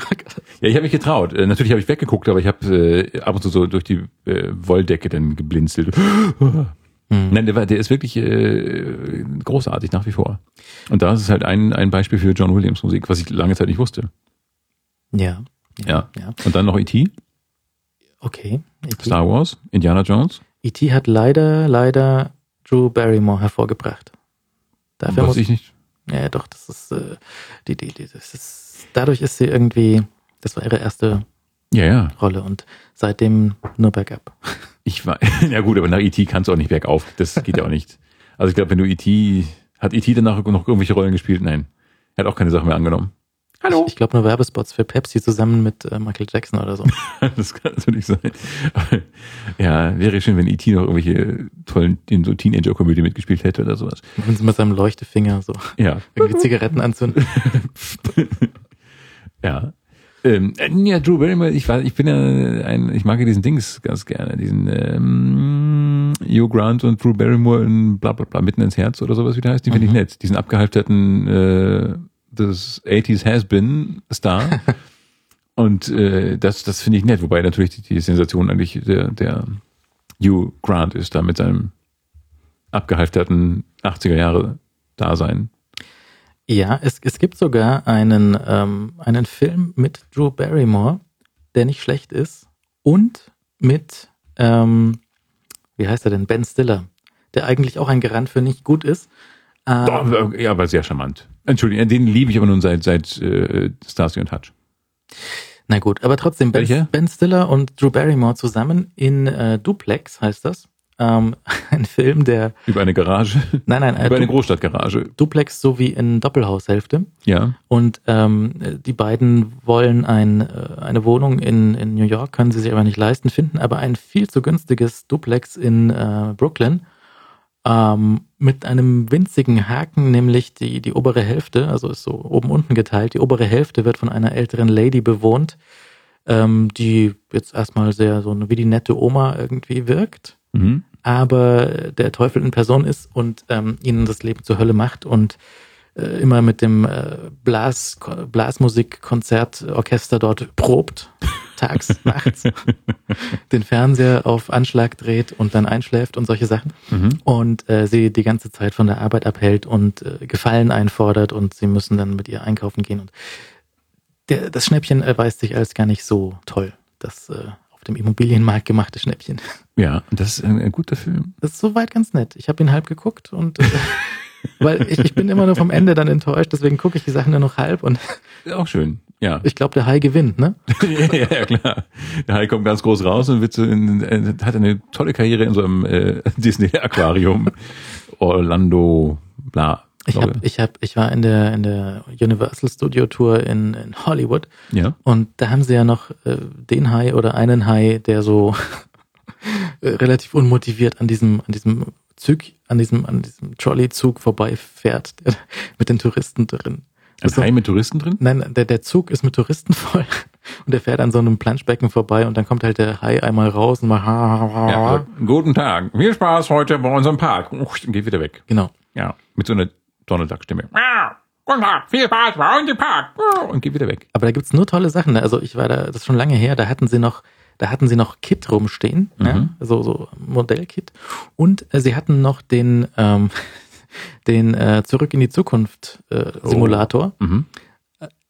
Ja, ich habe mich getraut. Äh, natürlich habe ich weggeguckt, aber ich habe äh, ab und zu so durch die äh, Wolldecke dann geblinzelt. Hm. Nein, der, war, der ist wirklich äh, großartig nach wie vor. Und da ist es halt ein, ein Beispiel für John Williams Musik, was ich lange Zeit nicht wusste. Ja. Ja. ja. Und dann noch E.T., Okay. E.T. Star Wars, Indiana Jones. E.T. hat leider, leider Drew Barrymore hervorgebracht. Dafür muss ich nicht. Ja, doch, das ist, äh, die, die, die, das ist, dadurch ist sie irgendwie, das war ihre erste Ja, ja. Rolle und seitdem nur bergab. [laughs] Ich war, [laughs] ja gut, aber nach E.T. kannst du auch nicht bergauf. Das geht ja auch nicht. Also ich glaube, wenn du E.T., hat E.T. danach noch irgendwelche Rollen gespielt? Nein. Er hat auch keine Sachen mehr angenommen. Hallo. Ich, ich glaube nur Werbespots für Pepsi zusammen mit äh, Michael Jackson oder so. [laughs] Das kann natürlich sein. [laughs] Ja, wäre schön, wenn E.T. noch irgendwelche tollen in so Teenager-Komödie mitgespielt hätte oder sowas. Und sie mit seinem Leuchtefinger so Ja. [laughs] irgendwie Zigaretten anzünden. Ja. Ähm, äh, ja, Drew Barrymore, ich weiß, ich bin ja ein, ich mag ja diesen Dings ganz gerne, diesen ähm, Hugh Grant und Drew Barrymore in bla bla bla mitten ins Herz oder sowas, wie der heißt, die finde ich Mhm. nett. Diesen abgehalfterten äh, das 80s Has-Been Star. [laughs] und äh, das, das finde ich nett, wobei natürlich die, die Sensation eigentlich der, der Hugh Grant ist, da mit seinem abgehalfterten 80er Jahre Dasein. Ja, es, es gibt sogar einen, ähm, einen Film mit Drew Barrymore, der nicht schlecht ist und mit, ähm, wie heißt er denn, Ben Stiller, der eigentlich auch ein Garant für nicht gut ist. Ähm, Doch, ja, aber sehr charmant. Entschuldigung, den liebe ich aber nun seit, seit äh, Starsky und Hutch. Na gut, aber trotzdem, ben, ben Stiller und Drew Barrymore zusammen in äh, Duplex heißt das. Ähm, [laughs] ein Film, der, Über eine Garage. nein, nein, [laughs] äh, Über eine Großstadtgarage. Duplex so wie in Doppelhaushälfte. Ja. Und ähm, die beiden wollen ein, äh, eine Wohnung in, in New York, können sie sich aber nicht leisten, finden aber ein viel zu günstiges Duplex in äh, Brooklyn ähm, mit einem winzigen Haken, nämlich die, die obere Hälfte, also ist so oben unten geteilt, die obere Hälfte wird von einer älteren Lady bewohnt, ähm, die jetzt erstmal sehr so wie die nette Oma irgendwie wirkt Mhm. aber der Teufel in Person ist und ähm, ihnen das Leben zur Hölle macht und äh, immer mit dem äh, Blas, Blasmusik-Konzertorchester dort probt, [laughs] tags, [laughs] nachts, den Fernseher auf Anschlag dreht und dann einschläft und solche Sachen Mhm. und äh, sie die ganze Zeit von der Arbeit abhält und äh, Gefallen einfordert und sie müssen dann mit ihr einkaufen gehen und der, das Schnäppchen erweist sich als gar nicht so toll, das äh, auf dem Immobilienmarkt gemachte Schnäppchen. Ja, das ist ein, ein guter Film. Das ist soweit ganz nett. Ich habe ihn halb geguckt und äh, [laughs] weil ich, ich bin immer nur vom Ende dann enttäuscht, deswegen gucke ich die Sachen nur noch halb und Auch schön. Ja. ich glaube, der Hai gewinnt, ne? [laughs] ja, ja, klar. Der Hai kommt ganz groß raus und wird so in, hat eine tolle Karriere in so einem äh, [laughs] Disney-Aquarium. Orlando, bla. Ich hab, ich hab, ich war in der in der Universal Studio Tour in, in Hollywood ja. und da haben sie ja noch äh, den Hai oder einen Hai, der so [laughs] äh, relativ unmotiviert an diesem an diesem Zug, an diesem an diesem Trolley-Zug vorbeifährt der, mit den Touristen drin. Ein So- Hai mit Touristen drin? Nein, der, der Zug ist mit Touristen [laughs] voll und der fährt an so einem Planschbecken vorbei und dann kommt halt der Hai einmal raus und macht Ja, also, guten Tag. Viel Spaß heute bei unserem Park. Und geht wieder weg. genau. Ja, mit so einer Donald Duck Stimme. Guten Tag, viel Spaß bei uns im Park. Und geht wieder weg. Aber da gibt's nur tolle Sachen. ne? Also ich war da, das ist schon lange her, da hatten sie noch, da hatten sie noch Kit rumstehen, ja, Mhm. so, so Modellkit. Und äh, sie hatten noch den, ähm, [laughs] den äh, Zurück in die Zukunft äh, Simulator, Mhm.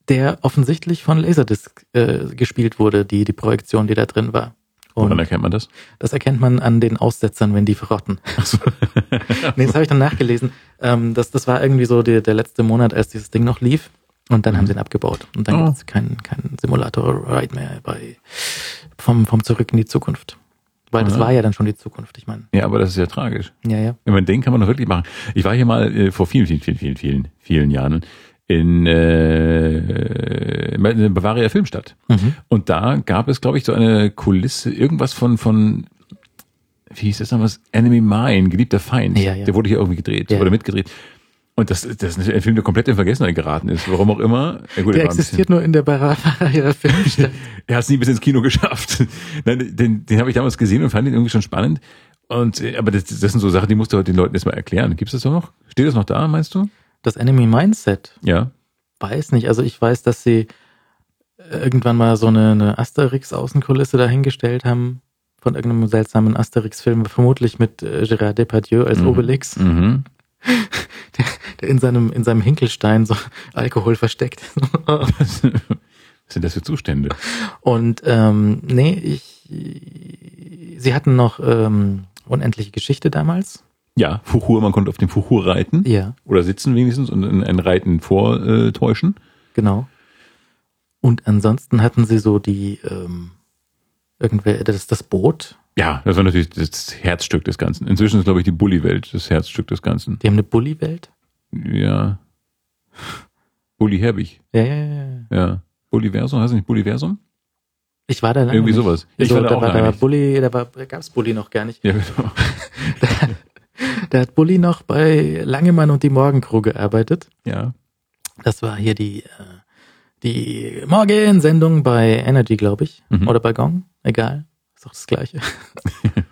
der offensichtlich von Laserdisc äh, gespielt wurde, die, die Projektion, die da drin war. Woran Und erkennt man das? das erkennt man an den Aussetzern, wenn die verrotten. [laughs] nee, das habe ich dann nachgelesen. Ähm, das, das war irgendwie so der, der letzte Monat, als dieses Ding noch lief. Und dann haben sie ihn abgebaut. Und dann Oh. gibt's keinen keinen Simulator-Ride mehr bei vom, vom Zurück in die Zukunft. Weil das Ja. war ja dann schon die Zukunft, ich meine. Ja, aber das ist ja tragisch. Ja, ja. Ich meine, den kann man doch wirklich machen. Ich war hier mal äh, vor vielen, vielen, vielen, vielen, vielen, vielen Jahren in, äh, in der Bavaria Filmstadt. Mhm. Und da gab es, glaube ich, so eine Kulisse, irgendwas von, von wie hieß das damals? Enemy Mine, geliebter Feind. Ja, ja. Der wurde hier irgendwie gedreht Ja. oder mitgedreht. Und das, das ist ein Film, der komplett in Vergessenheit geraten ist. Warum auch immer. Ja, gut, Der er existiert nur in der Bavaria Filmstadt. [laughs] er hat es nie bis ins Kino geschafft. Nein, den, den habe ich damals gesehen und fand ihn irgendwie schon spannend. Und äh, aber das, das sind so Sachen, die musst du heute den Leuten erstmal erklären. Gibt's das doch noch? Steht das noch da, meinst du? Das Enemy Mindset, Ja. weiß nicht. Also ich weiß, dass sie irgendwann mal so eine, eine Asterix-Außenkulisse dahingestellt haben von irgendeinem seltsamen Asterix-Film, vermutlich mit äh, Gérard Depardieu als Mhm. Obelix, Mhm. [laughs] der, der in seinem in seinem Hinkelstein so Alkohol versteckt. [laughs] Was sind das für Zustände? Und ähm, nee, ich sie hatten noch ähm, unendliche Geschichte damals. Ja, Fuchur, man konnte auf dem Fuchur reiten. Ja, Oder sitzen wenigstens und ein Reiten vortäuschen. genau. Und ansonsten hatten sie so die ähm, irgendwer das das Boot. Ja, das war natürlich das Herzstück des Ganzen. Inzwischen ist, glaube ich, die Bulli-Welt das Herzstück des Ganzen. Die haben eine Bulli-Welt. Ja. Bulli Herbig. Ja, ja, ja, ja. Bulliversum, heißt das nicht Bulliversum? Ich war da lange Irgendwie nicht. sowas. Ich Also, war da da auch war, da war. Bulli, da war, da gab's Bulli noch gar nicht. Ja, genau. [laughs] Da, da hat Bulli noch bei Langemann und die Morgencrew gearbeitet. Ja. Das war hier die, äh, die Morgensendung bei Energy, glaube ich. Mhm. Oder bei Gong. Egal. Ist doch das Gleiche.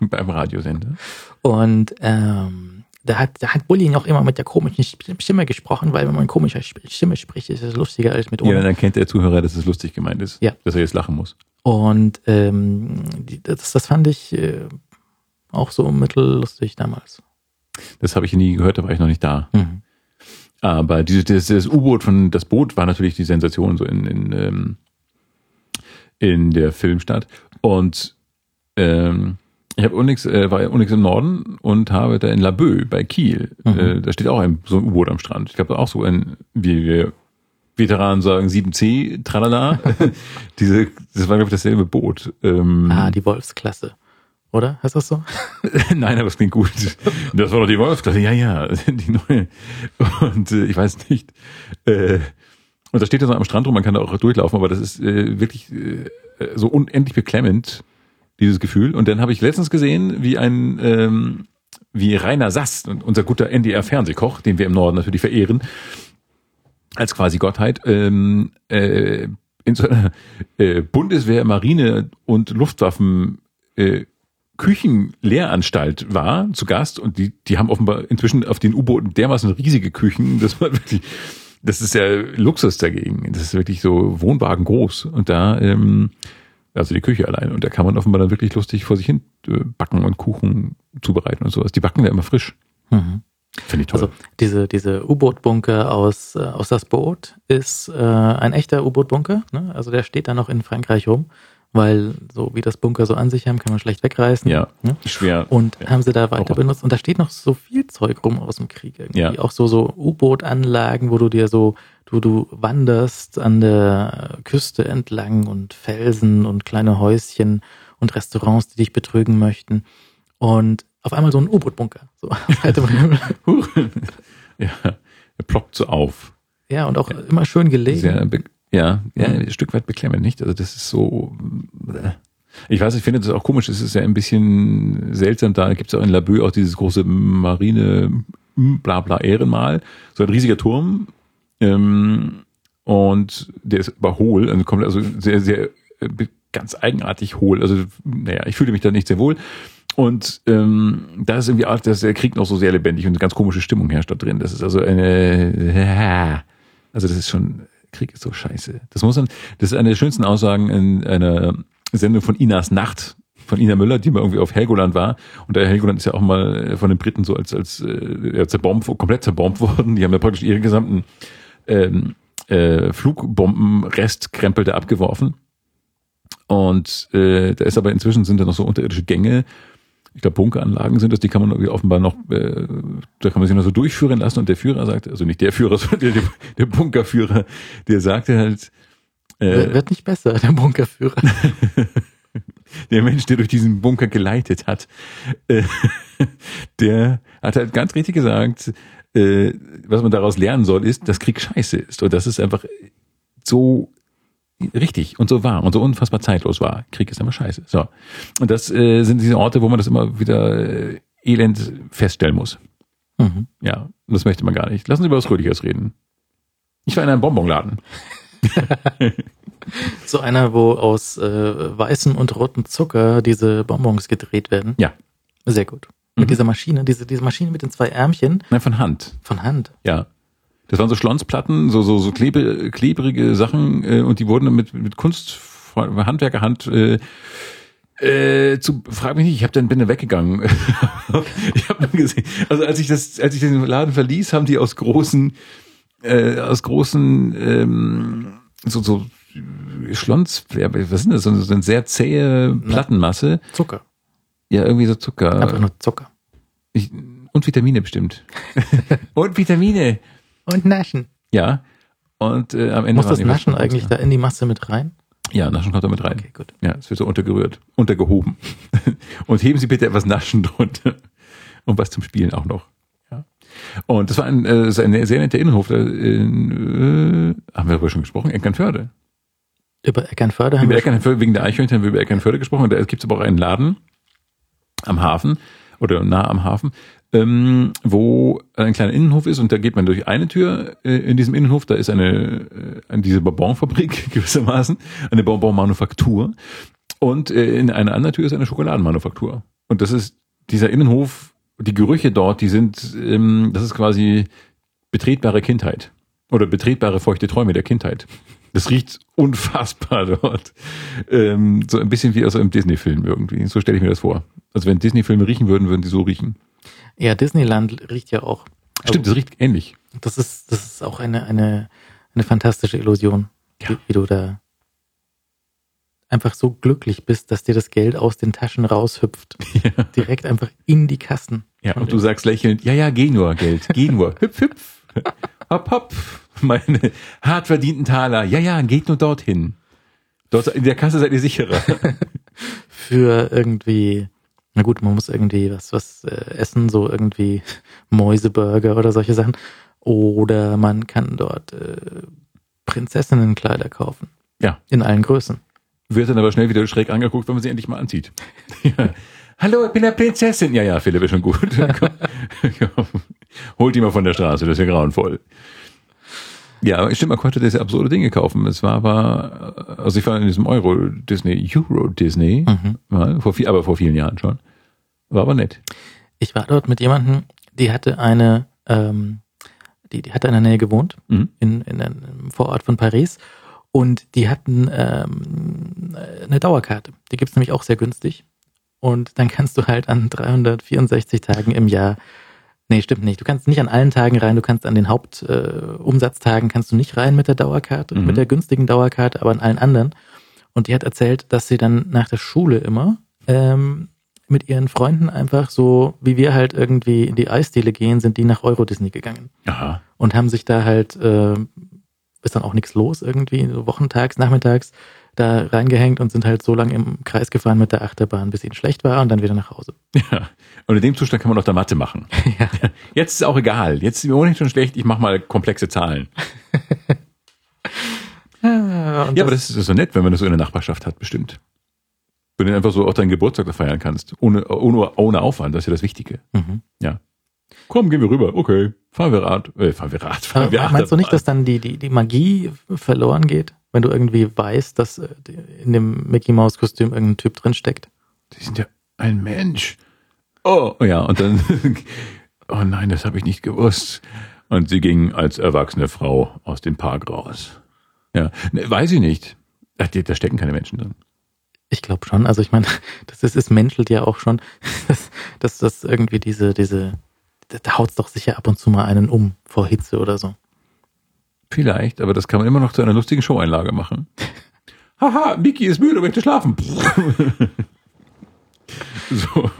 [laughs] Beim Radiosender. Und ähm, da hat, da hat Bulli noch immer mit der komischen Stimme gesprochen, weil wenn man komischer Stimme spricht, ist es lustiger als mit ohne. Ja, dann kennt der Zuhörer, dass es lustig gemeint ist. Ja. Dass er jetzt lachen muss. Und ähm, das, das fand ich äh, auch so mittellustig damals. Das habe ich nie gehört, da war ich noch nicht da. Mhm. Aber dieses, das, das U-Boot von, das Boot war natürlich die Sensation so in, in, ähm, in der Filmstadt. Und ähm, Ich habe Unix, äh, war Unix im Norden und habe da in Laboe bei Kiel, Mhm. äh, da steht auch ein, so ein U-Boot am Strand. Ich glaube auch so ein, wie wir Veteranen sagen, 7C, tralala. [laughs] Diese, das war glaube ich dasselbe Boot. Ähm, Ah, die Wolfsklasse. Oder? Heißt das so? [laughs] Nein, aber es klingt gut. Das war doch die Wolfsklasse. Ja, ja, [laughs] die neue. Und äh, ich weiß nicht. Äh, und da steht er so am Strand rum, man kann da auch durchlaufen, aber das ist äh, wirklich äh, so unendlich beklemmend, dieses Gefühl. Und dann habe ich letztens gesehen, wie ein ähm, wie Rainer Sass, unser guter NDR-Fernsehkoch, den wir im Norden natürlich verehren, als quasi Gottheit, ähm, äh, in so einer äh, Bundeswehr, Marine und Luftwaffen äh, Küchenlehranstalt war zu Gast und die, die haben offenbar inzwischen auf den U-Booten dermaßen riesige Küchen, [laughs] dass man wirklich, das ist ja Luxus dagegen. Das ist wirklich so Wohnwagen groß und da, ähm, also die Küche allein und da kann man offenbar dann wirklich lustig vor sich hin äh, backen und Kuchen zubereiten und sowas. Die backen ja immer frisch. Mhm. Finde ich toll. Also diese, diese U-Boot-Bunker aus, äh, aus das Boot ist äh, ein echter U-Boot-Bunker. Ne? Also der steht da noch in Frankreich rum, weil so wie das Bunker so an sich haben, kann man schlecht wegreißen. ja, Ne? schwer. Und Ja. haben sie da weiter Auch- benutzt. Und da steht noch so viel Zeug rum aus dem Krieg irgendwie. Ja. Auch so, so U-Boot-Anlagen, wo du dir so, du, du wanderst an der Küste entlang und Felsen und kleine Häuschen und Restaurants, die dich betrügen möchten. Und auf einmal so ein U-Boot-Bunker. So, [laughs] ja, er ploppt so auf. ja, und auch immer schön gelegen. Sehr, ja, ja, ein Stück weit beklemmend, nicht? Also das ist so. äh, Ich weiß, ich finde das auch komisch. Es ist ja ein bisschen seltsam. Da gibt es auch in Laboe auch dieses große Marine bla bla Ehrenmal. So ein riesiger Turm. Ähm, und der ist aber hohl, also kommt also sehr, sehr äh, ganz eigenartig hohl. Also, naja, ich fühle mich da nicht sehr wohl. Und ähm, da ist irgendwie auch, dass der Krieg noch so sehr lebendig und eine ganz komische Stimmung herrscht da drin. Das ist also eine, [laughs] also das ist schon, Krieg ist so scheiße. Das muss man, das ist eine der schönsten Aussagen in einer Sendung von Inas Nacht, von Ina Müller, die mal irgendwie auf Helgoland war. Und der Helgoland ist ja auch mal von den Briten so als, als äh, zerbombt, komplett zerbombt [laughs] worden. Die haben ja praktisch ihre gesamten ähm, äh, Flugbombenrestkrempel da abgeworfen. Und äh, da ist aber inzwischen sind da noch so unterirdische Gänge. Ich glaube, Bunkeranlagen sind das, die kann man irgendwie offenbar noch, äh, da kann man sich noch so durchführen lassen. Und der Führer sagte, also nicht der Führer, [laughs] sondern der, der Bunkerführer, der sagte halt, Wird äh, wird nicht besser, der Bunkerführer. [laughs] der Mensch, der durch diesen Bunker geleitet hat, äh, [laughs] der hat halt ganz richtig gesagt, äh, was man daraus lernen soll, ist, dass Krieg scheiße ist. Und das ist einfach so richtig und so wahr und so unfassbar zeitlos war. Krieg ist immer scheiße. So. Und das äh, sind diese Orte, wo man das immer wieder äh, elend feststellen muss. Mhm. Ja, und das möchte man gar nicht. Lassen Sie über was Rüdigers reden. Ich war in einem Bonbonladen. [laughs] So einer, wo aus äh, weißem und rotem Zucker diese Bonbons gedreht werden. Ja. Sehr gut. Mit Mhm. dieser Maschine, diese, diese Maschine mit den zwei Ärmchen Nein, von Hand. von Hand. Ja. Das waren so Schlonsplatten, so, so, so klebe, klebrige Sachen, äh, und die wurden dann mit, mit Kunst, Handwerkerhand, äh, äh, zu, frag mich nicht, ich hab dann bin dann weggegangen. [laughs] ich habe dann gesehen, also als ich das, als ich den Laden verließ, haben die aus großen, äh, aus großen, ähm, so, so Schlons, was sind das, so eine sehr zähe Plattenmasse, Zucker. Ja, irgendwie so Zucker. Einfach nur Zucker. Ich, und Vitamine bestimmt. [laughs] und Vitamine. Und Naschen. Ja. Und äh, am Ende Muss das Naschen eigentlich da in die Masse mit rein? Ja, Naschen kommt da mit rein. Okay, gut. Ja, es wird so untergerührt, untergehoben. [laughs] und heben Sie bitte etwas Naschen drunter. Und was zum Spielen auch noch. Ja. Und das war ein, äh, das ein sehr netter Innenhof. Da in, äh, haben wir darüber schon gesprochen? Eckernförde. Über Eckernförde haben Über wir Eckernförde, wegen der Eichhörnchen haben wir über Eckernförde gesprochen. Und da gibt es aber auch einen Laden am Hafen oder nah am Hafen, ähm, wo ein kleiner Innenhof ist und da geht man durch eine Tür äh, in diesem Innenhof, da ist eine, äh, diese Bonbonfabrik [laughs] gewissermaßen, eine Bonbonmanufaktur und äh, in einer anderen Tür ist eine Schokoladenmanufaktur. Und das ist dieser Innenhof, die Gerüche dort, die sind, ähm, das ist quasi betretbare Kindheit oder betretbare feuchte Träume der Kindheit. Das riecht [laughs] unfassbar dort. Ähm, so ein bisschen wie aus einem Disney-Film irgendwie. So stelle ich mir das vor. Also wenn Disney-Filme riechen würden, würden die so riechen. ja, Disneyland riecht ja auch. Stimmt, das riecht ähnlich. Das ist, das ist auch eine, eine, eine fantastische Illusion, Ja. wie, wie du da einfach so glücklich bist, dass dir das Geld aus den Taschen raushüpft. [laughs] Ja. Direkt einfach in die Kassen. Ja, und du sagst lächelnd, ja, ja, geh nur, Geld, geh nur, [laughs] hüpf, hüpf, hopp, hopp, meine hart verdienten Taler, ja, ja, geht nur dorthin. Dort in der Kasse seid ihr sicherer. [laughs] Für irgendwie, na gut, man muss irgendwie was, was äh, essen, so irgendwie Mäuseburger oder solche Sachen. Oder man kann dort äh, Prinzessinnenkleider kaufen. Ja. In allen Größen. Wird dann aber schnell wieder schräg angeguckt, wenn man sie endlich mal anzieht. [laughs] Ja. Hallo, ich bin der Prinzessin. Ja, ja, Philipp ist schon gut. [laughs] Holt die mal von der Straße, das ist ja grauenvoll. Ja, stimmt, man konnte diese absurde Dinge kaufen. Es war aber, also ich war in diesem Euro Disney, Euro Disney, Mhm. mal, vor viel, aber vor vielen Jahren schon. War aber nett. Ich war dort mit jemandem, die hatte eine, ähm, die, die hatte in der Nähe gewohnt, Mhm. in, in einem Vorort von Paris. Und die hatten ähm, eine Dauerkarte. Die gibt's nämlich auch sehr günstig. Und dann kannst du halt an 364 Tagen im Jahr, nee, stimmt nicht, du kannst nicht an allen Tagen rein, du kannst an den Hauptumsatztagen, äh, kannst du nicht rein mit der Dauerkarte, Mhm. mit der günstigen Dauerkarte, aber an allen anderen. Und die hat erzählt, dass sie dann nach der Schule immer ähm, mit ihren Freunden einfach so, wie wir halt irgendwie in die Eisdiele gehen, sind die nach Euro Disney gegangen Aha. und haben sich da halt, äh, ist dann auch nichts los irgendwie, so wochentags, nachmittags da reingehängt und sind halt so lange im Kreis gefahren mit der Achterbahn, bis ihnen schlecht war und dann wieder nach Hause. [laughs] Ja. Und in dem Zustand kann man doch da Mathe machen. [laughs] Ja. Jetzt ist auch egal. Jetzt ist mir ohnehin schon schlecht, ich mache mal komplexe Zahlen. Ja, [laughs] und Ja, aber das ist so nett, wenn man das so in der Nachbarschaft hat, bestimmt. Wenn du einfach so auch deinen Geburtstag da feiern kannst. Ohne, ohne, ohne Aufwand, das ist ja das Wichtige. Mhm. Ja. Komm, gehen wir rüber. Okay. Fahren wir Rad. Äh, fahren wir Rad. Fahren wir Aber meinst du nicht, dass dann die, die, die Magie verloren geht, wenn du irgendwie weißt, dass äh, in dem Mickey Maus Kostüm irgendein Typ drin steckt? Die sind ja ein Mensch. Oh, ja, und dann, [laughs] oh nein, das habe ich nicht gewusst. Und sie ging als erwachsene Frau aus dem Park raus. Ja, ne, weiß ich nicht. Ach, Da stecken keine Menschen drin. Ich glaube schon. Also ich meine, [laughs] das ist, es menschelt ja auch schon, [laughs] dass, dass das irgendwie diese, diese, da, da haut's doch sicher ab und zu mal einen um vor Hitze oder so. Vielleicht, aber das kann man immer noch zu einer lustigen Showeinlage machen. [laughs] Haha, Mickey ist müde, möchte schlafen. [laughs] so,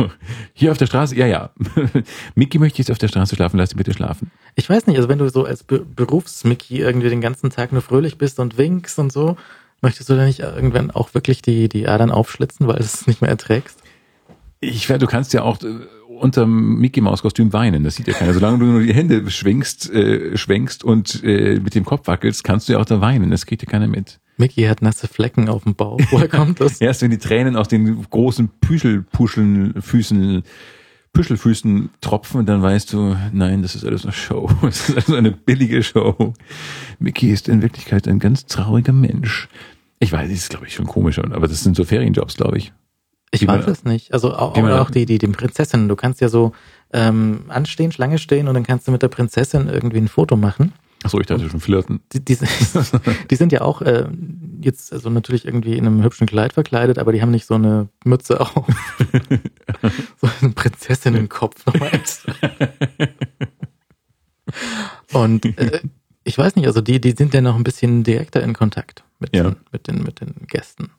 hier auf der Straße, ja, ja. [laughs] Mickey möchte jetzt auf der Straße schlafen, lass ihn bitte schlafen. Ich weiß nicht, also wenn du so als Be Berufsmickey irgendwie den ganzen Tag nur fröhlich bist und winkst und so, möchtest du da nicht irgendwann auch wirklich die, die Adern aufschlitzen, weil du es nicht mehr erträgst? Ich werde, du kannst ja auch äh, unterm Mickey Maus Kostüm weinen, das sieht ja keiner. Solange du nur die Hände schwingst, äh, schwenkst und äh, mit dem Kopf wackelst, kannst du ja auch da weinen, das kriegt ja keiner mit. Mickey hat nasse Flecken auf dem Bauch. Woher kommt das? [laughs] Erst wenn die Tränen aus den großen Püschelpuscheln, Füßen, Püschelfüßen tropfen, dann weißt du, nein, das ist alles eine Show. [laughs] Das ist also eine billige Show. Mickey ist in Wirklichkeit ein ganz trauriger Mensch. Ich weiß, das ist, glaube ich, schon komisch, aber das sind so Ferienjobs, glaube ich. Ich weiß es nicht. Also auch, auch die, die, die Prinzessinnen. Du kannst ja so ähm, anstehen, Schlange stehen und dann kannst du mit der Prinzessin irgendwie ein Foto machen. Achso, ich dachte schon flirten. Die, die, [laughs] die sind ja auch äh, jetzt also natürlich irgendwie in einem hübschen Kleid verkleidet, aber die haben nicht so eine Mütze auf. [laughs] so einen Prinzessinnenkopf nochmal extra. Und äh, ich weiß nicht, also die, die sind ja noch ein bisschen direkter in Kontakt mit, Ja. den, mit, den, mit den Gästen.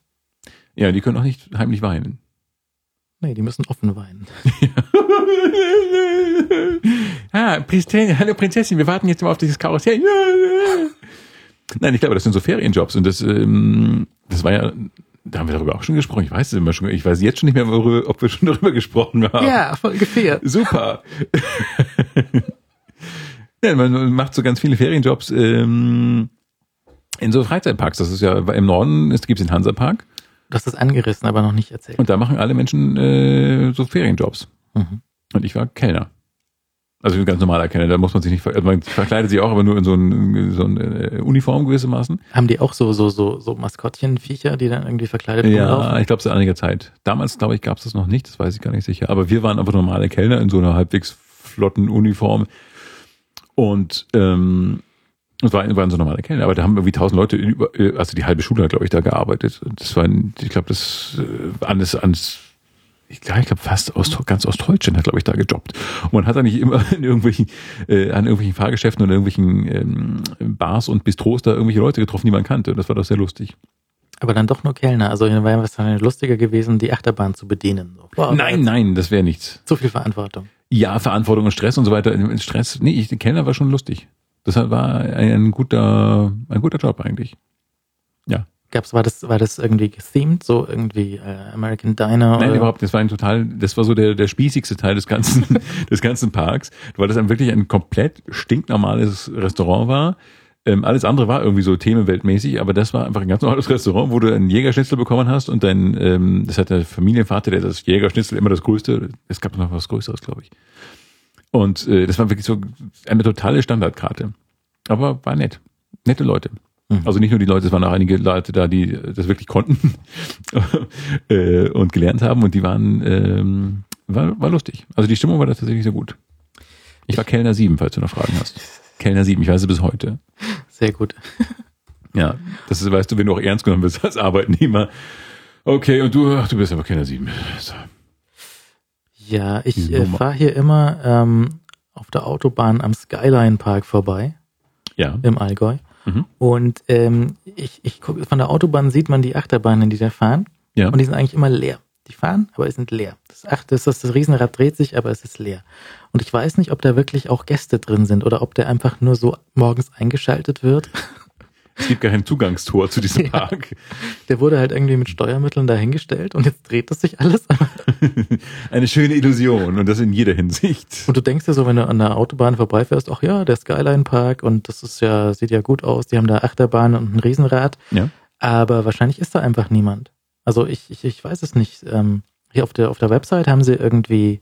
Ja, die können auch nicht heimlich weinen. Nee, die müssen offen weinen. [laughs] ah, Prinzessin, hallo Prinzessin, wir warten jetzt mal auf dieses Karussell. [laughs] Nein, ich glaube, das sind so Ferienjobs und das, ähm, das war ja, da haben wir darüber auch schon gesprochen. Ich weiß es immer schon, ich weiß jetzt schon nicht mehr, ob wir schon darüber gesprochen haben. Ja, 4. [laughs] Super. ja, man macht so ganz viele Ferienjobs ähm, in so Freizeitparks. Das ist ja im Norden, es gibt den Hansapark Du hast das angerissen, aber noch nicht erzählt. und da machen alle Menschen äh, so Ferienjobs. Mhm. Und ich war Kellner. Also ein ganz normaler Kellner, da muss man sich nicht, also man verkleidet sich auch, aber nur in so ein, so ein äh, Uniform gewissermaßen. Haben die auch so, so, so, so Maskottchenviecher, die dann irgendwie verkleidet Ja, rumlaufen? ich glaube seit einiger Zeit. Damals, glaube ich, gab es das noch nicht, das weiß ich gar nicht sicher. Aber wir waren einfach normale Kellner in so einer halbwegs flotten Uniform. Und ähm, es waren, waren so normale Kellner, aber da haben irgendwie tausend Leute, über, äh, also die halbe Schule hat, glaube ich, da gearbeitet. Und das war, ich glaube, das äh, alles ans ich glaube, ich glaube fast aus, ganz Ostdeutschland hat, glaube ich, da gejobbt. Und man hat da nicht immer [laughs] in irgendwelchen, äh, an irgendwelchen Fahrgeschäften oder irgendwelchen ähm, Bars und Bistros da irgendwelche Leute getroffen, die man kannte. Und das war doch sehr lustig. Aber dann doch nur Kellner. Also wäre es wahrscheinlich lustiger gewesen, die Achterbahn zu bedienen. Boah, Nein, nein, das wäre nichts. Zu viel Verantwortung. Ja, Verantwortung und Stress und so weiter. Stress, nee, ich, Kellner war schon lustig. Das war ein guter, ein guter Job eigentlich. Ja. Gab's, war das, war das irgendwie gethemed, so irgendwie äh, American Diner? Nein, oder? überhaupt, das war ein total, das war so der, der spießigste Teil des ganzen, [laughs] des ganzen Parks, weil das dann wirklich ein komplett stinknormales Restaurant war. Ähm, alles andere war irgendwie so themenweltmäßig, aber das war einfach ein ganz normales Restaurant, wo du einen Jägerschnitzel bekommen hast und dein, ähm, das hat der Familienvater, der das Jägerschnitzel immer das größte, es gab noch was Größeres, glaube ich. Und äh, das war wirklich so eine totale Standardkarte. Aber war nett. Nette Leute. Mhm. Also nicht nur die Leute, es waren auch einige Leute da, die das wirklich konnten [laughs] äh, und gelernt haben und die waren, ähm, war, war lustig. Also die Stimmung war da tatsächlich sehr gut. Ich war Kellner 7, falls du noch Fragen hast. Kellner 7, ich weiß es bis heute. Sehr gut. [laughs] Ja, das ist, weißt du, wenn du auch ernst genommen wirst als Arbeitnehmer. Okay, und du, ach, du bist aber Kellner 7. So. Ja, ich Die äh, fahre hier immer ähm, auf der Autobahn am Skyline Park vorbei Ja. im Allgäu. Mhm. Und ähm, ich, ich guck, von der Autobahn sieht man die Achterbahnen, die da fahren. Ja. Und die sind eigentlich immer leer. Die fahren, aber sie sind leer. Das, Ach, das, das, das Riesenrad dreht sich, aber es ist leer. Und ich weiß nicht, ob da wirklich auch Gäste drin sind oder ob der einfach nur so morgens eingeschaltet wird. [laughs] Es gibt gar kein Zugangstor zu diesem [laughs] Ja. Park. Der wurde halt irgendwie mit Steuermitteln dahingestellt und jetzt dreht es sich alles. [laughs] Eine schöne Illusion und das in jeder Hinsicht. Und du denkst dir so, wenn du an der Autobahn vorbeifährst, ach ja, der Skyline Park und das ist ja, sieht ja gut aus, die haben da Achterbahn und ein Riesenrad. Ja. Aber wahrscheinlich ist da einfach niemand. Also ich, ich, ich weiß es nicht. Ähm, hier auf der, auf der Website haben sie irgendwie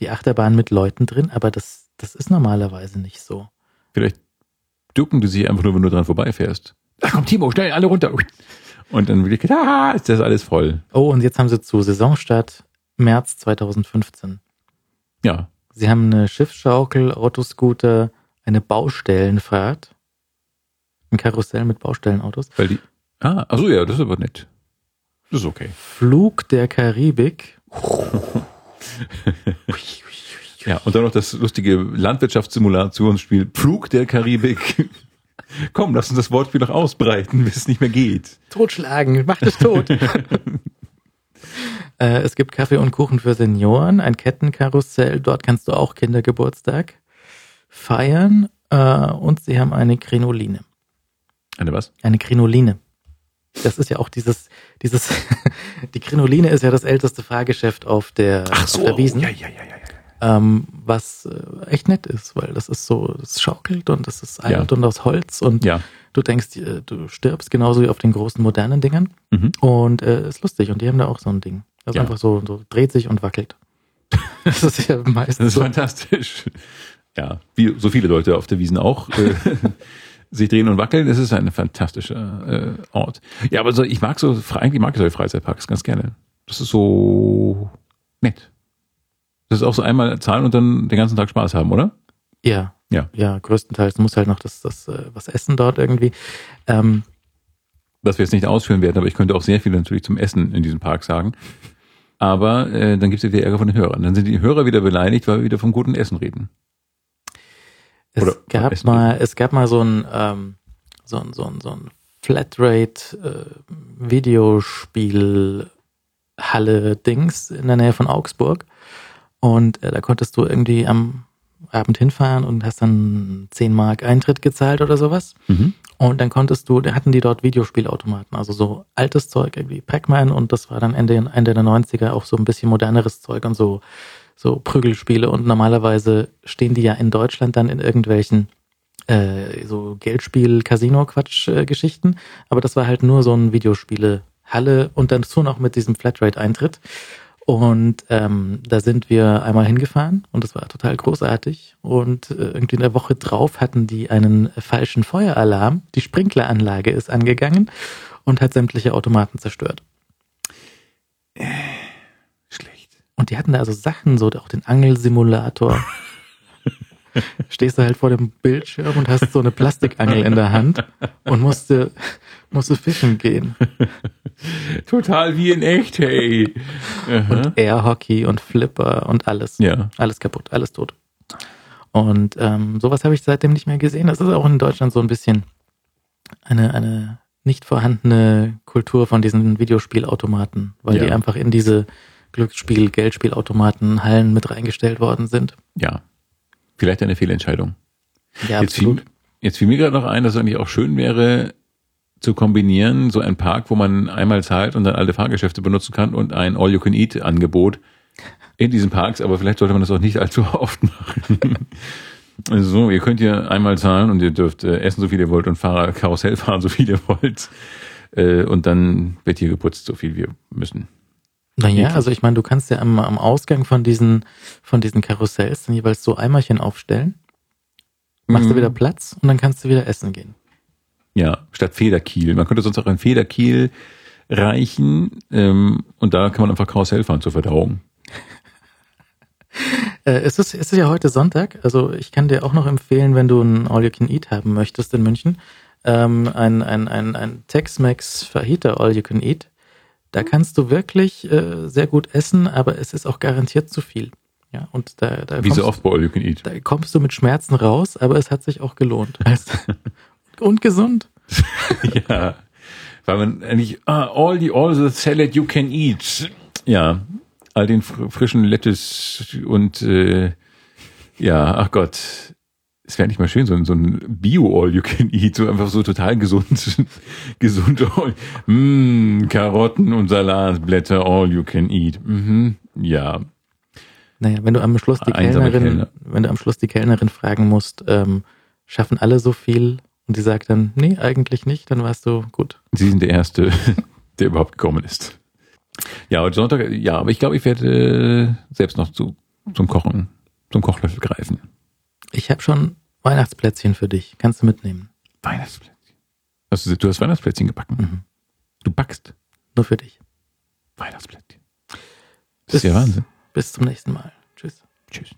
die Achterbahn mit Leuten drin, aber das, das ist normalerweise nicht so. Vielleicht ducken die sich einfach nur, wenn du dran vorbeifährst. Ach komm, Timo, schnell, alle runter. Und dann wirklich, ah, ist das alles voll. Oh, und jetzt haben sie zu Saisonstart März 2015. Ja. Sie haben eine Schiffsschaukel, Autoscooter, eine Baustellenfahrt, ein Karussell mit Baustellenautos, Weil die, ah, ach so, ja, das ist aber nett. Das ist okay. Flug der Karibik. [laughs] Ja, und dann noch das lustige Landwirtschaftssimulationsspiel Pflug der Karibik. [laughs] Komm, lass uns das Wortspiel noch ausbreiten, bis es nicht mehr geht. Totschlagen, macht es tot. [laughs] äh, es gibt Kaffee und Kuchen für Senioren, ein Kettenkarussell, dort kannst du auch Kindergeburtstag feiern äh, und sie haben eine Krinoline. Eine was? Eine Krinoline. Das ist ja auch dieses, dieses, [laughs] die Krinoline ist ja das älteste Fahrgeschäft auf der, auf der Wiesen. Ja, ja, ja, ja. Ähm, was äh, echt nett ist, weil das ist so, das schaukelt und das ist alt Ja. und aus Holz und Ja. du denkst, äh, du stirbst genauso wie auf den großen modernen Dingern Mhm. und äh, ist lustig und die haben da auch so ein Ding. Das ist Ja. einfach so, so dreht sich und wackelt. [laughs] das ist ja Das meistens ist so. fantastisch. Ja, wie so viele Leute auf der Wiesen auch. Äh, [laughs] sich drehen und wackeln, das ist ein fantastischer äh, Ort. Ja, aber so, ich mag so, eigentlich mag ich solche Freizeitparks ganz gerne. Das ist so nett. Das ist auch so einmal zahlen und dann den ganzen Tag Spaß haben, oder? Ja, Ja. ja, größtenteils. Du musst halt noch das, das äh, was essen dort irgendwie. Ähm, was wir jetzt nicht ausführen werden, aber ich könnte auch sehr viel natürlich zum Essen in diesem Park sagen. Aber äh, dann gibt es wieder Ärger von den Hörern. Dann sind die Hörer wieder beleidigt, weil wir wieder vom guten Essen reden. Es Oder gab Essen mal, es gab mal so ein, ähm, so ein, so ein, so ein Flatrate äh, in der Nähe von Augsburg. Und äh, da konntest du irgendwie am Abend hinfahren und hast dann 10 Mark Eintritt gezahlt oder sowas. Mhm. Und dann konntest du, da hatten die dort Videospielautomaten, also so altes Zeug, irgendwie Pac-Man und das war dann Ende, Ende der 90er auch so ein bisschen moderneres Zeug und so, so Prügelspiele und normalerweise stehen die ja in Deutschland dann in irgendwelchen äh, so Geldspiel-Casino-Quatsch-Geschichten, aber das war halt nur so ein Videospiele-Halle und dann dazu noch mit diesem Flatrate-Eintritt. Und ähm, da sind wir einmal hingefahren und das war total großartig. Und äh, irgendwie in der Woche drauf hatten die einen falschen Feueralarm. Die Sprinkleranlage ist angegangen und hat sämtliche Automaten zerstört. Schlecht. Und die hatten da also Sachen, so auch den Angelsimulator. [laughs] Stehst du halt vor dem Bildschirm und hast so eine Plastikangel in der Hand und musste, musste fischen gehen. [laughs] Total wie in echt, hey. [laughs] Aha. Airhockey und Flipper und alles. Ja. Alles kaputt, alles tot. Und ähm, sowas habe ich seitdem nicht mehr gesehen. Das ist auch in Deutschland so ein bisschen eine, eine nicht vorhandene Kultur von diesen Videospielautomaten, weil Ja. die einfach in diese Glücksspiel, Geldspielautomaten, Hallen mit reingestellt worden sind. Ja. Vielleicht eine Fehlentscheidung. Ja, Jetzt fiel, jetzt fiel mir gerade noch ein, dass es eigentlich auch schön wäre, zu kombinieren, so ein Park, wo man einmal zahlt und dann alte Fahrgeschäfte benutzen kann und ein All-You-Can-Eat-Angebot in diesen Parks, aber vielleicht sollte man das auch nicht allzu [laughs] oft machen. Also so, ihr könnt hier einmal zahlen und ihr dürft äh, essen, so viel ihr wollt und Fahrer Karussell fahren, so viel ihr wollt. Äh, und dann wird hier geputzt, so viel wir müssen. Naja, also ich meine, du kannst ja am, am Ausgang von diesen, von diesen Karussells dann jeweils so Eimerchen aufstellen, machst du Mhm. wieder Platz und dann kannst du wieder essen gehen. Ja, statt Federkiel. Man könnte sonst auch ein Federkiel reichen ähm, und da kann man einfach Karussell fahren zur Verdauung. [laughs] Äh, es, ist, es ist ja heute Sonntag, also ich kann dir auch noch empfehlen, wenn du ein All-You-Can-Eat haben möchtest in München, ähm, ein, ein, ein, ein Tex-Mex Fajita All-You-Can-Eat. Da kannst du wirklich äh, sehr gut essen, aber es ist auch garantiert zu viel. Ja, und da, da Wie kommst, so oft bei All You Can Eat. da kommst du mit Schmerzen raus, aber es hat sich auch gelohnt. Weißt? [laughs] [laughs] und gesund. [laughs] ja. Weil man eigentlich, ah, all the, all the salad you can eat. Ja. All den fr frischen Lettuce und, äh, ja, ach Gott. Es wäre nicht mal schön, so, ein- so ein Bio-All You Can Eat, so einfach so total gesund, [laughs] gesund. All, mm, Karotten und Salatblätter All You Can Eat. Mhm. Ja. Naja, wenn du am Schluss die Einsame Kellnerin, Kellner. wenn du am Schluss die Kellnerin fragen musst, ähm, schaffen alle so viel? Und die sagt dann, nee, eigentlich nicht, dann warst du gut. Sie sind der Erste, [laughs] der überhaupt gekommen ist. Ja, heute Sonntag, ja, aber ich glaube, ich werde äh, selbst noch zu, zum Kochen, zum Kochlöffel greifen. Ich habe schon Weihnachtsplätzchen für dich. Kannst du mitnehmen. Weihnachtsplätzchen. Hast du, du hast Weihnachtsplätzchen gebacken. Mhm. Du backst Nur für dich. Weihnachtsplätzchen. Das ist ja Wahnsinn. Bis zum nächsten Mal. Tschüss. Tschüss.